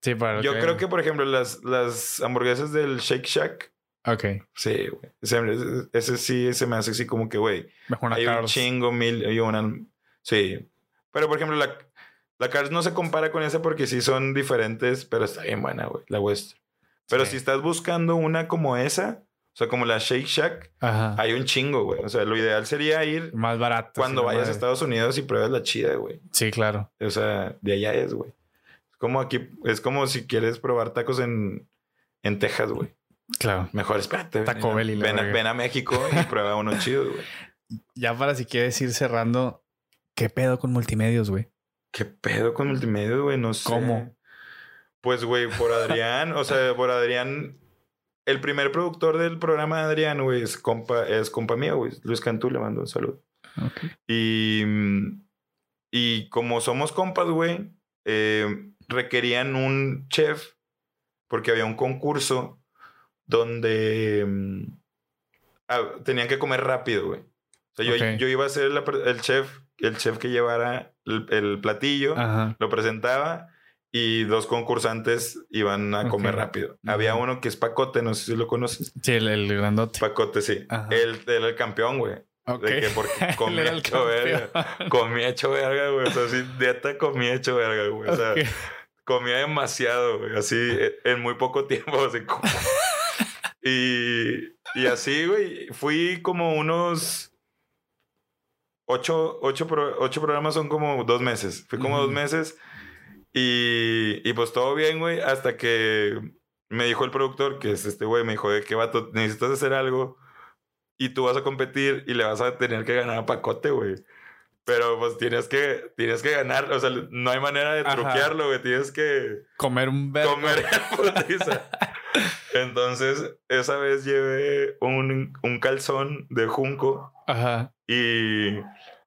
S2: Sí, para lo
S1: Yo creo que, por ejemplo, las, las hamburguesas del Shake Shack,
S2: Ok.
S1: sí, güey. Ese, ese sí se me hace así como que, güey,
S2: Mejor una
S1: hay un
S2: Carl's.
S1: chingo, mil y una. Sí. Pero por ejemplo, la, la Cars no se compara con esa porque sí son diferentes, pero está bien buena, güey. La Western. Pero
S2: Sí.
S1: si estás buscando una como esa, o sea, como la Shake Shack,
S2: Ajá.
S1: hay un chingo, güey. O sea, lo ideal sería ir
S2: Más barato.
S1: cuando
S2: sí,
S1: vayas a. Estados Unidos y pruebes la chida, güey.
S2: Sí, claro.
S1: O sea, de allá es, güey. Es como aquí, es como si quieres probar tacos en, en Texas, güey.
S2: Claro.
S1: Mejor espérate.
S2: Taco
S1: ven, a-
S2: Bell y
S1: ven, ven a México y prueba uno chido, güey.
S2: Ya para si quieres ir cerrando, ¿qué pedo con multimedios, güey?
S1: ¿Qué pedo con multimedia, güey? No sé.
S2: ¿Cómo?
S1: Pues, güey, por Adrián, o sea, por Adrián. El primer productor del programa de Adrián, güey, es compa, es compa mío, güey. Luis Cantú le mando un saludo. Y, mm, y como somos compas, güey, eh, requerían un chef porque había un concurso donde mm, ah, tenían que comer rápido, güey. O sea, yo, yo iba a ser la el chef, el chef que llevara el, el platillo,
S2: Ajá.
S1: lo presentaba y dos concursantes iban a comer rápido. Había uno que es Pacote, no sé si lo conoces.
S2: Sí, el, el grandote.
S1: Pacote, sí. Él era el campeón, güey.
S2: Ok.
S1: De que porque comía hecho verga. Comía hecho verga, güey. O sea, sí, neta comía hecho verga, güey. O sea,
S2: Ok.
S1: comía demasiado, güey. Así, eh, en muy poco tiempo, así como... Y Y así, güey, fui como unos ocho, ocho, pro- ocho programas son como dos meses. Fui como
S2: Ujú.
S1: dos meses y, y pues todo bien, güey, hasta que me dijo el productor, que es este güey, me dijo, de qué vato, necesitas hacer algo y tú vas a competir y le vas a tener que ganar a Pacote, güey. Pero pues tienes que, tienes que ganar, o sea, no hay manera de
S2: Ajá.
S1: truquearlo, güey, tienes que
S2: Comer un verbo.
S1: comer putiza. Entonces, esa vez llevé un, un calzón de junco
S2: Ajá.
S1: Y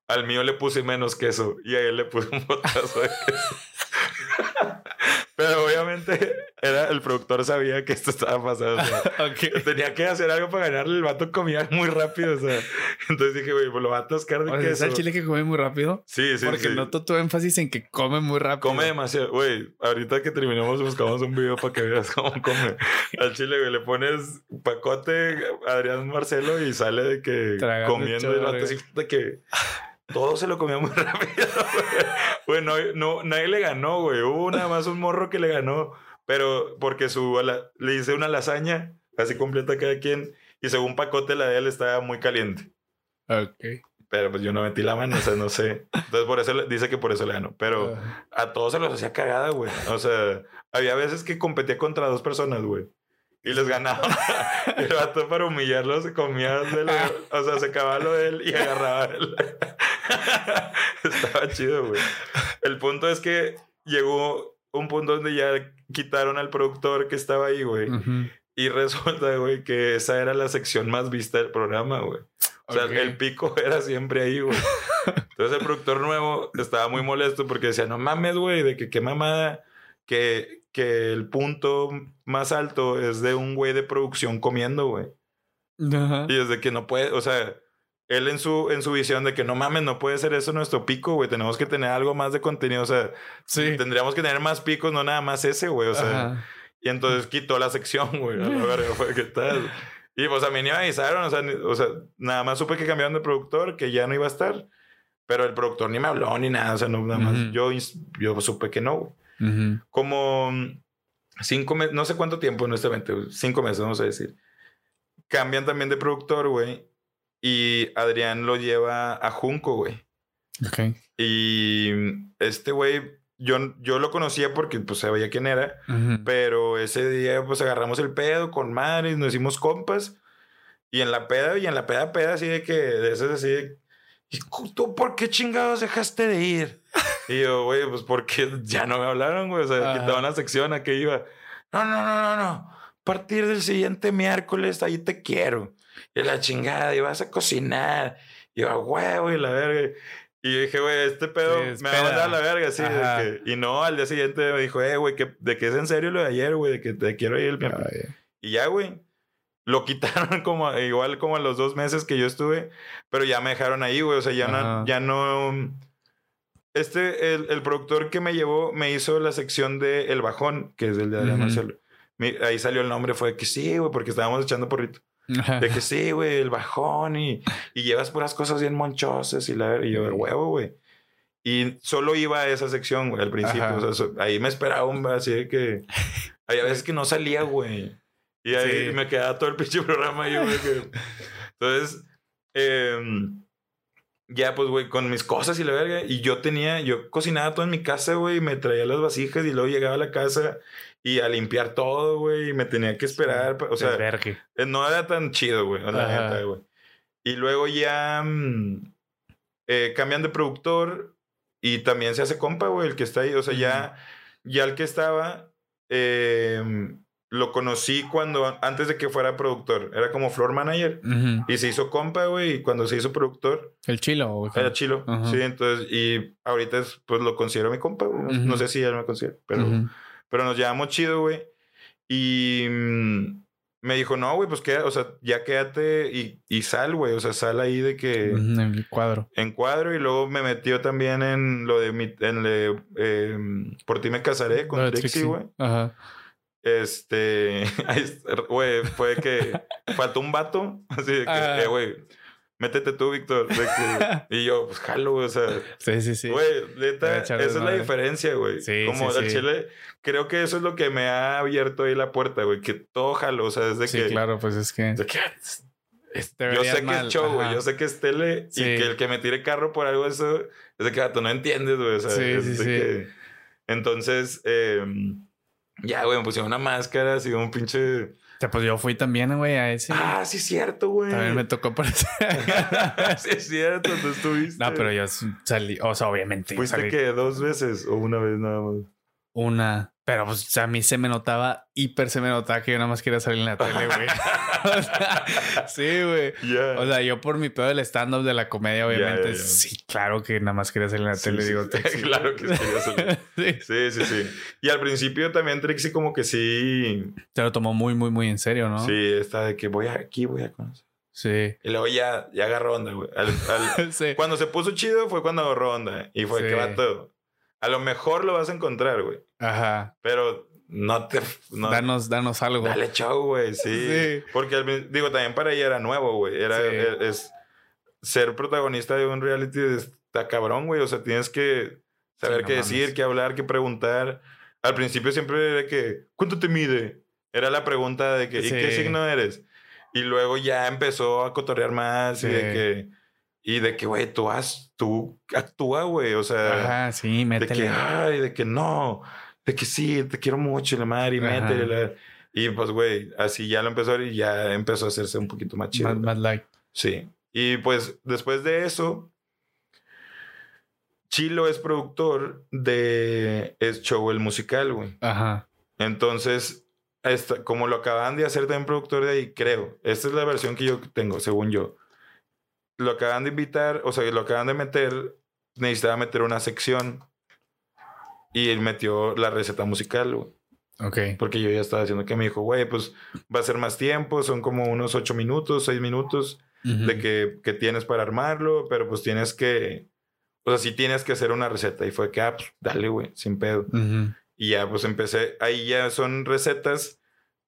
S1: al mío le puse menos queso y a él le puse un botazo de queso. Pero obviamente era, el productor sabía que esto estaba pasando. o sea,
S2: Ok.
S1: tenía que hacer algo para ganarle. El vato comía muy rápido. O sea, entonces dije, güey, pues lo va a atascar de
S2: O sea, ¿es
S1: queso.
S2: el chile que come muy rápido?
S1: Sí, sí,
S2: Porque
S1: sí.
S2: noto tu énfasis en que come muy rápido.
S1: Come demasiado, güey. Ahorita que terminemos buscamos un video para que veas cómo come. Al chile, güey, le pones pacote Adrián Marcelo y sale de que
S2: Tragando
S1: comiendo el
S2: chorro,
S1: vato así de que todo se lo comía muy rápido, güey. Güey, no, nadie le ganó, güey. Hubo nada más un morro que le ganó, pero porque su le hice una lasaña así completa a cada quien y según pacote la de él estaba muy caliente.
S2: Ok.
S1: Pero pues yo no metí la mano, o sea, no sé. Entonces por eso dice que por eso le ganó. Pero a todos se los hacía cagada, güey. O sea, había veces que competía contra dos personas, güey. Y les ganaba. El vato para humillarlo se comía de O sea, se acababa lo de él y agarraba él. Estaba chido, güey. El punto es que llegó un punto donde ya quitaron al productor que estaba ahí, güey.
S2: Ujú.
S1: Y resulta, güey, que esa era la sección más vista del programa, güey. O sea, el pico era siempre ahí, güey. Entonces el productor nuevo estaba muy molesto porque decía, no mames, güey, de que qué mamada, que, que el punto más alto es de un güey de producción comiendo, güey.
S2: Ajá.
S1: Y desde que no puede, o sea, él en su, en su visión de que no mames, no puede ser eso nuestro pico, güey. Tenemos que tener algo más de contenido, o sea,
S2: Sí.
S1: tendríamos que tener más picos, no nada más ese, güey. O sea,
S2: Ajá.
S1: y entonces quitó la sección, güey. A la verga, fue, ¿qué tal? Y pues a mí ni me avisaron, o sea, ni- o sea, nada más supe que cambiaron de productor, que ya no iba a estar. Pero el productor ni me habló ni nada, o sea, no, nada más
S2: Ujú.
S1: yo, ins- yo supe que no. güey.
S2: Ujú.
S1: Como mm, cinco meses, no sé cuánto tiempo, honestamente, cinco meses, vamos a decir. Cambian también de productor, güey. Y Adrián lo lleva a Junco, güey.
S2: Ok.
S1: Y este güey, yo, yo lo conocía porque pues sabía quién era.
S2: Ujú.
S1: Pero ese día, pues agarramos el pedo con madres, nos hicimos compas. Y en la peda, y en la peda, peda, así de que, de esas así de, ¿y tú por qué chingados dejaste de ir? Y yo, güey, pues porque ya no me hablaron, güey. O sea,
S2: Ajá.
S1: quitaban la sección a que iba. No, no, no, no, no. A partir del siguiente miércoles, ahí te quiero. Y la chingada, y vas a cocinar. Y yo, huevo, y la verga. Y yo dije, güey, este pedo
S2: Sí,
S1: me va a mandar a la verga, sí. de que- y no, al día siguiente me dijo, eh, güey, que, de que es en serio lo de ayer, güey, de que te quiero ir el miércoles. Y ya, güey. Lo quitaron como igual como a los dos meses que yo estuve, pero ya me dejaron ahí, güey. O sea, ya
S2: Ajá.
S1: no, ya no. Este, el, el productor que me llevó me hizo la sección de El Bajón, que es el de Adrián
S2: Ujú.
S1: Marcelo. Mi- ahí salió el nombre, fue que sí, güey, porque estábamos echando porrito. De que sí, güey, el bajón y, y llevas puras cosas bien monchosas y la y yo de huevo, güey. Y solo iba a esa sección, güey, al principio. O sea, so- ahí me esperaba un así de que. Había veces que no salía, güey. Y ahí
S2: Sí.
S1: me quedaba todo el pinche programa ahí, güey. que- Entonces, em, ya pues, güey, con mis cosas y la verga. Y yo tenía, yo cocinaba todo en mi casa, güey. Me traía las vasijas y luego llegaba a la casa y a limpiar todo, güey. Y me tenía que esperar. O sea,
S2: Desvergue.
S1: eh, No era tan chido, güey, la neta, güey. Y luego ya mm, eh, cambian de productor y también se hace compa, güey, el que está ahí. O sea, ya, ya el que estaba, eh, lo conocí cuando, antes de que fuera productor. Era como floor manager.
S2: Ujú.
S1: Y se hizo compa, güey, y cuando se hizo productor,
S2: El chilo. güey.
S1: era chilo.
S2: Ajá.
S1: Sí, entonces, y ahorita es, pues lo considero mi compa, güey. No
S2: Ujú.
S1: sé si él me considera, pero... Pero nos llevamos chido, güey. Y mm, me dijo, no, güey, pues queda, o sea, ya quédate y, y sal, güey. O sea, sal ahí de que
S2: En el cuadro.
S1: en cuadro. Y luego me metió también en lo de mi, en le, eh, por ti me casaré con Trixie, güey.
S2: Ajá.
S1: Este, está, güey, fue que faltó un vato. Así de que,
S2: Ah.
S1: eh, güey, métete tú, Víctor. y yo, pues jalo, güey, o sea,
S2: Sí, sí, sí.
S1: güey, neta, esa es la
S2: desmadre.
S1: diferencia, güey.
S2: Sí,
S1: Como
S2: sí,
S1: al
S2: sí.
S1: chile, creo que eso es lo que me ha abierto ahí la puerta, güey, que todo jalo, o sea, desde
S2: Sí,
S1: que...
S2: claro, pues es que.
S1: de que, es-
S2: Te
S1: yo sé que es show, güey, yo sé que es tele
S2: Sí.
S1: y que el que me tire carro por algo, eso, es de que tú no entiendes, güey, o sea,
S2: Sí,
S1: es
S2: sí,
S1: de
S2: sí.
S1: que- Entonces, eh, ya, güey, me pusieron una máscara, así un pinche...
S2: O sea, pues yo fui también, güey, a ese.
S1: Ah, sí es cierto, güey.
S2: También me tocó eso.
S1: sí es cierto, tú estuviste.
S2: no, pero yo salí, o sea, obviamente.
S1: ¿Fuiste
S2: salí
S1: que dos veces o una vez nada más?
S2: Una. Pero pues a mí se me notaba, hiper se me notaba que yo nada más quería salir en la tele, güey. O sea, sí, güey.
S1: Ya.
S2: O sea, yo por mi pedo del stand-up de la comedia, obviamente, sí, claro que nada más quería salir en la
S1: Sí,
S2: tele,
S1: sí,
S2: digo. Trixie.
S1: Claro que quería salir.
S2: sí.
S1: Sí, sí, sí. Y al principio también Trixie como que sí...
S2: Se lo tomó muy, muy, muy en serio, ¿no?
S1: Sí, está de que voy aquí, voy a conocer.
S2: Sí.
S1: Y luego ya, ya agarró onda, güey. Al- al-
S2: Sí.
S1: cuando se puso chido fue cuando agarró onda. Y fue
S2: Sí.
S1: que va todo. A lo mejor lo vas a encontrar, güey.
S2: Ajá.
S1: Pero no te... No,
S2: danos, danos algo.
S1: Dale show, güey, sí.
S2: Sí.
S1: Porque, digo, también para ella era nuevo, güey. Era,
S2: Sí.
S1: e- es, ser protagonista de un reality está cabrón, güey. O sea, tienes que saber
S2: Sí, no
S1: qué
S2: mames.
S1: decir, qué hablar, qué preguntar. Al principio siempre era que, ¿cuánto te mide? Era la pregunta de que, ¿y qué signo eres? Y luego ya empezó a cotorrear más y de que, y de que, güey, tú haz, tú actúa, güey. O sea,
S2: Ajá, sí,
S1: de
S2: métele.
S1: que, ay, de que no, de que sí, te quiero mucho, la madre, y métele. la- Y pues, güey, así ya lo empezó y ya empezó a hacerse un poquito más chido.
S2: más, más light.
S1: Sí. Y pues después de eso, Chilo es productor de Es Show el musical, güey.
S2: Ajá.
S1: Entonces, esta, como lo acaban de hacer también productor de ahí, creo. Esta es la versión que yo tengo, según yo. Lo acaban de invitar, o sea, lo acaban de meter, necesitaba meter una sección y él metió la receta musical, güey.
S2: Ok.
S1: Porque yo ya estaba diciendo que me dijo, güey, pues va a ser más tiempo, son como unos ocho minutos, seis minutos de que, que tienes para armarlo, pero pues tienes que, o sea, sí tienes que hacer una receta. Y fue que, ah, pues dale, güey, sin pedo. Y ya pues empecé, ahí ya son recetas,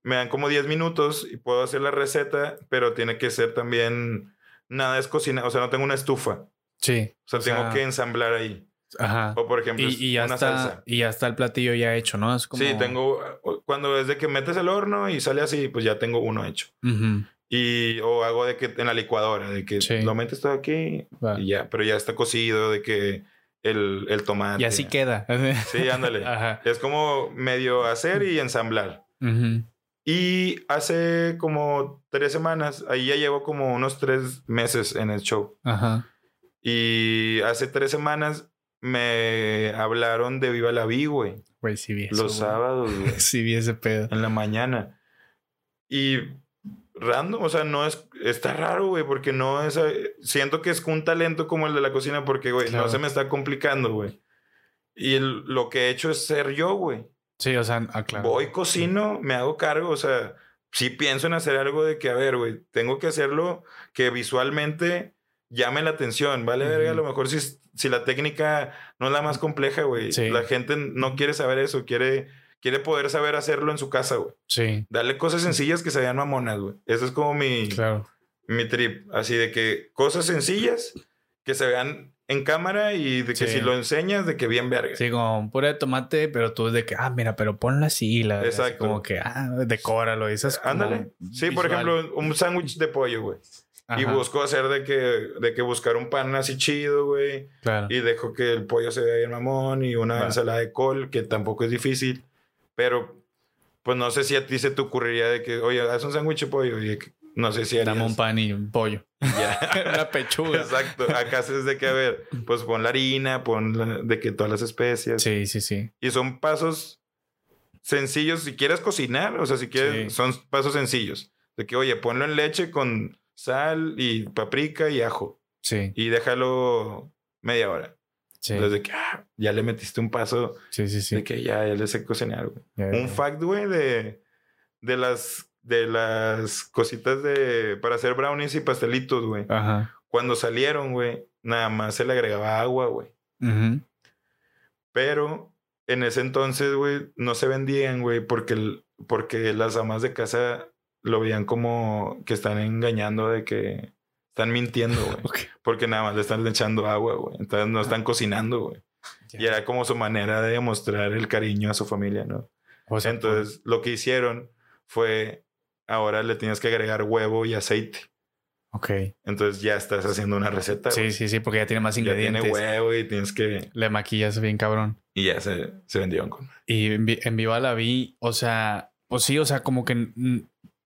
S1: me dan como 10 minutos y puedo hacer la receta, pero tiene que ser también, nada es cocinar, o sea, no tengo una estufa, o
S2: Sí.
S1: sea,
S2: O
S1: tengo
S2: sea,
S1: que ensamblar ahí.
S2: Ajá.
S1: O por ejemplo,
S2: Y, y ya
S1: una
S2: está,
S1: salsa.
S2: y ya está el platillo ya hecho, ¿no? Es como...
S1: Sí, tengo, cuando es de que metes el horno y sale así, pues ya tengo uno hecho.
S2: Ujú.
S1: Y, o hago de que en la licuadora, de que
S2: Sí.
S1: lo metes todo aquí
S2: Va.
S1: y ya, pero ya está cocido, de que el, el tomate.
S2: Y así queda.
S1: Sí, ándale.
S2: Ajá.
S1: Es como medio hacer y ensamblar.
S2: Ujú.
S1: Y hace como tres semanas, ahí ya llevo como unos tres meses en el show.
S2: Ajá.
S1: Y hace tres semanas me hablaron de Viva la Vi, güey.
S2: Güey, sí vi eso,
S1: Los
S2: güey.
S1: sábados, güey.
S2: Sí vi ese pedo.
S1: en la mañana. Y random, o sea, no es, está raro, güey, porque no es, siento que es un talento como el de la cocina, porque, güey,
S2: Claro.
S1: no se me está complicando, güey. Y el- lo que he hecho es ser yo, güey.
S2: Sí, o sea, ah, claro.
S1: Voy, cocino, me hago cargo, o sea, sí pienso en hacer algo de que, a ver, güey, tengo que hacerlo que visualmente llame la atención, ¿vale? Verga? A lo mejor si, si la técnica no es la más compleja, güey.
S2: Sí.
S1: La gente no quiere saber eso, quiere, quiere poder saber hacerlo en su casa, güey.
S2: Sí,
S1: Darle cosas sencillas que se vean mamonas, güey. Eso es como mi,
S2: claro.
S1: mi trip. Así de que cosas sencillas que se vean en cámara y de que
S2: Sí.
S1: si lo enseñas, de que bien verga.
S2: Sí, como un puré de tomate, pero tú es de que, ah, mira, pero ponlo así. La, así
S1: Exacto.
S2: como que, ah, decóralo. Y esas como
S1: Ándale. Sí, por ejemplo, un sándwich de pollo, güey. Y busco hacer de que, de que buscar un pan así chido, güey.
S2: Claro.
S1: Y dejo que el pollo se vea bien mamón y una ensalada de col, que tampoco es difícil. Pero, pues no sé si a ti se te ocurriría de que, oye, haz un sándwich de pollo. Y de que- no sé si harías.
S2: Dame un pan y un pollo.
S1: Ya.
S2: Una pechuga.
S1: Exacto. Acá es de que, a ver, pues pon la harina, pon la- de que todas las especias.
S2: Sí, sí, sí.
S1: Y son pasos sencillos. Si quieres cocinar, o sea, si quieres,
S2: Sí.
S1: son pasos sencillos. De que, oye, ponlo en leche con sal y paprika y ajo.
S2: Sí,
S1: Y déjalo media hora.
S2: sí.
S1: Entonces, de que ah, ya le metiste un paso
S2: Sí, sí, sí.
S1: de que ya, ya le sé cocinar, güey. Un fact, güey, de, de las de las cositas de para hacer brownies y pastelitos, güey.
S2: Ajá.
S1: Cuando salieron, güey, nada más se le agregaba agua, güey.
S2: Ujú.
S1: Pero en ese entonces, güey, no se vendían, güey, porque, porque las amas de casa lo veían como que están engañando de que Están mintiendo, güey. Porque nada más le están echando agua, güey. Entonces no están cocinando, güey. Y era como su manera de demostrar el cariño a su familia, ¿no?
S2: O sea,
S1: Entonces lo que hicieron fue, ahora le tienes que agregar huevo y aceite.
S2: Ok.
S1: Entonces ya estás haciendo una receta.
S2: Sí,
S1: güey.
S2: sí, sí, porque ya tiene más
S1: Ya
S2: ingredientes.
S1: tiene huevo y tienes que...
S2: Le maquillas bien cabrón.
S1: Y ya se, se vendieron con...
S2: Y en, Vi- en Viva la vi, o sea, pues sí, o sea, como que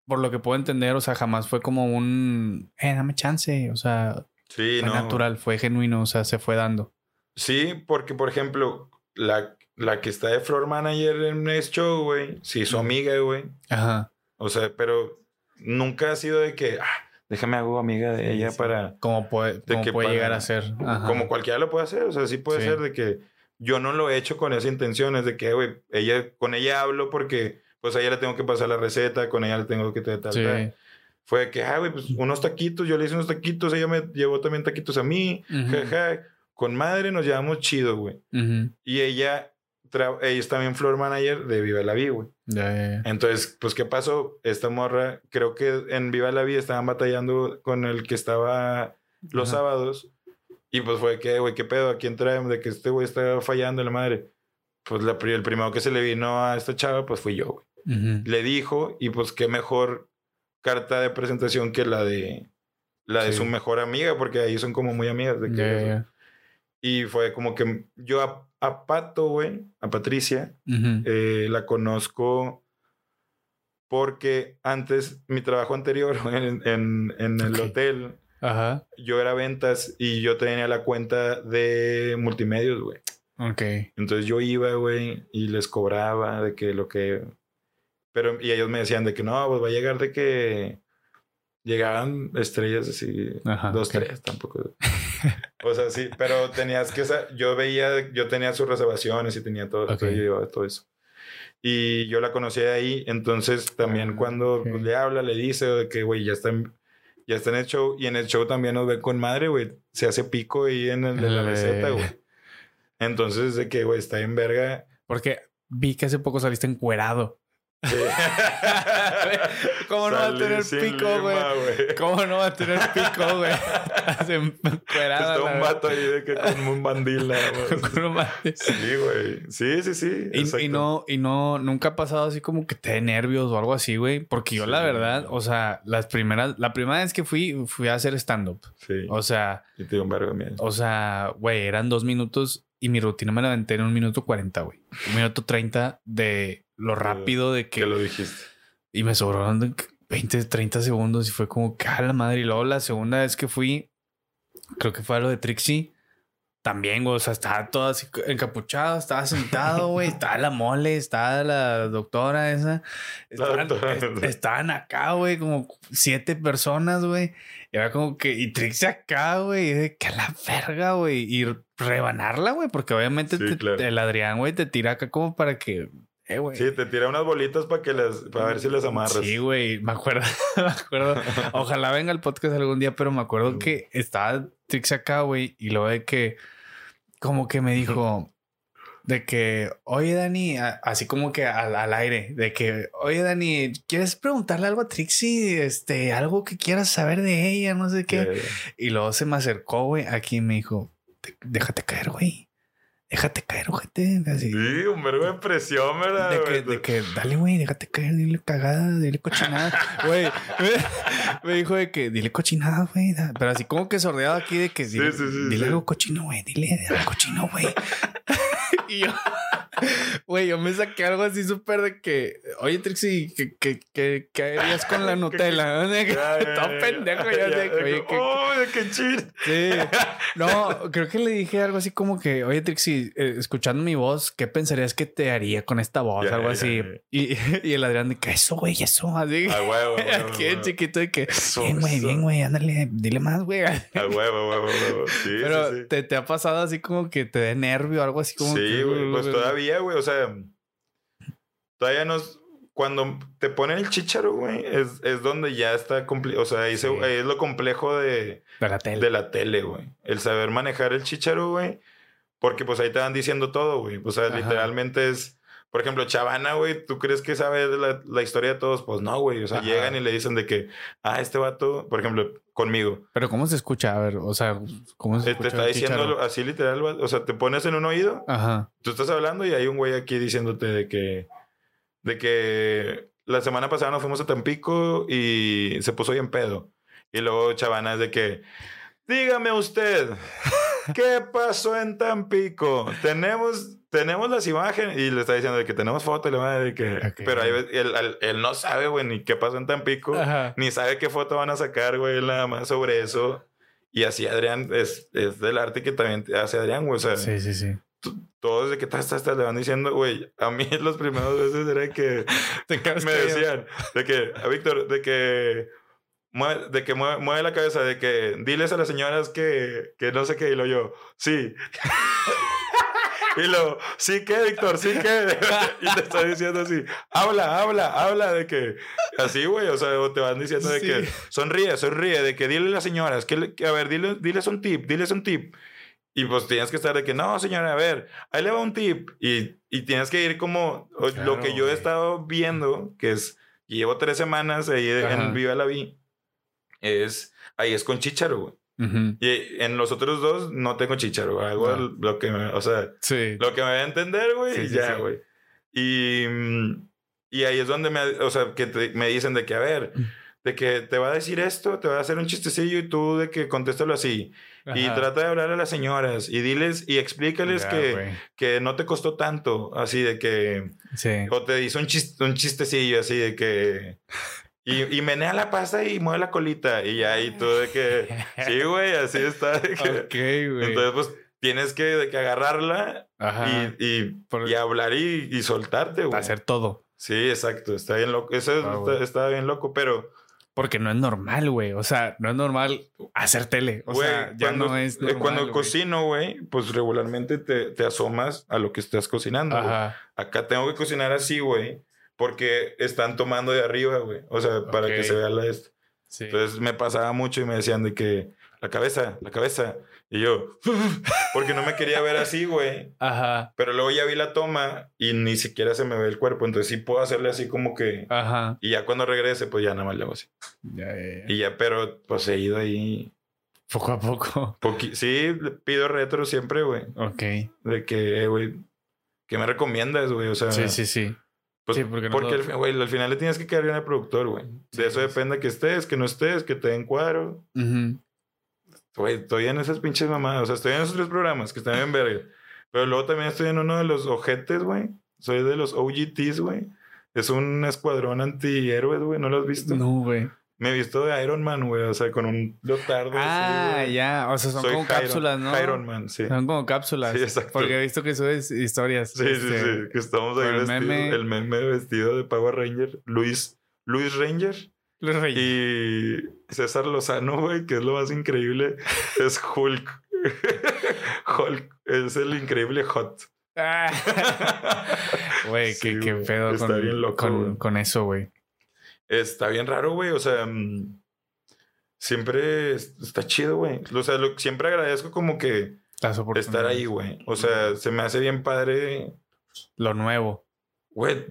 S2: por lo que puedo entender, o sea, jamás fue como un, eh, dame chance, o sea,
S1: Sí,
S2: fue
S1: no.
S2: natural, fue genuino, o sea, se fue dando.
S1: Sí, porque por ejemplo, la, la que está de floor manager en este show, güey, sí, su amiga, güey.
S2: Ajá.
S1: O sea, pero nunca ha sido de que, ah, déjame hago amiga de
S2: Sí,
S1: ella
S2: sí.
S1: para...
S2: Como puede, como
S1: que
S2: puede
S1: para-
S2: llegar a ser. Ajá.
S1: Como cualquiera lo puede hacer, o sea, sí puede
S2: Sí.
S1: ser de que yo no lo he hecho con esa intención, es de que, güey, ella, con ella hablo porque, pues a ella le tengo que pasar la receta, con ella le tengo que tal, tal. Fue de que, ah, güey, pues unos taquitos, yo le hice unos taquitos, ella me llevó también taquitos a mí,
S2: Ujú.
S1: jaja, con madre nos llevamos chido, güey.
S2: Ujú.
S1: Y ella, ella es también floor manager de Viva la Vida, güey.
S2: Ya, ya, ya.
S1: Entonces, pues, ¿qué pasó? Esta morra, creo que en Viva la Vida estaban batallando con el que estaba los sábados. Y pues fue que, güey, ¿qué pedo? ¿A quién traemos? De que este güey está fallando la madre. Pues la, el primero que se le vino a esta chava, pues fui yo, güey. Le dijo, y pues qué mejor carta de presentación que la de la de
S2: Sí.
S1: su mejor amiga, porque ahí son como muy amigas. De que. Y fue como que yo a, Pato, güey, a Patricia, eh, la conozco porque antes, mi trabajo anterior en, en- en el hotel,
S2: Ajá.
S1: yo era ventas y yo tenía la cuenta de multimedios, güey.
S2: Ok.
S1: Entonces yo iba, güey, y les cobraba de que lo que... Pero, y ellos me decían de que no, pues va a llegar de que llegaban estrellas así,
S2: Ajá,
S1: dos,
S2: ok.
S1: tres, tampoco. o sea, sí, pero tenías que, yo veía, yo tenía sus reservaciones y tenía todo,
S2: Ok.
S1: entonces yo llevaba todo eso. Y yo la conocí de ahí, entonces también
S2: Ah,
S1: cuando
S2: ok.
S1: pues, le habla, le dice de que, güey, ya está, en, ya está en el show, y en el show también nos ve con madre, güey, se hace pico ahí en, el, en la
S2: Eh.
S1: receta, güey. Entonces, de que, güey, está en verga.
S2: Porque vi que hace poco saliste encuerado. ¿Cómo no va a tener pico, güey? ¿Cómo no va a tener pico, güey? Estás.
S1: Está un vato ahí de que con un bandil
S2: mate.
S1: Sí, güey. Sí, sí, sí.
S2: Y, no, y no, nunca ha pasado así como que te dé nervios o algo así, güey. Porque yo, la verdad, o sea, las primeras, la primera vez que fui, fui a hacer stand-up.
S1: Sí.
S2: O sea,
S1: y te dio un vergo de miedo.
S2: o sea, güey, eran dos minutos y mi rutina me la aventé en un minuto cuarenta, güey. Un minuto treinta de lo rápido de
S1: que
S2: que.
S1: lo dijiste.
S2: Y me sobraron 20, 30 segundos y fue como, que a la madre. Y luego la segunda vez que fui, creo que fue a lo de Trixie. También, o sea, estaba todo así encapuchado, estaba sentado, güey, estaba la mole, estaba la doctora esa.
S1: La
S2: Estaban,
S1: doctora.
S2: est- estaban acá, güey, como siete personas, güey. Y era como que, y Trixie acá, güey, y de que la verga, güey, y rebanarla, güey, porque obviamente
S1: Sí,
S2: te-
S1: claro.
S2: el Adrián, güey, te tira acá como para que, güey.
S1: Sí, te tira unas bolitas para que las, para ver si las amarras.
S2: Sí, güey, me acuerdo, me acuerdo. Ojalá venga el podcast algún día, pero me acuerdo que estaba Trix acá, güey, y luego de que, como que me dijo, de que, oye, Dani, a- así como que al, al aire, de que, oye, Dani, ¿quieres preguntarle algo a Trixie? Este, algo que quieras saber de ella, no sé qué. Y luego se me acercó, güey, aquí y me dijo, "Te- déjate caer, güey. Déjate caer, ojete. Así.
S1: Sí, un vergo de presión, ¿verdad?
S2: De que, de que, dale, güey, déjate caer, dile cagada, dile cochinada. Güey, me, dijo de que, dile cochinada, güey. Pero así como que sordeado aquí de que, dile,
S1: sí, sí,
S2: dile
S1: sí.
S2: algo cochino, güey, dile algo cochino, güey. y yo, güey, yo me saqué algo así súper de que, oye, Trixie, ¿qué, qué, qué, qué harías con la Nutella? Que, Todo pendejo,
S1: ya,
S2: sé, que, oye,
S1: que,
S2: que,
S1: ¡Oh, qué chido!
S2: Sí. No, creo que le dije algo así como que, oye, Trixie, eh, escuchando mi voz, ¿qué pensarías que te haría con esta voz? Algo así. Y, y el Adrián de que eso, güey, eso, así.
S1: A huevo, huevo.
S2: chiquito de que,
S1: Eso,
S2: bien, güey, bien, güey, ándale, dile más, güey.
S1: A huevo, huevo, huevo. Sí,
S2: Pero
S1: sí, sí.
S2: Te, te ha pasado así como que te dé nervio, algo así como
S1: Sí,
S2: que-
S1: güey. Pues todavía, güey. O sea, todavía nos. Cuando te ponen el chicharo, güey, es, es donde ya está. O sea, ahí, se-
S2: Sí.
S1: ahí es lo complejo de,
S2: De la tele.
S1: de la tele, güey. El saber manejar el chicharo, güey. Porque pues ahí te van diciendo todo, güey. O sea,
S2: Ajá.
S1: literalmente es. Por ejemplo, Chavana, güey, ¿tú crees que sabe la, la historia de todos? Pues no, güey. O sea,
S2: Ajá.
S1: llegan y le dicen de que, ah, este vato, por ejemplo, conmigo.
S2: Pero ¿cómo se escucha? A ver, o sea, ¿cómo se escucha?
S1: te está diciendo así literal, o sea, te pones en un oído,
S2: Ajá.
S1: tú estás hablando y hay un güey aquí diciéndote de que, de que la semana pasada nos fuimos a Tampico y se puso bien pedo. Y luego Chavana es de que, dígame usted, ¿qué pasó en Tampico? Tenemos, tenemos las imágenes y le está diciendo de que tenemos fotos y le va de que,
S2: Ok.
S1: pero ahí él, él- él no sabe, güey, ni qué pasó en Tampico,
S2: Ajá.
S1: ni sabe qué foto van a sacar, güey, él nada más sobre eso. Y así Adrián es, es del arte que también hace Adrián, güey, o sea,
S2: Sí, sí, sí.
S1: todos de que estás, estás, le van diciendo, güey, a mí las primeras veces era que me decían, de que, a Víctor, de que, mueve, de que mueve, mueve la cabeza, de que diles a las señoras que, que no sé qué, y lo yo, sí. y lo, sí que, Víctor, sí que. y te está diciendo así, habla, habla, habla, de que, así, güey, o sea, o te van diciendo de que,
S2: Sí.
S1: sonríe, sonríe, de que dile a las señoras, que, que, a ver, dile, diles un tip, diles un tip. Y pues tienes que estar de que, no, señora, a ver, ahí le va un tip. Y, y tienes que ir como o- lo
S2: Claro,
S1: que yo he
S2: güey.
S1: estado viendo, que es, llevo tres semanas ahí
S2: Ajá.
S1: en Viva la Vi, es, ahí es con chícharo, güey.
S2: Ujú.
S1: Y en los otros dos no tengo chícharo, hago
S2: No.
S1: el- lo que me, o sea,
S2: Sí.
S1: lo que me va a entender, güey,
S2: Sí,
S1: y
S2: sí,
S1: ya, güey. Y, y ahí es donde me, o sea, que te- me dicen de que, a ver,
S2: Mm.
S1: de que te va a decir esto, te va a hacer un chistecillo y tú de que contéstalo así. Y
S2: Ajá.
S1: trata de hablar a las señoras y diles y explícales
S2: Ya,
S1: que, que no te costó tanto, así de que,
S2: Sí.
S1: o te hizo un, chis- un chistecillo así de que, y, y menea la pasta y mueve la colita y ya, y tú de que, sí, güey, así está. de que-
S2: Ok, güey.
S1: entonces, pues tienes que, de que agarrarla
S2: Ajá.
S1: y, y,
S2: Por-
S1: y hablar y, y soltarte, güey.
S2: hacer todo.
S1: Sí, exacto, está bien loco. Eso es-
S2: Ah,
S1: está, bien loco, pero,
S2: Porque no es normal, güey. O sea, no es normal hacer tele. O
S1: güey,
S2: sea, ya
S1: cuando,
S2: no es
S1: eh,
S2: normal,
S1: cuando
S2: güey.
S1: cocino, güey, pues regularmente te, te asomas a lo que estás cocinando. güey.
S2: Ajá.
S1: Acá tengo que cocinar así, güey, porque están tomando de arriba, güey. O sea, para que se vea la esto.
S2: Sí.
S1: Entonces me pasaba mucho y me decían de que la cabeza, la cabeza. Y yo, porque no me quería ver así, güey.
S2: Ajá.
S1: Pero luego ya vi la toma y ni siquiera se me ve el cuerpo. Entonces sí puedo hacerle así como que.
S2: Ajá.
S1: Y ya cuando regrese, pues ya nada más le hago así.
S2: Ya, ya, ya.
S1: Y ya, pero pues he ido ahí.
S2: Poco a poco.
S1: sí, pido retro siempre, güey.
S2: Ok.
S1: De que, eh, güey, ¿qué me recomiendas, güey? O sea,
S2: Sí, sí, sí.
S1: Pues,
S2: Sí, porque
S1: porque, fi- güey, al final le tienes que quedar bien al productor, güey.
S2: Sí,
S1: de eso depende que estés, que no estés, que te den cuadro. Güey, estoy en esas pinches mamadas. O sea, estoy en esos tres programas que están bien verga. Pero luego también estoy en uno de los ojetes, güey. Soy de los OGTs, güey. Es un escuadrón antihéroes, güey. ¿No lo has visto?
S2: No, güey.
S1: Me he visto de Iron Man, güey. O sea, con un leotardo.
S2: Ah,
S1: así,
S2: ya. O sea, son
S1: Soy
S2: como cápsulas, ¿no?
S1: Iron Man, sí.
S2: Son como cápsulas.
S1: Sí, exacto.
S2: Porque he visto que subes historias.
S1: Sí, sí,
S2: este,
S1: sí. Que estamos ahí
S2: el
S1: vestidos.
S2: meme.
S1: El meme vestido de Power Ranger. Luis, Luis Ranger.
S2: Los reyes.
S1: Y César Lozano, güey, que es lo más increíble, es Hulk. Hulk es el increíble Hot.
S2: Ah. Güey,
S1: Sí,
S2: qué, qué pedo con,
S1: loco,
S2: con, con eso, güey.
S1: Está bien raro, güey. O sea, mm, siempre es- está chido, güey. O sea, lo- siempre agradezco como que estar ahí, güey. O sea, se me hace bien padre.
S2: Lo nuevo.
S1: Güey,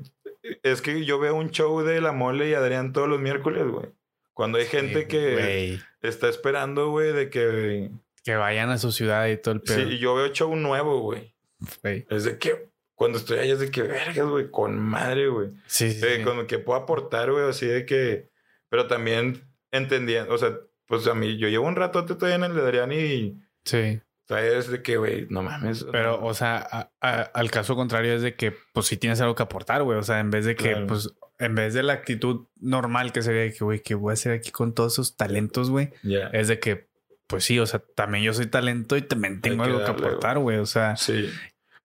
S1: es que yo veo un show de La Mole y Adrián todos los miércoles, güey. Cuando hay gente
S2: Sí,
S1: que está esperando, güey, de que...
S2: Que vayan a su ciudad y todo el
S1: Sí,
S2: pedo.
S1: y yo veo show nuevo, güey.
S2: güey.
S1: Es de que cuando estoy allá es de que vergas, güey, con madre, güey.
S2: Sí, sí. Sí.
S1: Con que puedo aportar, güey, así de que. Pero también entendiendo, o sea, pues a mí, yo llevo un rato todavía en el de Adrián y
S2: Sí.
S1: todavía es de que, güey, no mames.
S2: Pero, o sea, a- a- al caso contrario es de que, pues, sí tienes algo que aportar, güey. O sea, en vez de que,
S1: Claro.
S2: pues, en vez de la actitud normal que sería de que, güey, ¿qué voy a hacer aquí con todos esos talentos, güey?
S1: Ya.
S2: Es de que, pues sí, o sea, también yo soy talento y también tengo
S1: que
S2: algo que
S1: darle,
S2: aportar, güey. O sea,
S1: Sí.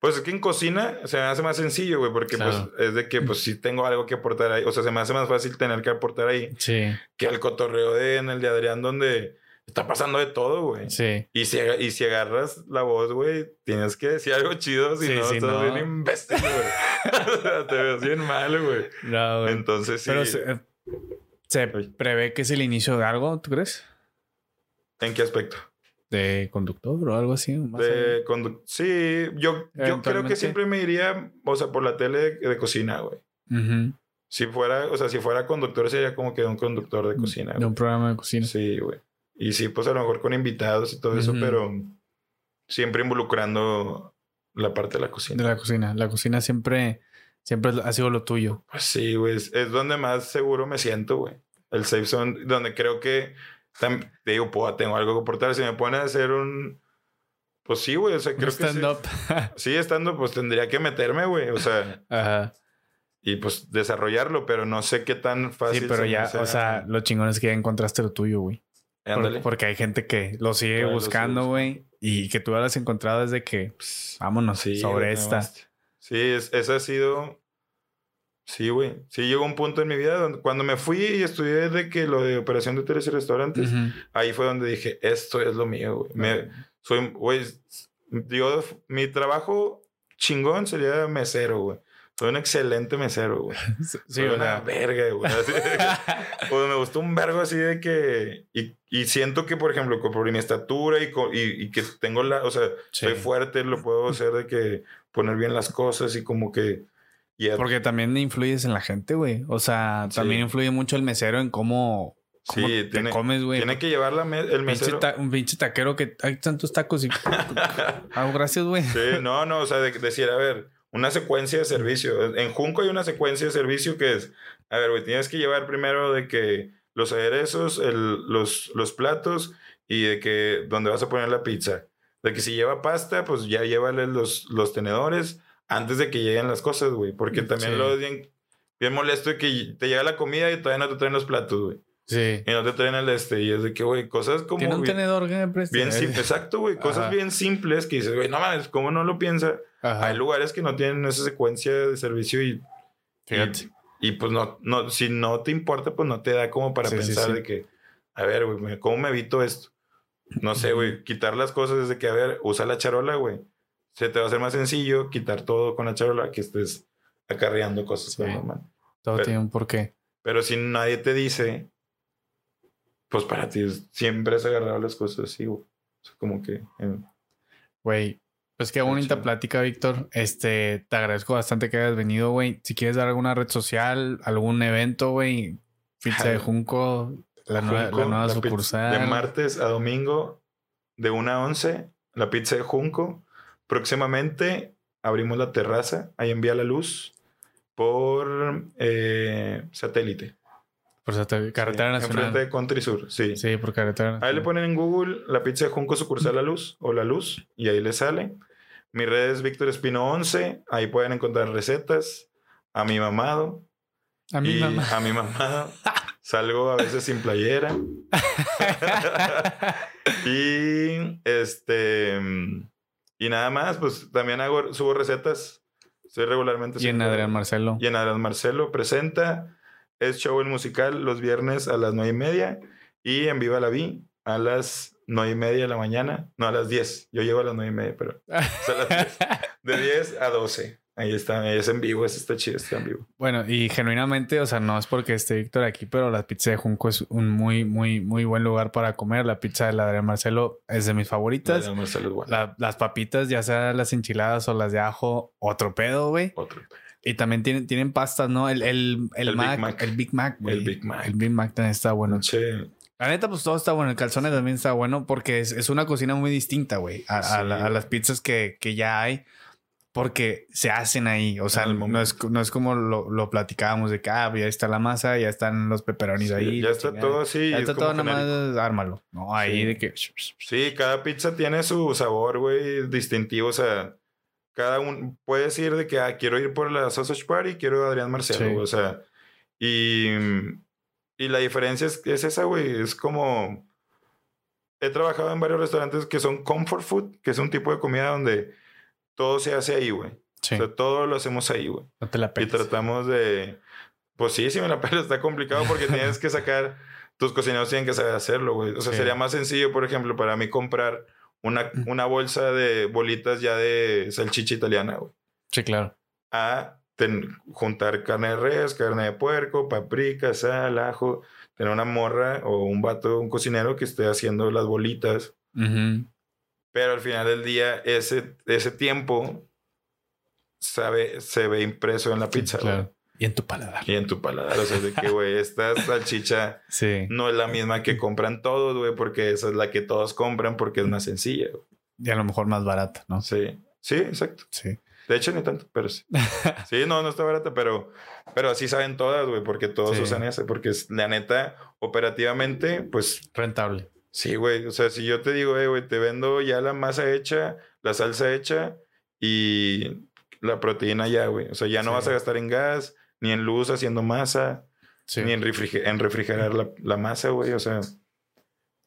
S1: Pues es que en cocina se me hace más sencillo, güey, porque
S2: Claro.
S1: pues es de que pues sí tengo algo que aportar ahí. O sea, se me hace más fácil tener que aportar ahí
S2: sí,
S1: que el cotorreo de en el de Adrián donde está pasando de todo, güey.
S2: sí.
S1: Y si, y si agarras la voz, güey, tienes que decir algo chido, si
S2: Sí,
S1: no,
S2: si
S1: estás
S2: no.
S1: bien imbécil, güey. o sea, te ves bien mal, güey.
S2: No, güey.
S1: Entonces sí.
S2: Pero se, eh, se prevé que es el inicio de algo, ¿tú crees?
S1: ¿En qué aspecto?
S2: De conductor o algo así. más
S1: De condu- sí, yo, yo creo que siempre me iría, o sea, por la tele de, de cocina, güey. Si fuera, o sea, si fuera conductor sería como que un conductor de cocina.
S2: De
S1: güey.
S2: un programa de cocina.
S1: Sí, güey. Y sí, pues a lo mejor con invitados y todo eso, pero siempre involucrando la parte de la cocina.
S2: De la cocina. La cocina siempre, siempre ha sido lo tuyo.
S1: Pues sí, güey. Es, es donde más seguro me siento, güey. El safe zone, donde creo que te digo, puedo, tengo algo que aportar. Si me ponen a hacer un. Pues sí, güey. O sea, creo que. Sí,
S2: stand-up.
S1: sí, estando, pues tendría que meterme, güey. O sea,
S2: Ajá.
S1: y pues desarrollarlo, pero no sé qué tan fácil.
S2: Sí, pero
S1: se
S2: ya, o sea, lo chingón es que ya encontraste lo tuyo, güey. Por- porque hay gente que lo sigue buscando, güey. Y que tú has encontrado desde que, pues, vámonos,
S1: Sí,
S2: sobre esta.
S1: Sí, es, ese ha sido. Sí, güey. Sí, llegó un punto en mi vida donde cuando me fui y estudié de que lo de operación de hoteles y restaurantes,
S2: Ujú.
S1: ahí fue donde dije, esto es lo mío, güey. Me, soy, güey, yo, mi trabajo chingón sería mesero, güey. Soy un excelente mesero, güey.
S2: Sí,
S1: Soy una verga, güey. Pues me gustó un vergo así de que... Y, y siento que, por ejemplo, por mi estatura y, y, y que tengo la... O sea,
S2: Sí.
S1: soy fuerte, lo puedo hacer de que poner bien las cosas y como que...
S2: Porque también influyes en la gente, güey. O sea,
S1: Sí.
S2: también influye mucho el mesero en cómo, cómo
S1: Sí,
S2: te
S1: tiene-
S2: comes, güey.
S1: tiene que llevar la me- el mesero...
S2: un pinche taquero que hay tantos tacos y. ah, gracias, güey.
S1: Sí, no, no, o sea, de, decir, a ver, una secuencia de servicio. En Junco hay una secuencia de servicio que es, a ver, güey, tienes que llevar primero de que los aderezos, el, los, los platos y de que donde vas a poner la pizza. De que si lleva pasta, pues ya llévale los, los tenedores antes de que lleguen las cosas, güey. Porque también
S2: Sí.
S1: lo es bien, bien molesto de que te llega la comida y todavía no te traen los platos, güey.
S2: Sí.
S1: Y no te traen el este. Y es de que, güey, cosas como...
S2: Tiene un
S1: bien-
S2: tenedor que me preste.
S1: Bien simple, exacto, güey. Cosas
S2: Ajá.
S1: bien simples que dices, güey, no mames, ¿cómo no lo piensa?
S2: Ajá.
S1: Hay lugares que no tienen esa secuencia de servicio y,
S2: Fíjate.
S1: y, y, pues no, no, si no te importa, pues no te da como para
S2: Sí,
S1: pensar
S2: sí.
S1: de que, a ver, güey, ¿cómo me evito esto? No sé, güey, quitar las cosas desde que, a ver, usa la charola, güey. Se te va a hacer más sencillo quitar todo con la charola que estés acarreando cosas
S2: Sí.
S1: mano.
S2: Todo
S1: pero-
S2: tiene un porqué.
S1: Pero si nadie te dice, pues para ti siempre has agarrado las cosas así, güey. O sea, como que... eh,
S2: Güey. Pues qué bonita plática, Víctor. Este, te agradezco bastante que hayas venido, güey. Si quieres dar alguna red social, algún evento, güey. Pizza de. Junco, la, nueva,
S1: Junco,
S2: la nueva
S1: la pizza-
S2: sucursal.
S1: De martes a domingo, de 1 a 11, la pizza de Junco. Próximamente abrimos la terraza, ahí envía la luz, por eh, satélite.
S2: Por sat- carretera
S1: Sí,
S2: nacional.
S1: Enfrente de Country Sur, sí.
S2: Sí, por carretera
S1: Ahí le
S2: nacional.
S1: ponen en Google la pizza de Junco sucursal La Luz o La Luz y ahí le sale. Mi red es Víctor Espino 11, ahí pueden encontrar recetas, a mi mamado,
S2: A mi mamá.
S1: a mi mamado. Salgo a veces sin playera. y este y nada más, pues también hago subo recetas. Soy regularmente
S2: y en Adrián Marcelo.
S1: y en Adrián Marcelo presenta. Es show el musical los viernes a las nueve y media. Y en Viva la Vi a las nueve y media de la mañana. No, a las 10. Yo llego a las nueve y media, pero es a las 10. De 10 a 12. Ahí está, es en vivo, eso está chido, está en vivo.
S2: Bueno, y genuinamente, o sea, no es porque esté Víctor aquí, pero la pizza de Junco es un muy, muy, muy buen lugar para comer. La pizza de la Adrián Marcelo es de mis favoritas.
S1: Adrián Marcelo es bueno.
S2: La- las papitas, ya sea las enchiladas o las de ajo, otro pedo, güey.
S1: Otro.
S2: Y también tienen, tienen pastas, ¿no? El, el, el,
S1: El Big
S2: Mac,
S1: Mac.
S2: El Big Mac, güey.
S1: El Big Mac.
S2: El Big Mac también está bueno.
S1: Che,
S2: La neta, pues todo está bueno. El calzone también está bueno porque es, es una cocina muy distinta, güey, a, a
S1: Sí,
S2: la- a
S1: güey.
S2: las pizzas que, que ya hay. Porque se hacen ahí. O sea,
S1: Al
S2: no es, no es como lo, lo platicábamos de que ah, ya está la masa, ya están los pepperonis
S1: sí,
S2: ahí.
S1: ya está
S2: chingada.
S1: todo así.
S2: Ya
S1: es
S2: está todo nada más ármalo. No, ahí
S1: Sí.
S2: de que.
S1: Sí, cada pizza tiene su sabor, güey, distintivo. O sea, cada uno puedes ir de que ah, quiero ir por la Sausage Party, quiero Adrián Marcelo,
S2: Sí.
S1: o sea, y, y la diferencia es, es esa, güey, es como he trabajado en varios restaurantes que son comfort food, que es un tipo de comida donde todo se hace ahí, güey.
S2: Sí,
S1: O sea, todo lo hacemos ahí, güey.
S2: no te la
S1: Y
S2: pegas.
S1: tratamos de. Pues sí, si me la pelo está complicado porque tienes que sacar. Tus cocineros tienen que saber hacerlo, güey. O sea,
S2: Sí.
S1: sería más sencillo, por ejemplo, para mí comprar una, una bolsa de bolitas ya de salchicha italiana, güey.
S2: Sí, claro.
S1: A ten- juntar carne de res, carne de puerco, paprika, sal, ajo. Tener una morra o un vato, un cocinero que esté haciendo las bolitas Pero al final del día, ese, ese tiempo sabe, se ve impreso en la pizza,
S2: Claro. Y en tu paladar.
S1: Y en tu paladar. O sea, de que, güey, esta salchicha
S2: Sí.
S1: no es la misma que compran todos, güey, porque esa es la que todos compran porque es más sencilla, güey.
S2: Y a lo mejor más barata, ¿no?
S1: Sí. Sí, exacto.
S2: Sí.
S1: De hecho, ni tanto, pero sí. Sí, no, no está barata, pero, pero así saben todas, güey, porque todos
S2: Sí.
S1: usan ese, porque es, la neta, operativamente, pues
S2: Rentable.
S1: Sí, güey. O sea, si yo te digo, eh, güey, te vendo ya la masa hecha, la salsa hecha y la proteína ya, güey. O sea, ya no
S2: Sí.
S1: vas a gastar en gas, ni en luz haciendo masa,
S2: Sí.
S1: ni en, refrige- en refrigerar la, la masa, güey. O sea,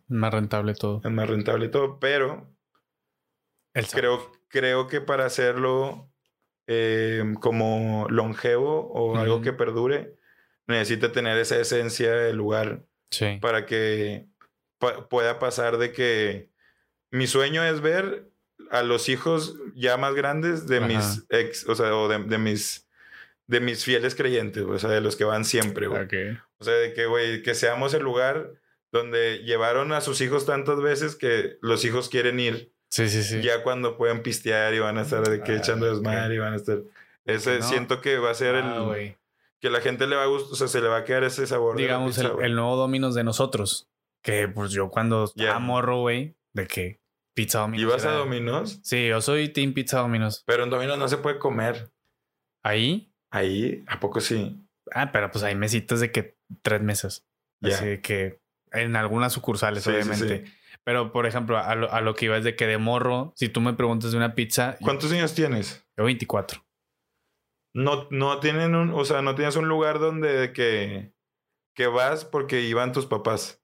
S2: Más rentable todo.
S1: es más rentable todo, pero
S2: El
S1: creo, creo que para hacerlo eh, como longevo o algo que perdure, necesita tener esa esencia del lugar
S2: Sí.
S1: para que pa- pueda pasar de que mi sueño es ver a los hijos ya más grandes de
S2: Ajá.
S1: mis ex, o sea, o de, de mis de mis fieles creyentes, o sea, de los que van siempre, güey. O sea, de que, güey, que seamos el lugar donde llevaron a sus hijos tantas veces que los hijos quieren ir
S2: Sí, sí, sí.
S1: ya cuando puedan pistear y van a estar de que
S2: Ah,
S1: echando desmadre y van a estar... Ese,
S2: no.
S1: Siento que va a ser
S2: Ah,
S1: el...
S2: güey.
S1: Que la gente le va a gustar, o sea, se le va a quedar ese sabor.
S2: Digamos, el nuevo Dominos de nosotros. Que pues yo cuando estaba morro, güey, de que pizza Dominos.
S1: ¿Y vas a Domino's?
S2: Sí, yo soy Team Pizza Dominos.
S1: Pero en Domino's no se puede comer.
S2: Ahí.
S1: Ahí, ¿a poco sí?
S2: Ah, pero pues hay mesitas de que tres mesas. Así de que en algunas sucursales,
S1: Sí,
S2: obviamente.
S1: sí.
S2: Pero, por ejemplo, a lo, a lo que iba es de que de morro, si tú me preguntas de una pizza, yo,
S1: ¿Cuántos años tienes?
S2: yo 24.
S1: No, no tienen un, o sea, no tienes un lugar donde de que, que vas porque iban tus papás.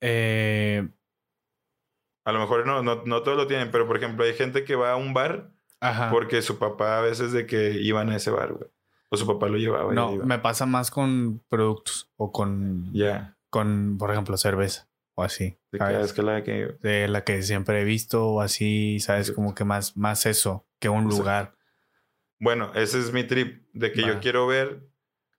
S2: Eh,
S1: A lo mejor no, no, no todos lo tienen, pero por ejemplo, hay gente que va a un bar
S2: ajá.
S1: porque su papá a veces de que iban a ese bar, güey. O su papá lo llevaba.
S2: no,
S1: iba.
S2: me pasa más con productos o con,
S1: Ya.
S2: con, por ejemplo, cerveza o así.
S1: De
S2: ¿sabes?
S1: que, es que la que...
S2: de la que siempre he visto o así, ¿sabes? Como que más, más eso que un lugar.
S1: Bueno, ese es mi trip, de que yo quiero ver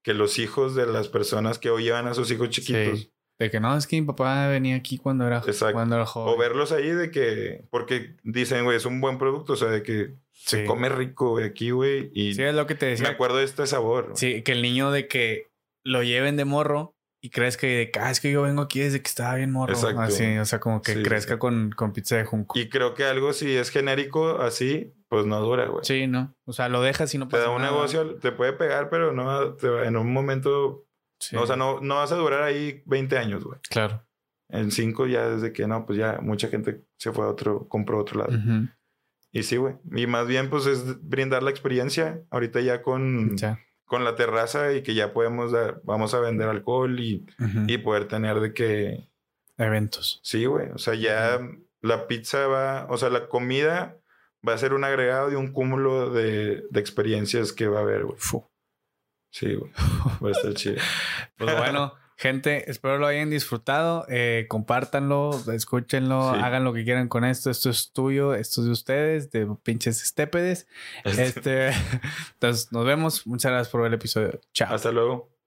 S1: que los hijos de las personas que hoy llevan a sus hijos chiquitos,
S2: Sí. De que no, es que mi papá venía aquí cuando era,
S1: Exacto.
S2: cuando era joven.
S1: o verlos ahí de que, porque dicen, güey, es un buen producto, o sea, de que
S2: Sí.
S1: se come rico, güey, aquí, güey, y
S2: Sí, es lo que te
S1: me
S2: decía.
S1: acuerdo de este sabor.
S2: Sí, que el niño de que lo lleven de morro y crees que, de que, ah, es que yo vengo aquí desde que estaba bien morro.
S1: Exacto.
S2: Así, o sea, como que
S1: Sí,
S2: crezca
S1: sí.
S2: Con, con pizza de junco.
S1: Y creo que algo si es genérico así, pues no dura, güey.
S2: Sí, ¿no? O sea, lo dejas y no
S1: Te
S2: pasa
S1: da un
S2: nada.
S1: negocio, te puede pegar, pero no, te en un momento,
S2: Sí,
S1: no, o sea, no, no vas a durar ahí 20 años, güey.
S2: Claro.
S1: En 5 ya desde que no, pues ya mucha gente se fue a otro, compró otro lado. Y sí, güey. Y más bien, pues es brindar la experiencia. Ahorita ya con,
S2: Ya.
S1: con la terraza y que ya podemos dar, vamos a vender alcohol y,
S2: Ujú.
S1: y poder tener de que,
S2: Eventos.
S1: sí, güey. O sea, ya la pizza va, o sea, la comida va a ser un agregado de un cúmulo de, de experiencias que va a haber, güey. Sí, güey. Va a estar chido.
S2: Pues bueno, gente, espero lo hayan disfrutado. Eh, compártanlo, escúchenlo,
S1: Sí.
S2: hagan lo que quieran con esto. Esto es tuyo, esto es de ustedes, de pinches estépedes. Este, entonces, nos vemos. Muchas gracias por ver el episodio. Chao.
S1: Hasta luego.